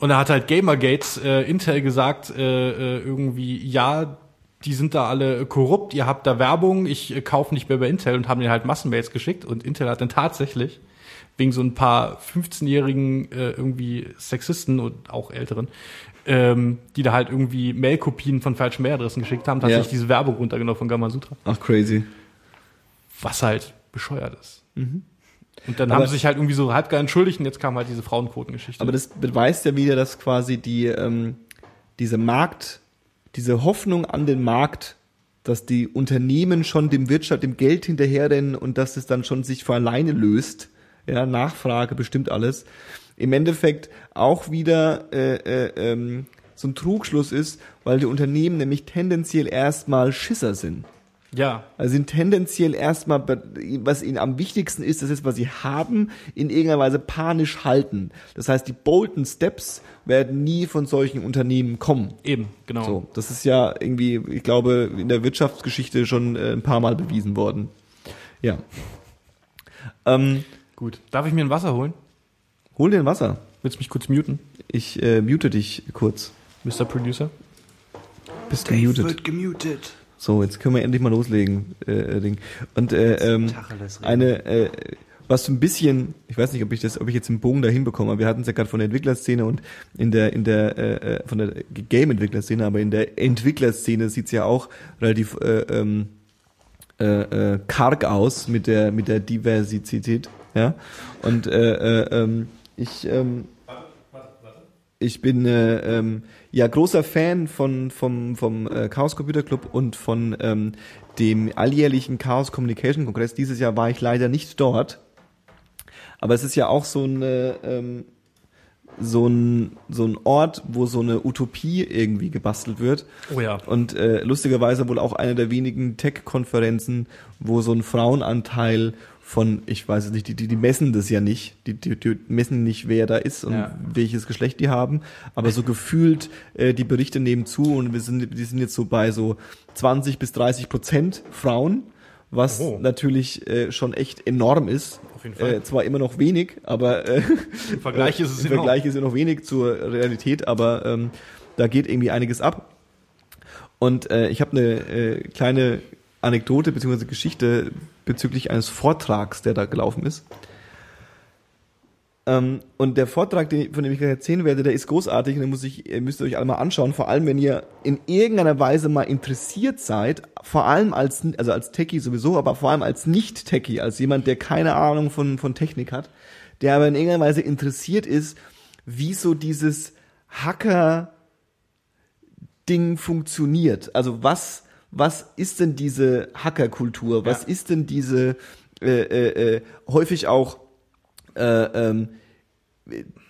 Und da hat halt Gamergate äh, Intel gesagt, äh, äh, irgendwie, ja, die sind da alle korrupt, ihr habt da Werbung, ich äh, kaufe nicht mehr bei Intel und haben denen halt Massenmails geschickt und Intel hat dann tatsächlich wegen so ein paar 15-jährigen äh, irgendwie Sexisten und auch älteren, ähm, die da halt irgendwie Mailkopien von falschen Mailadressen geschickt haben, tatsächlich
Ja.
diese Werbung runtergenommen von Gamasutra,
Ach, crazy.
was halt bescheuert ist. Und dann
Aber-
haben sie sich halt irgendwie so halb gar entschuldigt und jetzt kam halt diese Frauenquotengeschichte.
Aber das beweist ja wieder, dass quasi die ähm, diese Markt, diese Hoffnung an den Markt, dass die Unternehmen schon dem Wirtschaft, dem Geld hinterherrennen und dass es dann schon sich von alleine löst. Ja, Nachfrage bestimmt alles. Im Endeffekt auch wieder äh, äh, ähm, so ein Trugschluss ist, weil die Unternehmen nämlich tendenziell erstmal Schisser sind.
ja,
Also sind tendenziell erstmal, was ihnen am wichtigsten ist, das ist, was sie haben, in irgendeiner Weise panisch halten. Das heißt, die bolden Steps werden nie von solchen Unternehmen kommen.
eben, genau.
So, das ist ja irgendwie, ich glaube, in der Wirtschaftsgeschichte schon äh, ein paar Mal bewiesen worden. Ja. Ähm,
Gut. Darf ich mir ein Wasser holen?
Hol dir ein Wasser.
Willst du mich kurz muten,
Ich äh, mute dich kurz.
Mr. Producer?
Bist du muted?
Wird gemutet.
So, jetzt können wir endlich mal loslegen, äh, Ding. Und äh, ähm, eine, äh, was so ein bisschen, ich weiß nicht, ob ich das, ob ich jetzt einen Bogen dahin bekomme, aber wir hatten es ja gerade von der Entwicklerszene und in der, in der, äh, äh, von der Game-Entwicklerszene, aber in der Entwicklerszene sieht's ja auch relativ äh, ähm, äh, äh, karg aus mit der, mit der Diversität, ja. Und äh, äh, ähm, ich ähm, ich bin äh, ähm, ja großer Fan von vom vom äh, Chaos Computer Club und von ähm, dem alljährlichen Chaos Communication Kongress. Dieses Jahr war ich leider nicht dort, aber es ist ja auch so ein äh, ähm, so ein so ein Ort, wo so eine Utopie irgendwie gebastelt wird.
Oh ja.
Und äh, lustigerweise wohl auch eine der wenigen Tech-Konferenzen, wo so ein Frauenanteil von, ich weiß es nicht, die, die, die messen das ja nicht, die, die, die messen nicht, wer da ist und
Ja.
welches Geschlecht die haben, aber so gefühlt, äh, die Berichte nehmen zu und wir sind, die sind jetzt so bei so 20 bis 30 Prozent Frauen, was
Oh.
natürlich äh, schon echt enorm ist.
Auf jeden Fall.
Äh, zwar immer noch wenig, aber äh,
Im Vergleich ist es
im. Vergleich ist ja noch wenig zur Realität, aber ähm, da geht irgendwie einiges ab. Und äh, ich habe eine äh, kleine Anekdote bzw. Geschichte bezüglich eines Vortrags, der da gelaufen ist. Ähm, und der Vortrag, den, von dem ich gleich erzählen werde, der ist großartig und den muss ich, müsst ihr euch alle mal anschauen. Vor allem, wenn ihr in irgendeiner Weise mal interessiert seid, vor allem als, also als Techie sowieso, aber vor allem als Nicht-Techie, als jemand, der keine Ahnung von, von Technik hat, der aber in irgendeiner Weise interessiert ist, wie so dieses Hacker Ding funktioniert. Also was, was ist denn diese Hackerkultur? Was
Ja.
ist denn diese äh, äh, äh, häufig auch äh, ähm,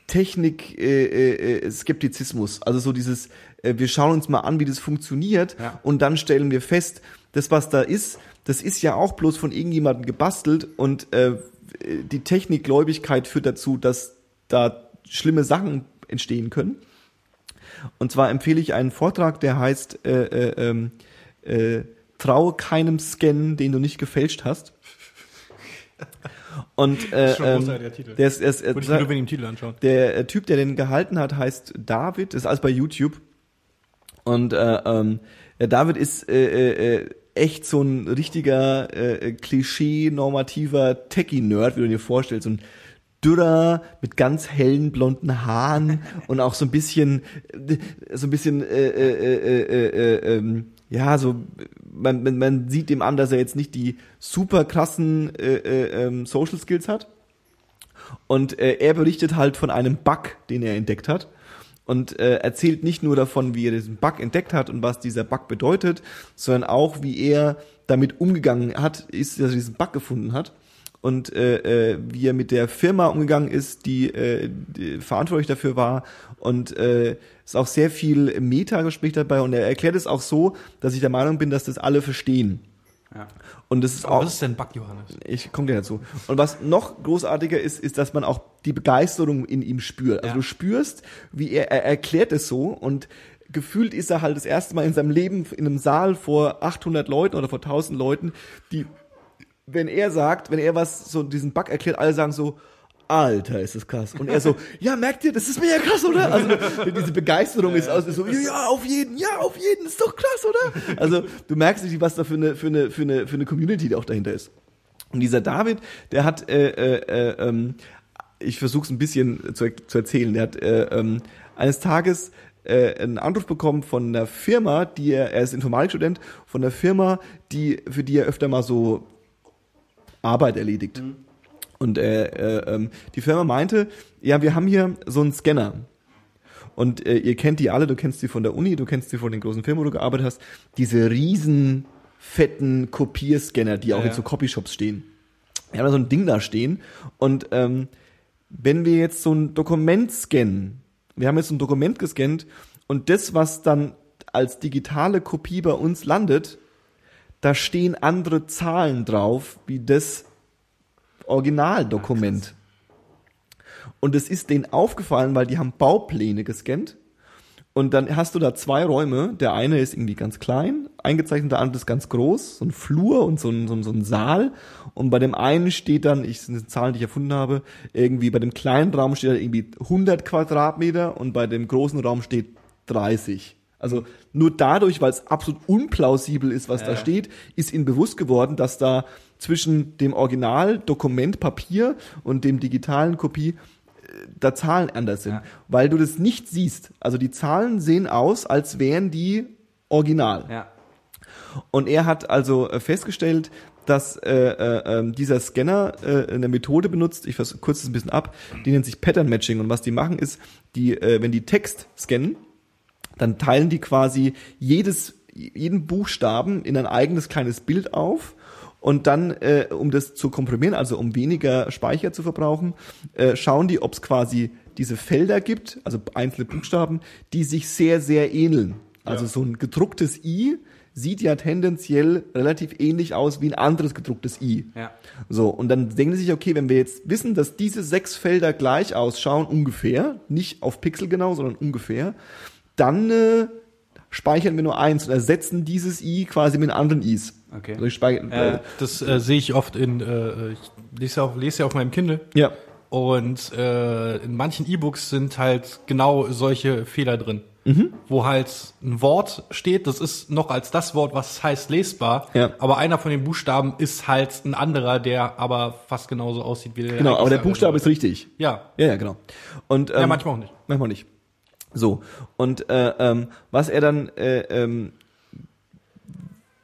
Technik äh, äh, äh, Skeptizismus, also so dieses äh, wir schauen uns mal an, wie das funktioniert
Ja.
und dann stellen wir fest, das was da ist, das ist ja auch bloß von irgendjemandem gebastelt und äh, die Technikgläubigkeit führt dazu, dass da schlimme Sachen entstehen können. Und zwar empfehle ich einen Vortrag, der heißt äh, äh, ähm, äh, Traue keinem Scan, den du nicht gefälscht hast. Und äh,
Das ist schon ein
ähm, der ist, er ist,
Titel anschauen.
der äh, Typ, der den gehalten hat, heißt David, ist alles bei YouTube. Und äh, ähm, der David ist äh, äh, äh, echt so ein richtiger äh, Klischee-normativer Techie-Nerd, wie du dir vorstellst. So ein dürrer mit ganz hellen blonden Haaren und auch so ein bisschen äh, so ein bisschen äh, äh, äh, äh, äh, ähm, ja so man, man, man sieht dem an, dass er jetzt nicht die super krassen äh, äh, ähm, Social Skills hat. Und äh, er berichtet halt von einem Bug, den er entdeckt hat. Und äh, erzählt nicht nur davon, wie er diesen Bug entdeckt hat und was dieser Bug bedeutet, sondern auch, wie er damit umgegangen hat, ist, dass er diesen Bug gefunden hat. Und äh, äh, wie er mit der Firma umgegangen ist, die, äh, die verantwortlich dafür war. Und äh, ist auch sehr viel Meta-Gespräch dabei. Und er erklärt es auch so, dass ich der Meinung bin, dass das alle verstehen.
Ja.
Und das ist
Aber
auch
was ist denn Bug, Johannes?
ich komme gleich dazu. Und was noch großartiger ist, ist, dass man auch die Begeisterung in ihm spürt. Also
Ja.
du spürst, wie er, er erklärt es so und gefühlt ist er halt das erste Mal in seinem Leben in einem Saal vor 800 Leuten oder vor 1000 Leuten, die, wenn er sagt, wenn er was so diesen Bug erklärt, alle sagen so, Alter, ist das krass. Und er so, ja, merkt ihr, das ist mega krass, oder? Also diese Begeisterung ist aus, ist so, ja, auf jeden, ja, auf jeden, ist doch krass, oder? Also du merkst nicht, was da für eine, für eine, für eine, für eine Community auch dahinter ist. Und dieser David, der hat, äh, äh, äh, ähm, ich versuche es ein bisschen zu, zu erzählen, der hat äh, ähm, eines Tages äh, einen Anruf bekommen von einer Firma, die er, er ist Informatikstudent, von einer Firma, die, für die er öfter mal so Arbeit erledigt. Und äh, äh, ähm, die Firma meinte, ja, wir haben hier so einen Scanner. Und äh, ihr kennt die alle, du kennst die von der Uni, du kennst die von den großen Firmen, wo du gearbeitet hast. Diese riesen, fetten Kopierscanner, die auch
Ja,
in so Copyshops stehen. Wir haben da so ein Ding da stehen. Und ähm, wenn wir jetzt so ein Dokument scannen, wir haben jetzt ein Dokument gescannt und das, was dann als digitale Kopie bei uns landet, da stehen andere Zahlen drauf, wie das Originaldokument. Und es ist denen aufgefallen, weil die haben Baupläne gescannt. Und dann hast du da zwei Räume. Der eine ist irgendwie ganz klein, eingezeichnet, der andere ist ganz groß, so ein Flur und so ein, so ein, so ein Saal. Und bei dem einen steht dann, ich das sind Zahlen, die ich erfunden habe, irgendwie bei dem kleinen Raum steht dann irgendwie 100 Quadratmeter und bei dem großen Raum steht 30. Also nur dadurch, weil es absolut unplausibel ist, was da
Ja.
steht, ist ihnen bewusst geworden, dass da zwischen dem Originaldokument Papier und dem digitalen Kopie äh, da Zahlen anders sind,
Ja.
weil du das nicht siehst. Also die Zahlen sehen aus, als wären die original.
Ja.
Und er hat also äh, festgestellt, dass äh, äh, ähm, dieser Scanner äh, eine Methode benutzt, ich kürze es ein bisschen ab, die nennt sich Pattern Matching. Und was die machen ist, die, äh, wenn die Text scannen, dann teilen die quasi jedes, jeden Buchstaben in ein eigenes kleines Bild auf. Und dann, äh, um das zu komprimieren, also um weniger Speicher zu verbrauchen, äh, schauen die, ob es quasi diese Felder gibt, also einzelne Buchstaben, die sich sehr, sehr ähneln. Also
Ja.
so ein gedrucktes I sieht ja tendenziell relativ ähnlich aus wie ein anderes gedrucktes I.
Ja.
So, und dann denken sie sich, okay, wenn wir jetzt wissen, dass diese sechs Felder gleich ausschauen, ungefähr, nicht auf Pixel genau, sondern ungefähr, dann äh, speichern wir nur eins und ersetzen dieses I quasi mit anderen Is.
Okay.
Also ich speichere,
Äh,
Das äh, sehe ich oft in, äh, ich lese ja, auch, lese ja auf meinem Kindle.
ja,
Und äh, in manchen E-Books sind halt genau solche Fehler drin.
Mhm.
Wo halt ein Wort steht, das ist noch als das Wort, was es heißt, lesbar.
Ja.
Aber einer von den Buchstaben ist halt ein anderer, der aber fast genauso aussieht wie der.
genau, aber der Buchstabe ist
sein
richtig.
Ja.
Ja, ja, genau. Und, ähm,
ja, manchmal auch nicht.
Manchmal nicht. So, und äh, ähm, was er dann, äh, ähm,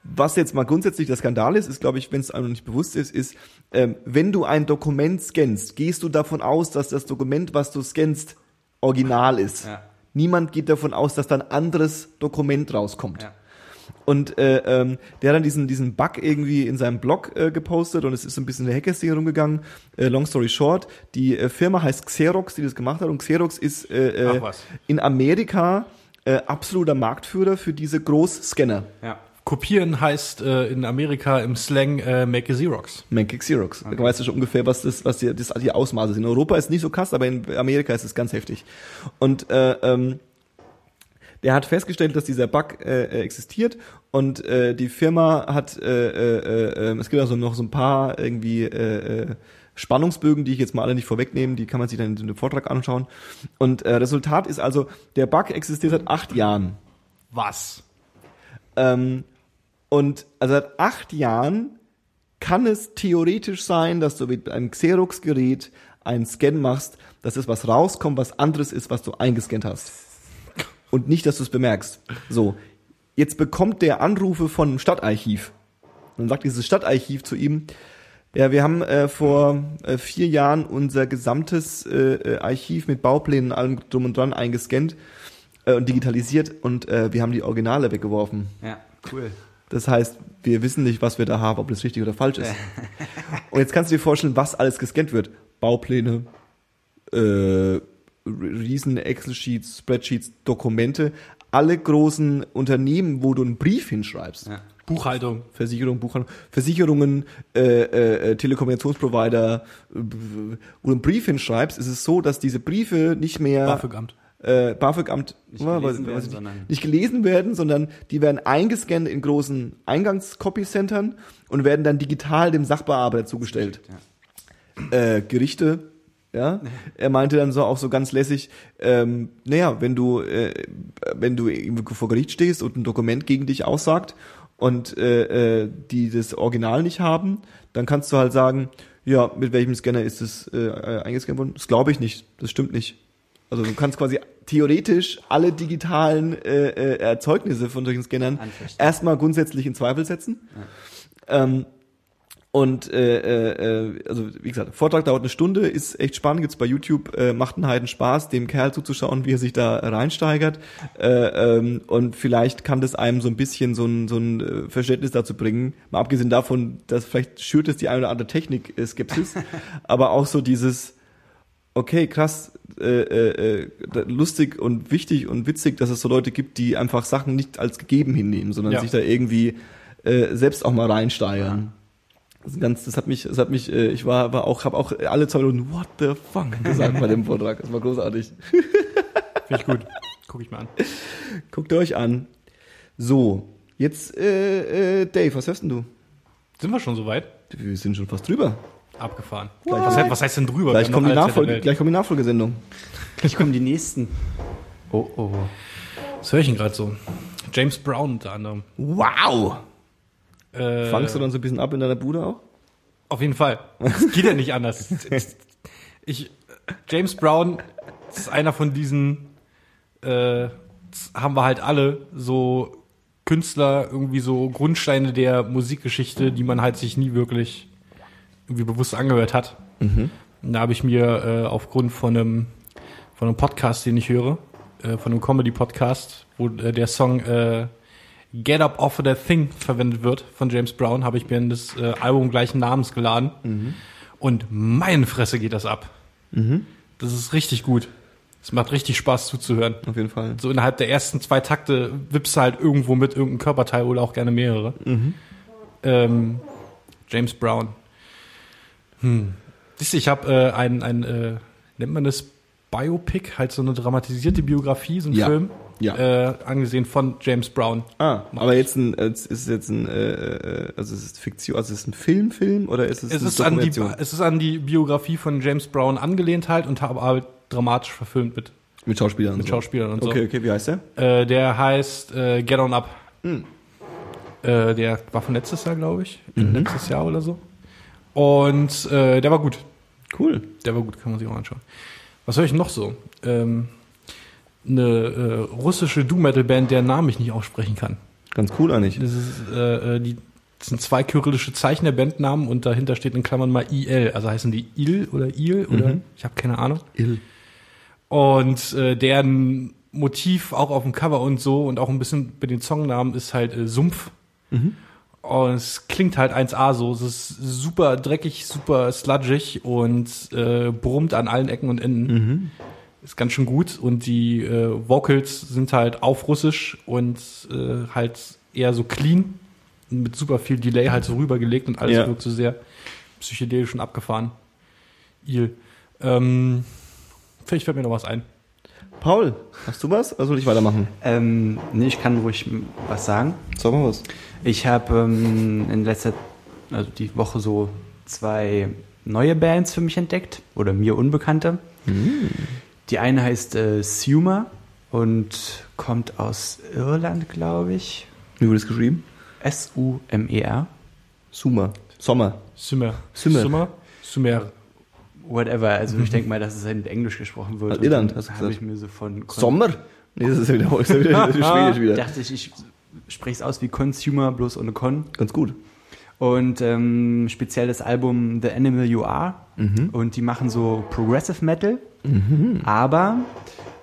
was jetzt mal grundsätzlich der Skandal ist, ist, glaube ich, wenn es einem noch nicht bewusst ist, ist, ähm, wenn du ein Dokument scannst, gehst du davon aus, dass das Dokument, was du scannst, original ist.
Ja.
Niemand geht davon aus, dass da ein anderes Dokument rauskommt.
Ja.
Und äh, ähm, der hat dann diesen, diesen Bug irgendwie in seinem Blog äh, gepostet und es ist so ein bisschen der Hackerszene rumgegangen. Äh, long story short, die äh, Firma heißt Xerox, die das gemacht hat und Xerox ist äh, äh, in Amerika äh, absoluter Marktführer für diese Großscanner.
Ja.
Kopieren heißt äh, in Amerika im Slang äh, Make a Xerox.
Make Xerox. Da weißt du schon ungefähr, was das, was die, das, die Ausmaße sind. In Europa ist es nicht so krass, aber in Amerika ist es ganz heftig. Und äh, ähm, der hat festgestellt, dass dieser Bug äh, äh, existiert und äh, die Firma hat, äh, äh, äh, es gibt also noch so ein paar irgendwie äh, äh, Spannungsbögen, die ich jetzt mal alle nicht vorwegnehme, die kann man sich dann in dem Vortrag anschauen. Und äh, Resultat ist also, der Bug existiert seit acht Jahren.
Was?
Ähm, und also seit acht Jahren kann es theoretisch sein, dass du mit einem Xerox-Gerät einen Scan machst, dass es was rauskommt, was anderes ist, was du eingescannt hast. Und nicht, dass du es bemerkst. So, jetzt bekommt der Anrufe von Stadtarchiv. Dann sagt dieses Stadtarchiv zu ihm, ja, wir haben äh, vor äh, vier Jahren unser gesamtes äh, äh, Archiv mit Bauplänen allem drum und dran eingescannt äh, und digitalisiert und äh, wir haben die Originale weggeworfen.
Ja, cool.
Das heißt, wir wissen nicht, was wir da haben, ob das richtig oder falsch ist. Und jetzt kannst du dir vorstellen, was alles gescannt wird. Baupläne, äh, riesen Excel-Sheets, Spreadsheets, Dokumente, alle großen Unternehmen, wo du einen Brief hinschreibst.
Ja.
Buchhaltung.
Versicherung, Buchhandlung, Versicherungen, äh, äh, äh, Telekommunikationsprovider, äh, wo du einen Brief hinschreibst, ist es so, dass diese Briefe nicht mehr
BAföG-Amt.
Äh, BAföG-Amt
Nicht
wa-
gelesen
was-
werden, sondern-
nicht gelesen werden, sondern die werden eingescannt in großen Eingangs-Copy-Centern und werden dann digital dem Sachbearbeiter zugestellt. Äh, Gerichte, ja. Er meinte dann so auch so ganz lässig, ähm, naja, wenn du, äh, wenn du vor Gericht stehst und ein Dokument gegen dich aussagt und äh, äh, die das Original nicht haben, dann kannst du halt sagen, ja, mit welchem Scanner ist es äh, eingescannt worden? Das glaube ich nicht, das stimmt nicht. Also du kannst quasi theoretisch alle digitalen äh, äh, Erzeugnisse von solchen Scannern erstmal grundsätzlich in Zweifel setzen. Ähm, und äh, äh, äh, also wie gesagt, Vortrag dauert eine Stunde, ist echt spannend, gibt's bei YouTube, äh, macht einen Heiden Spaß, dem Kerl zuzuschauen, wie er sich da reinsteigert. Äh, ähm, und vielleicht kann das einem so ein bisschen so ein, so ein äh, Verständnis dazu bringen. Mal abgesehen davon, dass vielleicht schürt es die eine oder andere Technik-Skepsis, aber auch so dieses, okay, krass, äh, äh, äh, lustig und wichtig und witzig, dass es so Leute gibt, die einfach Sachen nicht als gegeben hinnehmen, sondern
Ja.
sich da irgendwie äh, selbst auch mal reinsteigern. Das, ganz, das hat mich, das hat mich, äh, ich war, war auch, habe auch alle zwei Minuten What the fuck gesagt bei dem Vortrag. Das war großartig.
Finde ich gut. Guck ich mal an.
Guckt euch an. So, jetzt äh, äh, Dave, was hörst denn du?
Sind wir schon soweit?
Wir sind schon fast drüber.
Abgefahren. Was, heißt- was heißt denn drüber?
Gleich kommt, die Nachfolge, gleich die Nachfolgesendung.
Gleich kommen die nächsten. Oh, oh.
Was höre ich denn gerade so? James Brown unter anderem.
Wow!
Äh,
Fangst du dann so ein bisschen ab in deiner Bude auch?
Auf jeden Fall. Es geht ja nicht anders. Ich, James Brown ist einer von diesen, äh, das haben wir halt alle so Künstler, irgendwie so Grundsteine der Musikgeschichte, die man halt sich nie wirklich irgendwie bewusst angehört hat. Und da habe ich mir äh, aufgrund von einem, von einem Podcast, den ich höre, äh, von einem Comedy-Podcast, wo äh, der Song äh, Get Up Off of That Thing verwendet wird von James Brown, habe ich mir in das äh, Album gleichen Namens geladen. Und meine Fresse geht das ab. Das ist richtig gut. Es macht richtig Spaß zuzuhören.
Auf jeden Fall.
So innerhalb der ersten zwei Takte wippst du halt irgendwo mit irgendeinem Körperteil oder auch gerne mehrere. Ähm, James Brown. Hm. Siehst du, ich habe äh, ein, ein äh, nennt man das Biopic, halt so eine dramatisierte Biografie, so ein
Ja.
Film,
Ja.
Äh, angesehen von James Brown.
Ah, aber jetzt ein, es ist jetzt ein, äh, äh, also es ist Fiktion, also es ist ein Filmfilm oder ist es,
Es ist, an die, es ist an die Biografie von James Brown angelehnt halt und habe halt dramatisch verfilmt mit,
mit Schauspielern. und
mit
so.
Schauspielern und so.
Okay, okay, wie heißt der?
Äh, der heißt äh, Get On Up.
Hm.
Äh, der war von letztes Jahr, glaube ich. Letztes Jahr oder so. Und äh, der war gut.
Cool.
Der war gut, kann man sich auch anschauen. Was höre ich noch so? Ähm, eine äh, russische Doom-Metal-Band, deren Namen ich nicht aussprechen kann.
Ganz cool eigentlich.
Das ist, äh, äh, die das sind zwei kyrillische Zeichen der Bandnamen und dahinter steht in Klammern mal IL. Also heißen die Il oder Il oder
Mhm.
ich habe keine Ahnung.
Ill.
Und äh, deren Motiv auch auf dem Cover und so und auch ein bisschen bei den Songnamen ist halt äh, Sumpf.
Mhm.
Und es klingt halt 1A so. Es ist super dreckig, super sludgig und äh, brummt an allen Ecken und Enden.
Mhm.
Ist ganz schön gut. Und die äh, Vocals sind halt auf Russisch und äh, halt eher so clean. Mit super viel Delay halt so rübergelegt und alles
Ja.
wirkt so sehr psychedelisch und abgefahren. Il. Ähm, vielleicht fällt mir noch was ein.
Paul, hast du was? Oder soll ich weitermachen?
Ähm, nee, ich kann ruhig was sagen.
Sag mal was.
Ich habe ähm, in letzter, also die Woche so zwei neue Bands für mich entdeckt oder mir unbekannte. Die eine heißt äh, Suma und kommt aus Irland, glaube ich.
Wie wurde es geschrieben?
S-U-M-E-R.
Summer. Sommer.
Sumer.
Sumer.
Sumer. Sumer.
Whatever, also ich denke mal, dass es halt Englisch gesprochen wird.
Irland, hast du
habe
gesagt.
ich mir so von Kon-
Sommer? Nee, das ist wieder, das ist wieder, Schwedisch wieder.
dachte ich, ich spreche es aus wie Consumer, bloß ohne Con.
Ganz gut.
Und ähm, speziell das Album The Animal You Are.
Mhm.
Und die machen so Progressive Metal, aber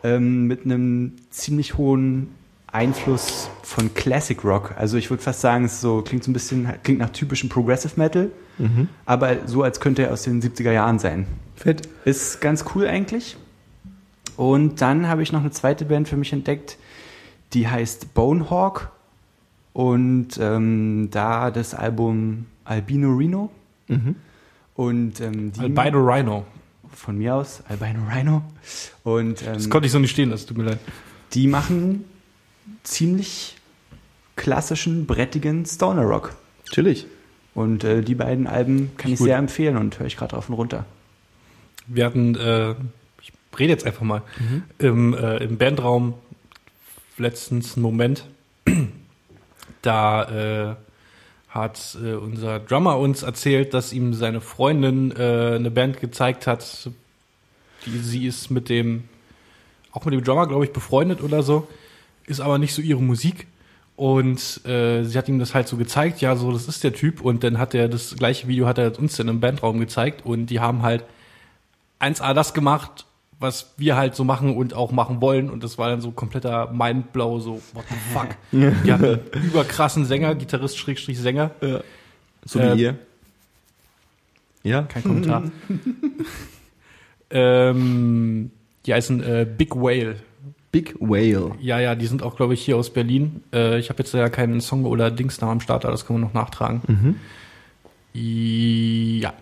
ähm, mit einem ziemlich hohen Einfluss von Classic Rock. Also ich würde fast sagen, es so klingt so ein bisschen, klingt nach typischem Progressive Metal,
Mhm.
aber so als könnte er aus den 70er Jahren sein.
Fett.
Ist ganz cool eigentlich. Und dann habe ich noch eine zweite Band für mich entdeckt, die heißt Bonehawk. Und ähm, da das Album Albino Reno.
Mhm.
Und ähm, die
Albino Rhino.
von mir aus, Albino Rhino. Und
Das
ähm,
konnte ich so nicht stehen, das tut mir leid.
die machen ziemlich klassischen, brettigen Stoner Rock.
Chillig.
Und äh, die beiden Alben kann ich
Gut.
sehr empfehlen und höre ich gerade drauf und runter.
Wir hatten, äh, ich rede jetzt einfach mal, im, äh, im Bandraum letztens einen Moment, da äh, hat äh, unser Drummer uns erzählt, dass ihm seine Freundin äh, eine Band gezeigt hat, die sie ist mit dem, auch mit dem Drummer, glaube ich, befreundet oder so, ist aber nicht so ihre Musik. Und äh, sie hat ihm das halt so gezeigt, ja, so, das ist der Typ. Und dann hat er das gleiche Video hat er uns dann im Bandraum gezeigt und die haben halt 1A das gemacht, was wir halt so machen und auch machen wollen. Und das war dann so kompletter Mindblow, so, what the fuck. Die hatten einen überkrassen Sänger, Gitarrist, Schrägstrich Sänger.
So
Äh,
wie ihr. Ja?
Kein Kommentar. ähm, die heißen äh, Big Whale.
Big Whale.
Ja, ja, die sind auch, glaube ich, hier aus Berlin. Äh, ich habe jetzt ja keinen Song oder Dings da am Start, aber das können wir noch nachtragen.
Mhm.
Ja,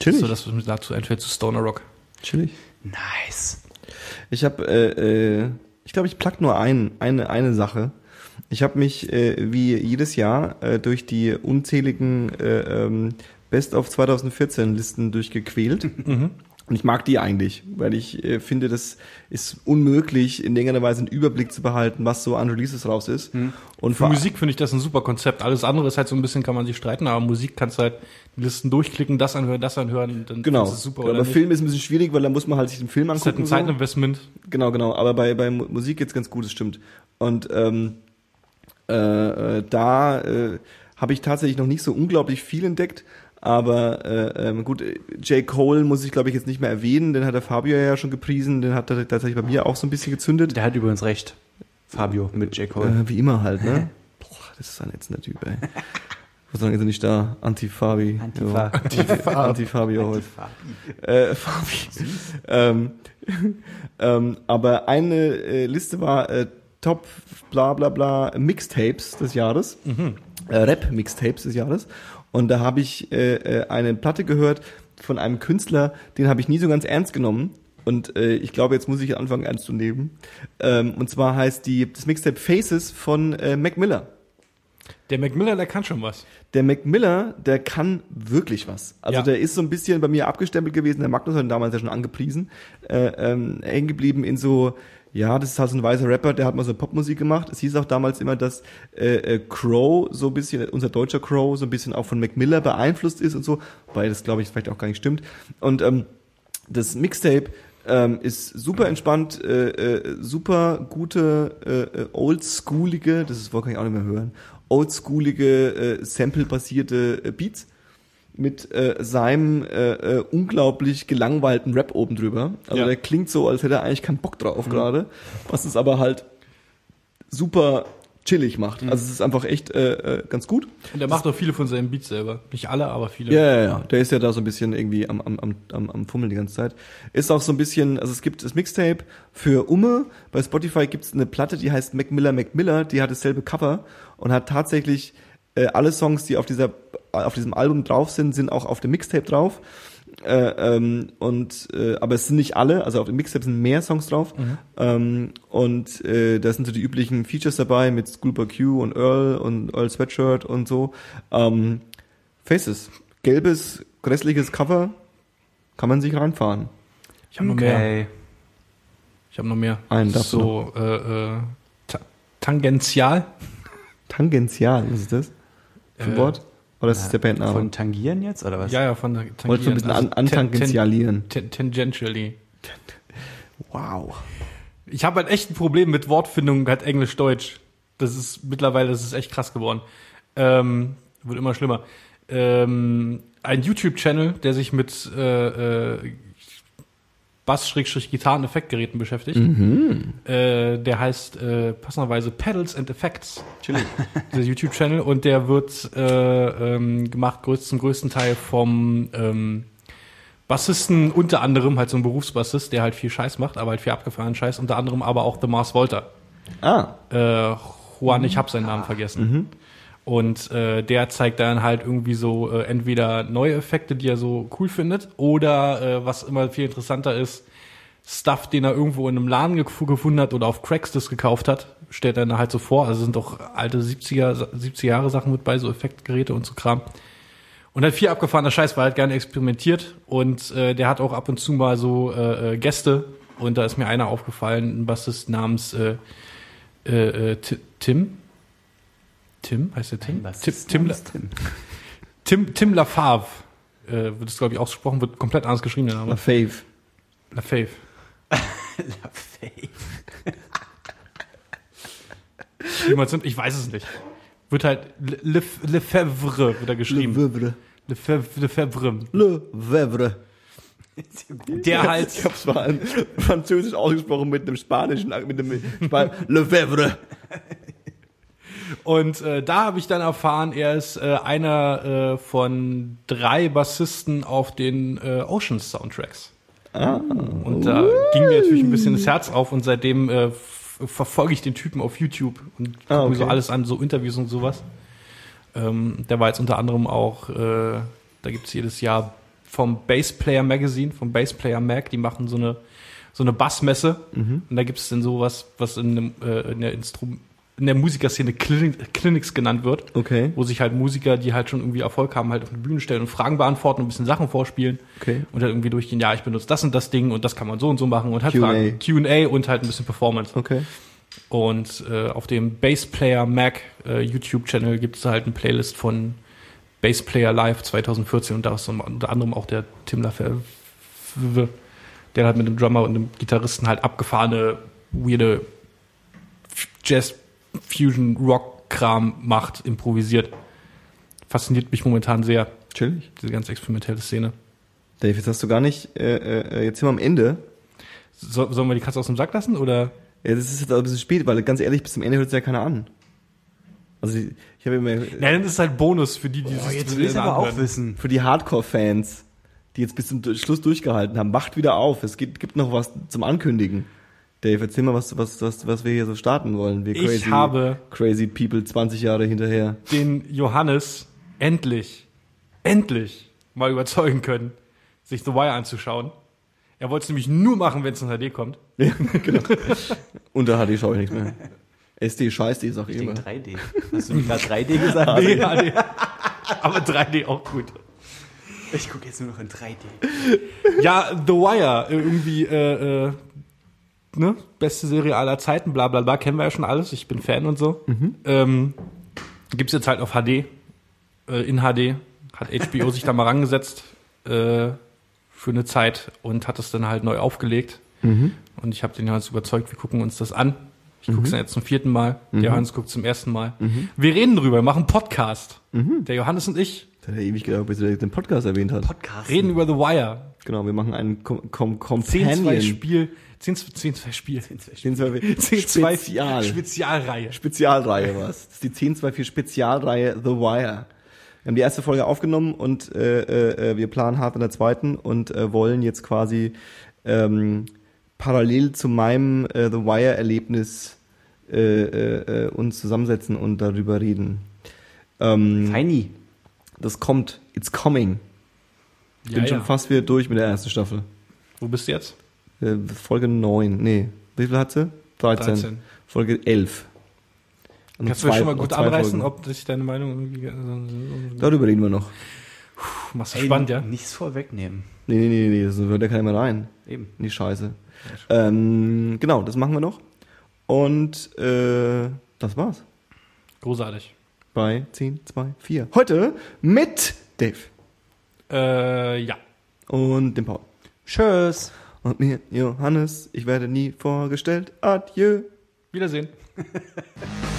Chillig.
so das, was mir dazu einfällt, zu Stoner Rock.
Chillig.
Nice.
Ich habe, äh, äh, ich glaube, ich plug nur ein, eine, eine Sache. Ich habe mich äh, wie jedes Jahr äh, durch die unzähligen äh, ähm, Best of 2014 Listen durchgequält. Und ich mag die eigentlich, weil ich äh, finde, das ist unmöglich, in irgendeiner Weise einen Überblick zu behalten, was so an Releases raus ist. Und
Für Musik finde ich das ein super Konzept. Alles andere ist halt so ein bisschen, kann man sich streiten, aber Musik kannst du halt die Listen durchklicken, das anhören, das anhören, dann
Genau.
ist es super.
aber
oder nicht.
Film ist ein bisschen schwierig, weil da muss man halt sich den Film
Das ist halt
angucken.
ein
so.
Zeitinvestment.
Genau, genau. Aber bei, bei Mu- Musik geht's ganz gut, das stimmt. Und ähm, äh, äh, da äh, habe ich tatsächlich noch nicht so unglaublich viel entdeckt. Aber äh, ähm, gut, J. Cole muss ich glaube ich jetzt nicht mehr erwähnen, den hat der Fabio ja schon gepriesen, den hat er tatsächlich bei mir auch so ein bisschen gezündet.
Der hat übrigens recht. Fabio mit J. Cole.
Äh, wie immer halt, ne? Boah, das ist ein ätzender Typ, ey. Was sagen Sie nicht da? Anti-Fabi.
Antifa.
Ja. Anti-Fabio heute. Äh, Fabi. ähm, ähm, aber eine äh, Liste war äh, Top bla bla bla Mixtapes des Jahres. Äh, Rap-Mixtapes des Jahres. Und da habe ich äh, äh, eine Platte gehört von einem Künstler, den habe ich nie so ganz ernst genommen. Und äh, ich glaube, jetzt muss ich anfangen ernst zu nehmen. Ähm, und zwar heißt die das Mixtape Faces von äh, Mac Miller.
Der Mac Miller, der kann schon was.
Der Mac Miller, der kann wirklich was. Also
Ja.
der ist so ein bisschen bei mir abgestempelt gewesen. Der Magnus hat ihn damals ja schon angepriesen. Äh, ähm, hängen geblieben in so, ja, das ist halt so ein weißer Rapper, der hat mal so Popmusik gemacht. Es hieß auch damals immer, dass äh, äh, Crow so ein bisschen, unser deutscher Crow, so ein bisschen auch von Mac Miller beeinflusst ist und so. Weil das, glaube ich, vielleicht auch gar nicht stimmt. Und ähm, das Mixtape Ähm, ist super entspannt, äh, äh, super gute, äh, äh, oldschoolige, das Wort kann ich auch nicht mehr hören, oldschoolige, äh, sample-basierte äh, Beats mit äh, seinem äh, äh, unglaublich gelangweilten Rap oben drüber. Also
Ja.
der klingt so, als hätte er eigentlich keinen Bock drauf gerade, was es aber halt super chillig macht. Also es ist einfach echt äh, äh, ganz gut.
Und er macht auch viele von seinen Beats selber. Nicht alle, aber viele.
Ja, ja, ja. Der ist ja da so ein bisschen irgendwie am, am, am, am, Fummeln die ganze Zeit. Ist auch so ein bisschen, also es gibt das Mixtape für Umme. Bei Spotify gibt es eine Platte, die heißt Mac Miller Mac Miller, die hat dasselbe Cover und hat tatsächlich äh, alle Songs, die auf dieser auf diesem Album drauf sind, sind auch auf dem Mixtape drauf. Äh, ähm, und äh, aber es sind nicht alle, also auf dem Mixtape sind mehr Songs drauf. Ähm, und äh, da sind so die üblichen Features dabei mit Schoolboy Q und Earl und Earl Sweatshirt und so. Ähm, Faces. Gelbes, grässliches Cover. Kann man sich reinfahren.
Ich habe noch mehr.
Okay.
Ich habe noch mehr.
Einen
so äh, äh, ta tangential.
Tangential, was ist das? Für
Äh,
Wort? Oder ist das der Bandname?
Von Tangieren jetzt, oder was?
Ja, ja, von der
Wolltest du ein bisschen
Also
antangentialieren?
ten- ten- Tangentially.
Wow.
Ich habe halt echt ein Problem mit Wortfindung, halt Englisch-Deutsch. Das ist mittlerweile, das ist echt krass geworden. Ähm, wird immer schlimmer. Ähm, ein YouTube-Channel, der sich mit äh, äh, Bass-Gitarren-Effektgeräten beschäftigt. Äh, der heißt äh, passenderweise Pedals and Effects.
Chillig.
dieser YouTube-Channel und der wird äh, ähm, gemacht größt, zum größten Teil vom ähm, Bassisten, unter anderem halt so ein Berufsbassist, der halt viel Scheiß macht, aber halt viel abgefahrenen Scheiß, unter anderem aber auch The Mars Volta.
Ah,
Äh, Juan, ich hab seinen Namen vergessen. Und äh, der zeigt dann halt irgendwie so äh, entweder neue Effekte, die er so cool findet, oder äh, was immer viel interessanter ist, Stuff, den er irgendwo in einem Laden gef- gefunden hat oder auf Craigslist gekauft hat, stellt er dann halt so vor. Also sind doch alte 70er, 70er Jahre Sachen mit bei, so Effektgeräte und so Kram. Und hat viel abgefahrener Scheiß, weil er halt gerne experimentiert. Und äh, der hat auch ab und zu mal so äh, äh, Gäste. Und da ist mir einer aufgefallen, ein Bassist namens äh, äh, äh, Ti- Tim. Tim? Heißt der Tim?
Was
Tim,
ist
Tim,
das denn?
Tim, Tim LaFave. Äh, wird es, glaube ich, ausgesprochen, wird komplett anders geschrieben, der
La
Name.
Fave.
LaFave. Man sind, ich weiß es nicht. Wird halt Le, Le, Lefebvre wird er geschrieben.
Lefebvre.
Lefebvre. Lefebvre.
Lefebvre.
Der halt,
Ich hab's mal an französisch ausgesprochen mit einem spanischen, mit einem Span Lefebvre.
Und äh, da habe ich dann erfahren, er ist äh, einer äh, von drei Bassisten auf den äh, Oceans Soundtracks.
Ah.
Und da ging mir natürlich ein bisschen das Herz auf und seitdem äh, verfolge ich den Typen auf YouTube und gucke
Ah,
mir so
okay.
alles an, so Interviews und sowas. Ähm, der war jetzt unter anderem auch, äh, da gibt's jedes Jahr vom Bass Player Magazine, vom Bass Player Mag, die machen so eine so eine Bassmesse
Mhm.
und da gibt's dann sowas, was in, einem, äh, in der Instrum in der Musikerszene Clinic, Clinics genannt wird,
Okay.
wo sich halt Musiker, die halt schon irgendwie Erfolg haben, halt auf eine Bühne stellen und Fragen beantworten und ein bisschen Sachen vorspielen
Okay.
und halt irgendwie durchgehen, ja, ich benutze das und das Ding und das kann man so und so machen und halt
Q&A.
Fragen, Q&A und halt ein bisschen Performance.
Okay.
Und äh, auf dem Bass Player Mac äh, YouTube-Channel gibt es halt eine Playlist von Bass Player Live 2014 und da ist unter anderem auch der Tim Lafayette, der halt mit dem Drummer und dem Gitarristen halt abgefahrene, weirde Jazz, Fusion, Rock-Kram macht, improvisiert. Fasziniert mich momentan sehr,
Chillig.
diese ganz experimentelle Szene.
Dave, jetzt hast du gar nicht, äh, äh, jetzt sind wir am Ende.
So, sollen wir die Katze aus dem Sack lassen oder?
Ja, das ist jetzt ein bisschen spät, weil ganz ehrlich, bis zum Ende hört es ja keiner an. Also ich, ich habe immer
Nein, dann ist es halt Bonus für die, die
Oh,
sich
jetzt
das
will ich aber auch wissen.
für die Hardcore-Fans, die jetzt bis zum Schluss durchgehalten haben, macht wieder auf. Es gibt, gibt noch was zum Ankündigen. Dave, erzähl mal, was, was, was, was wir hier so starten wollen. Wir
Ich habe
crazy people 20 Jahre hinterher.
den Johannes endlich, endlich mal überzeugen können, sich The Wire anzuschauen. Er wollte es nämlich nur machen, wenn es in HD kommt.
Unter HD schaue ich nichts mehr. SD scheiß die, sag ich
Ich
immer.
denke 3D. Hast du nicht gerade 3D gesagt?
Nee, HD. Aber 3D auch gut.
Ich gucke jetzt nur noch in 3D.
Ja, The Wire, äh, irgendwie, äh, äh, ne, beste Serie aller Zeiten, bla bla bla, kennen wir ja schon alles, ich bin Fan und so. Ähm, gibt's jetzt halt auf HD, äh, in HD, hat HBO sich da mal rangesetzt, äh, für eine Zeit und hat es dann halt neu aufgelegt.
Mhm.
Und ich habe den Johannes überzeugt, wir gucken uns das an. Ich gucke es jetzt zum vierten Mal. Der Johannes guckt zum ersten Mal. Wir reden drüber, wir machen einen Podcast. Der Johannes und ich
Das hat er ewig gedacht, bis er den Podcast erwähnt hat.
Podcast.
reden über The Wire.
Genau, wir machen einen Com Com
10 2. Spiel. 10 10 2 Spiel.
10 2
10 2
Spezial.
Spezialreihe.
Spezialreihe was. Das ist die 1024 Spezialreihe The Wire. Wir haben die erste Folge aufgenommen und äh, äh, äh, wir planen hart an der zweiten und äh, wollen jetzt quasi ähm, parallel zu meinem äh, The Wire-Erlebnis äh, äh, äh, uns zusammensetzen und darüber reden. Ähm,
Feini.
das kommt, it's coming. Ich bin
Ja,
schon
ja.
fast wieder durch mit der ersten Staffel.
Wo bist du jetzt?
Äh, Folge 9, nee. Wie viel hat sie? 13.
13.
Folge 11. Und
Kannst
noch
du
zwei-
schon mal gut
zwei
anreißen,
Folgen.
ob sich deine Meinung irgendwie. Also,
Darüber reden wir noch.
machst du
Ey,
spannend, ja?
Nichts vorwegnehmen.
Nee, nee, nee, nee, das hört ja keiner mehr rein.
Eben.
In die Scheiße. Ähm, genau, das machen wir noch. Und äh, das war's.
Großartig.
Bei 10, 2, 4. Heute mit Dave
Äh, ja.
und dem Paul.
Tschüss.
Und mir, Johannes, ich werde nie vorgestellt. Adieu.
Wiedersehen.